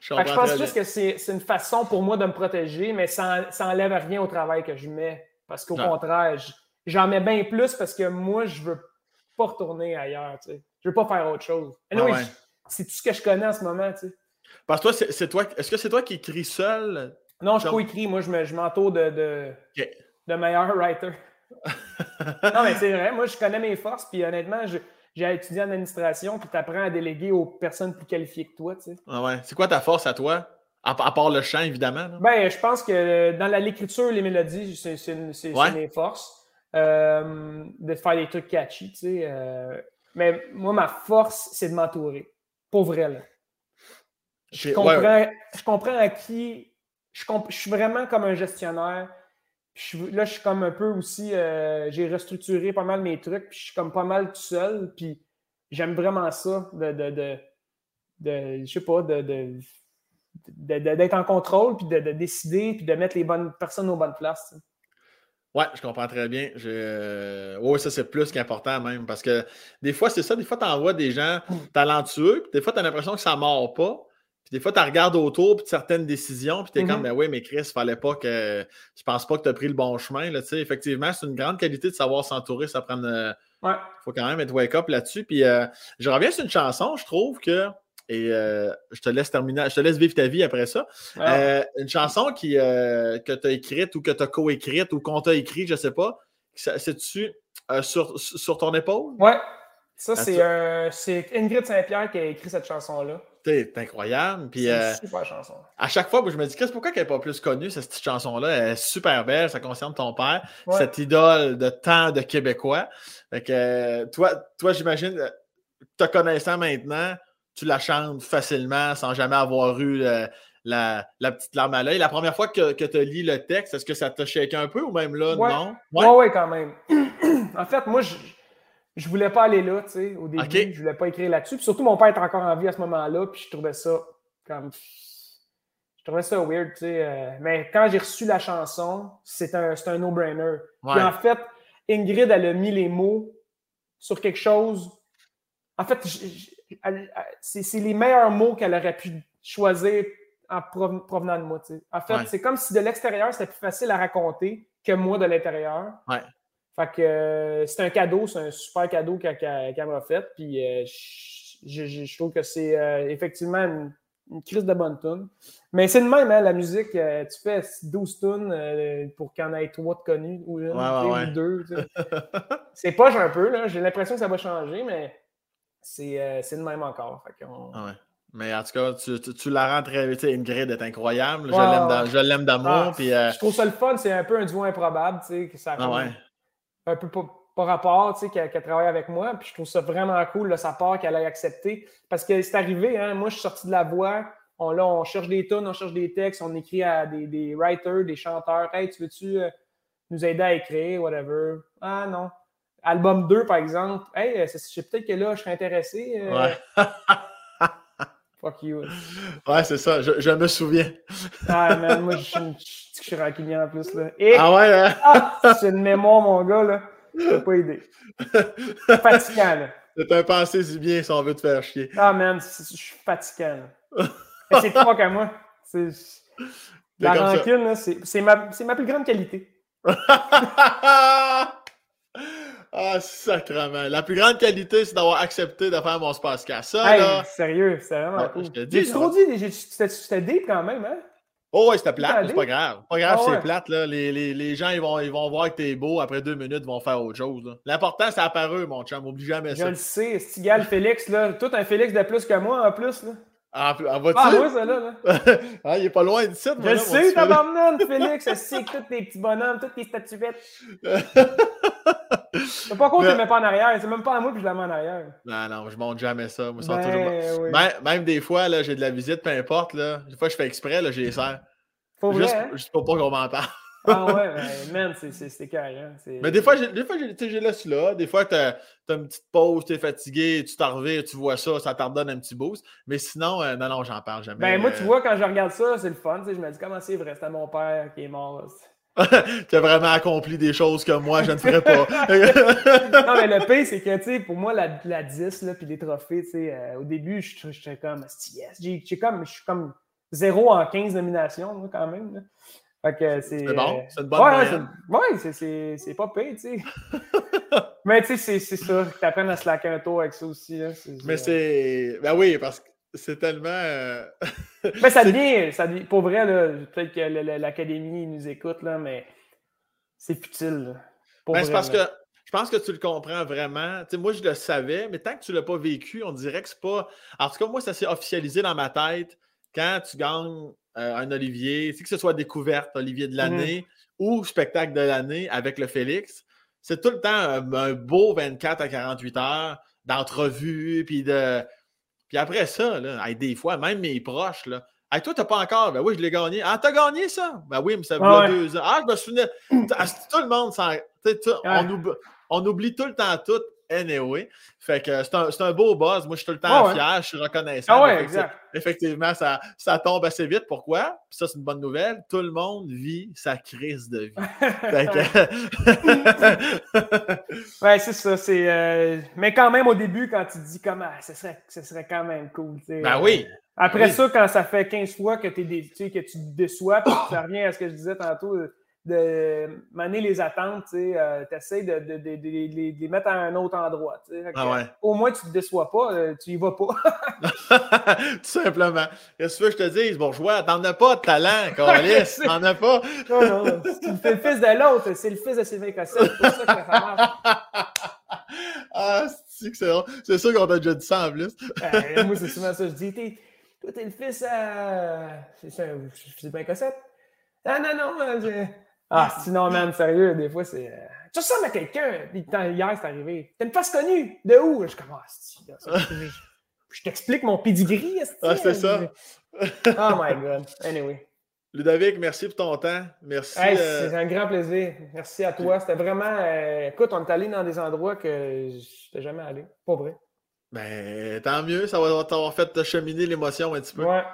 Je, pense juste que c'est une façon pour moi de me protéger, mais ça n'enlève rien au travail que je mets. Parce qu'au contraire, j'en mets bien plus parce que moi, je veux pas retourner ailleurs. Tu sais. Je veux pas faire autre chose. c'est tout ce que je connais en ce moment. Tu sais. Parce que toi, c'est toi. Est-ce que c'est toi qui écris seul? Non, je co-écris. Moi, je m'entoure de, de, de meilleurs writers. non, mais c'est vrai. Moi, je connais mes forces. Puis honnêtement, je, j'ai étudié en administration, puis tu apprends à déléguer aux personnes plus qualifiées que toi. Tu sais. ah ouais. C'est quoi ta force à toi? À, part le chant, évidemment. Ben, je pense que dans l'écriture, les mélodies, c'est mes forces. Euh, de faire des trucs catchy, tu sais. Euh, mais moi, ma force, c'est de m'entourer. Pour vrai, là. Je comprends, je comprends à qui. Je, je suis vraiment comme un gestionnaire là, je suis comme un peu aussi. Euh, j'ai restructuré pas mal mes trucs, puis je suis comme pas mal tout seul. Puis j'aime vraiment ça, de, de, de, je sais pas, de, d'être en contrôle, puis de, décider, puis de mettre les bonnes personnes aux bonnes places. Ouais, je comprends très bien. Je... Oui, ça, c'est plus qu'important même. Parce que des fois, c'est ça. Des fois, tu envoies des gens mmh. talentueux, puis des fois, tu as l'impression que ça ne mord pas des fois, tu regardes autour, puis certaines décisions, puis tu es comme, mm-hmm. ben oui, mais Chris, il fallait pas que. Je pense pas que tu as pris le bon chemin. Là, effectivement, c'est une grande qualité de savoir s'entourer, ça prend. Euh, ouais. faut quand même être wake-up là-dessus. Puis euh, je reviens sur une chanson, je trouve que. Et euh, je te laisse terminer, je te laisse vivre ta vie après ça. une chanson qui, que tu as écrite ou que tu as co-écrite ou qu'on t'a écrit, je sais pas. C'est-tu sur, sur ton épaule? Ouais. Ça, c'est Ingrid Saint-Pierre qui a écrit cette chanson-là. C'est incroyable. Puis, c'est une euh, super chanson. À chaque fois, je me dis, qu'est-ce pourquoi elle n'est pas plus connue, cette petite chanson-là? Elle est super belle, ça concerne ton père, cette idole de tant de Québécois. Fait que, euh, toi, toi j'imagine, euh, te connaissant maintenant, tu la chantes facilement sans jamais avoir eu la, petite larme à l'œil. La première fois que, que tu lu le texte, est-ce que ça t'a shaké un peu ou même là, non? Oui, ouais, quand même. en fait, moi, je je voulais pas aller là, tu sais, au début. Je voulais pas écrire là-dessus. Puis surtout, mon père était encore en vie à ce moment-là, puis je trouvais ça comme. Je trouvais ça weird, tu sais. Euh, mais quand j'ai reçu la chanson, c'est un, un no-brainer. Puis en fait, Ingrid, elle a mis les mots sur quelque chose. En fait, c'est les meilleurs mots qu'elle aurait pu choisir en provenant de moi, tu sais. En fait, c'est comme si de l'extérieur, c'était plus facile à raconter que moi de l'intérieur. Ouais. Fait que euh, c'est un cadeau, c'est un super cadeau qu'elle m'a fait. Puis euh, je, trouve que c'est euh, effectivement une, crise de bonne tune. Mais c'est le même, hein, la musique. tu fais 12 tunes pour qu'il y en ait trois de connus ou une, ou deux. c'est pas un peu, là. J'ai l'impression que ça va changer, mais c'est le même encore. Ah mais en tout cas, tu, tu, la rends très. Tu Ingrid est incroyable. je l'aime d'amour. Ah, je trouve ça le fun. C'est un peu un duo improbable. Tu sais, que ça ah un peu pas, rapport, tu sais, qu'elle travaille avec moi. Puis je trouve ça vraiment cool de sa part qu'elle ait accepté. Parce que c'est arrivé, hein, moi, je suis sorti de la voix. On, là, on cherche des tunes, on cherche des textes, on écrit à des, des writers, des chanteurs. Hey, tu veux-tu euh, nous aider à écrire, whatever? Ah non. Album 2, par exemple. Hey, c'est peut-être que là, je serais intéressé. Euh. Ouais. Fuck you. Ouais, c'est ça, je, je, me souviens. Ah, man, moi, je, suis rancunier en plus. Là. ah ouais, hein? ah, c'est une mémoire, mon gars, là. Peux pas aider. C'est fatigant, là. C'est un pensée si bien si on veut te faire chier. Ah, man, je suis fatigant, là. c'est toi qu'à moi. La rancune, c'est ma, ma plus grande qualité. Ah, sacrement. La plus grande qualité, c'est d'avoir accepté de faire mon podcast. Ça, là... Sérieux, c'est vraiment ah, cool. J'ai trop dit, c'était deep quand même, hein? Oh, ouais, c'était plate, c'est pas grave. Pas grave, ah, c'est plate. Là. Les, les, les, gens, ils vont, ils vont voir que t'es beau. Après deux minutes, ils vont faire autre chose. L'important, c'est apparu, mon chum. Oublie jamais ça. Je le sais. Stigal Félix, là. Tout un Félix de plus que moi, en plus. Là. Ah, ah, va ah oui, ça là. là. ah, il est pas loin d'ici. Je le sais, tabarnak, Félix. Je sais que tous tes petits bonhommes, toutes tes statuettes. C'est pas compte que tu mets pas en arrière. C'est même pas à moi que je la mets en arrière. Non, non, je monte jamais ça. Moi, ben, toujours... même, même, des fois, là, j'ai de la visite, peu importe. Là. Des fois, je fais exprès, là, j'ai les Faut juste, hein? juste pour pas qu'on m'en parle. Ah ouais, man, c'est carré. Mais des fois, des fois j'ai laissé là. Des fois, tu as, une petite pause, tu es fatigué, tu t'en reviens, tu vois ça, ça t'en donne un petit boost. Mais sinon, euh, non, non, j'en parle jamais. Ben, moi, tu vois, quand je regarde ça, c'est le fun. Je me dis, comment c'est vrai, c'était mon père qui est mort. tu as vraiment accompli des choses que moi, je ne ferais pas. non, mais le pire, c'est que, tu sais, pour moi, la, la 10, là, puis les trophées, tu sais, euh, au début, j'étais comme, yes, comme, je suis comme 0 en 15 nominations, quand même. C'est. bon, c'est une bonne ouais, Ouais, c'est pas pire, tu sais. Mais tu sais, c'est ça. Tu apprends à slacker un tour avec ça aussi. Mais c'est. Ben oui, parce que c'est tellement. Euh, mais ça devient, ça Pour vrai, peut-être que l'Académie nous écoute, là, mais c'est futile. Ben, c'est parce que je pense que tu le comprends vraiment. sais, moi, je le savais, mais tant que tu ne l'as pas vécu, on dirait que c'est pas. En tout cas, moi, ça s'est officialisé dans ma tête quand tu gagnes euh, un Olivier, que ce soit découverte, Olivier de l'année mhm. ou spectacle de l'année avec le Félix, c'est tout le temps un, beau 24 à 48 heures d'entrevue, puis de. Puis après ça, là, des fois, même mes proches, là, hey, toi, t'as pas encore. Ben oui, je l'ai gagné. Ah, t'as gagné ça? Ben oui, mais ça fait deux ans. Ah, je me souviens. Tout le monde, on, on, oublie tout le temps tout. Anyway. Fait que c'est un, un, beau buzz. Moi, je suis tout le temps fier, je suis reconnaissant. Ah ouais, exact. Effectivement, ça, ça, tombe assez vite. Pourquoi? Puis ça, c'est une bonne nouvelle. Tout le monde vit sa crise de vie. ouais, c'est ça. C'est, euh, Mais quand même, au début, quand tu dis comment ah, ce, serait, ce serait quand même cool. Ben oui. Après ça, quand ça fait 15 fois que, es dé... que tu te déçois, puis ça revient à ce que je disais tantôt, de mener les attentes, tu euh, essaies de, de, de, de, les mettre à un autre endroit. Ah au moins, tu ne te déçois pas, euh, tu y vas pas. Tout simplement. Qu'est-ce que tu veux que je te dise, bourgeois? T'en as pas de talent, Carlis. T'en as pas. non, non. C'est le fils de l'autre, c'est le fils de Sylvain Cossette. C'est pour ça que ça marche. ah, c'est C'est sûr qu'on t'a déjà dit ça en plus. Euh, moi, c'est souvent ça. Je dis, toi, t'es le fils à. C'est Sylvain Cossette? Ah non, non, ah, sinon, man, sérieux, des fois, c'est. Euh, tu ressembles à quelqu'un. Hier, c'est arrivé. T'as une face connue. De où? Je commence. Ah, je t'explique mon pedigree. Ah, c'est ça. oh my God. Anyway. Ludovic, merci pour ton temps. Merci. Euh, c'est un grand plaisir. Merci à toi. C'était vraiment. Euh, écoute, on est allé dans des endroits que je n'étais jamais allé. Pas vrai. Ben, tant mieux. Ça va t'avoir fait cheminer l'émotion un petit peu. Ouais.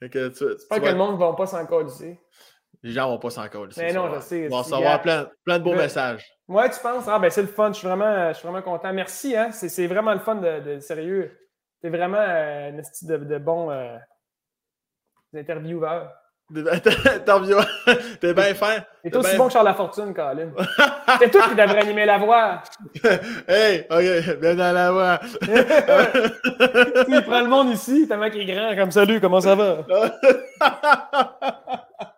Fait que tu, que le monde ne va pas s'en. Les gens vont pas s'en coller. Mais non, je sais. Ils vont recevoir plein, plein, de beaux messages. Ouais, tu penses? Ah, ben c'est le fun. Je suis vraiment, je suis vraiment content. Merci. Hein? C'est vraiment le fun de, de sérieux. C'est vraiment euh, une de, de bons euh. Intervieweur. T'es bien fin. T'es aussi bon que Charles Lafortune, Colin. C'est toi qui devrais animer la voix. hey, OK, bien dans la voix. il prend le monde ici, tellement qu'il est grand, comme salut, comment ça va?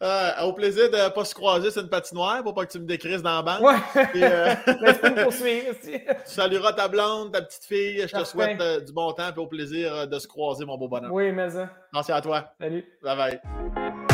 Euh, au plaisir de ne pas se croiser sur une patinoire pour pas que tu me décrises dans la banque. Ouais. Et, euh, tu salueras ta blonde, ta petite fille. Je te souhaite euh, du bon temps et au plaisir de se croiser, mon beau bonhomme. Oui, mais ça. Merci à toi. Salut. Bye bye.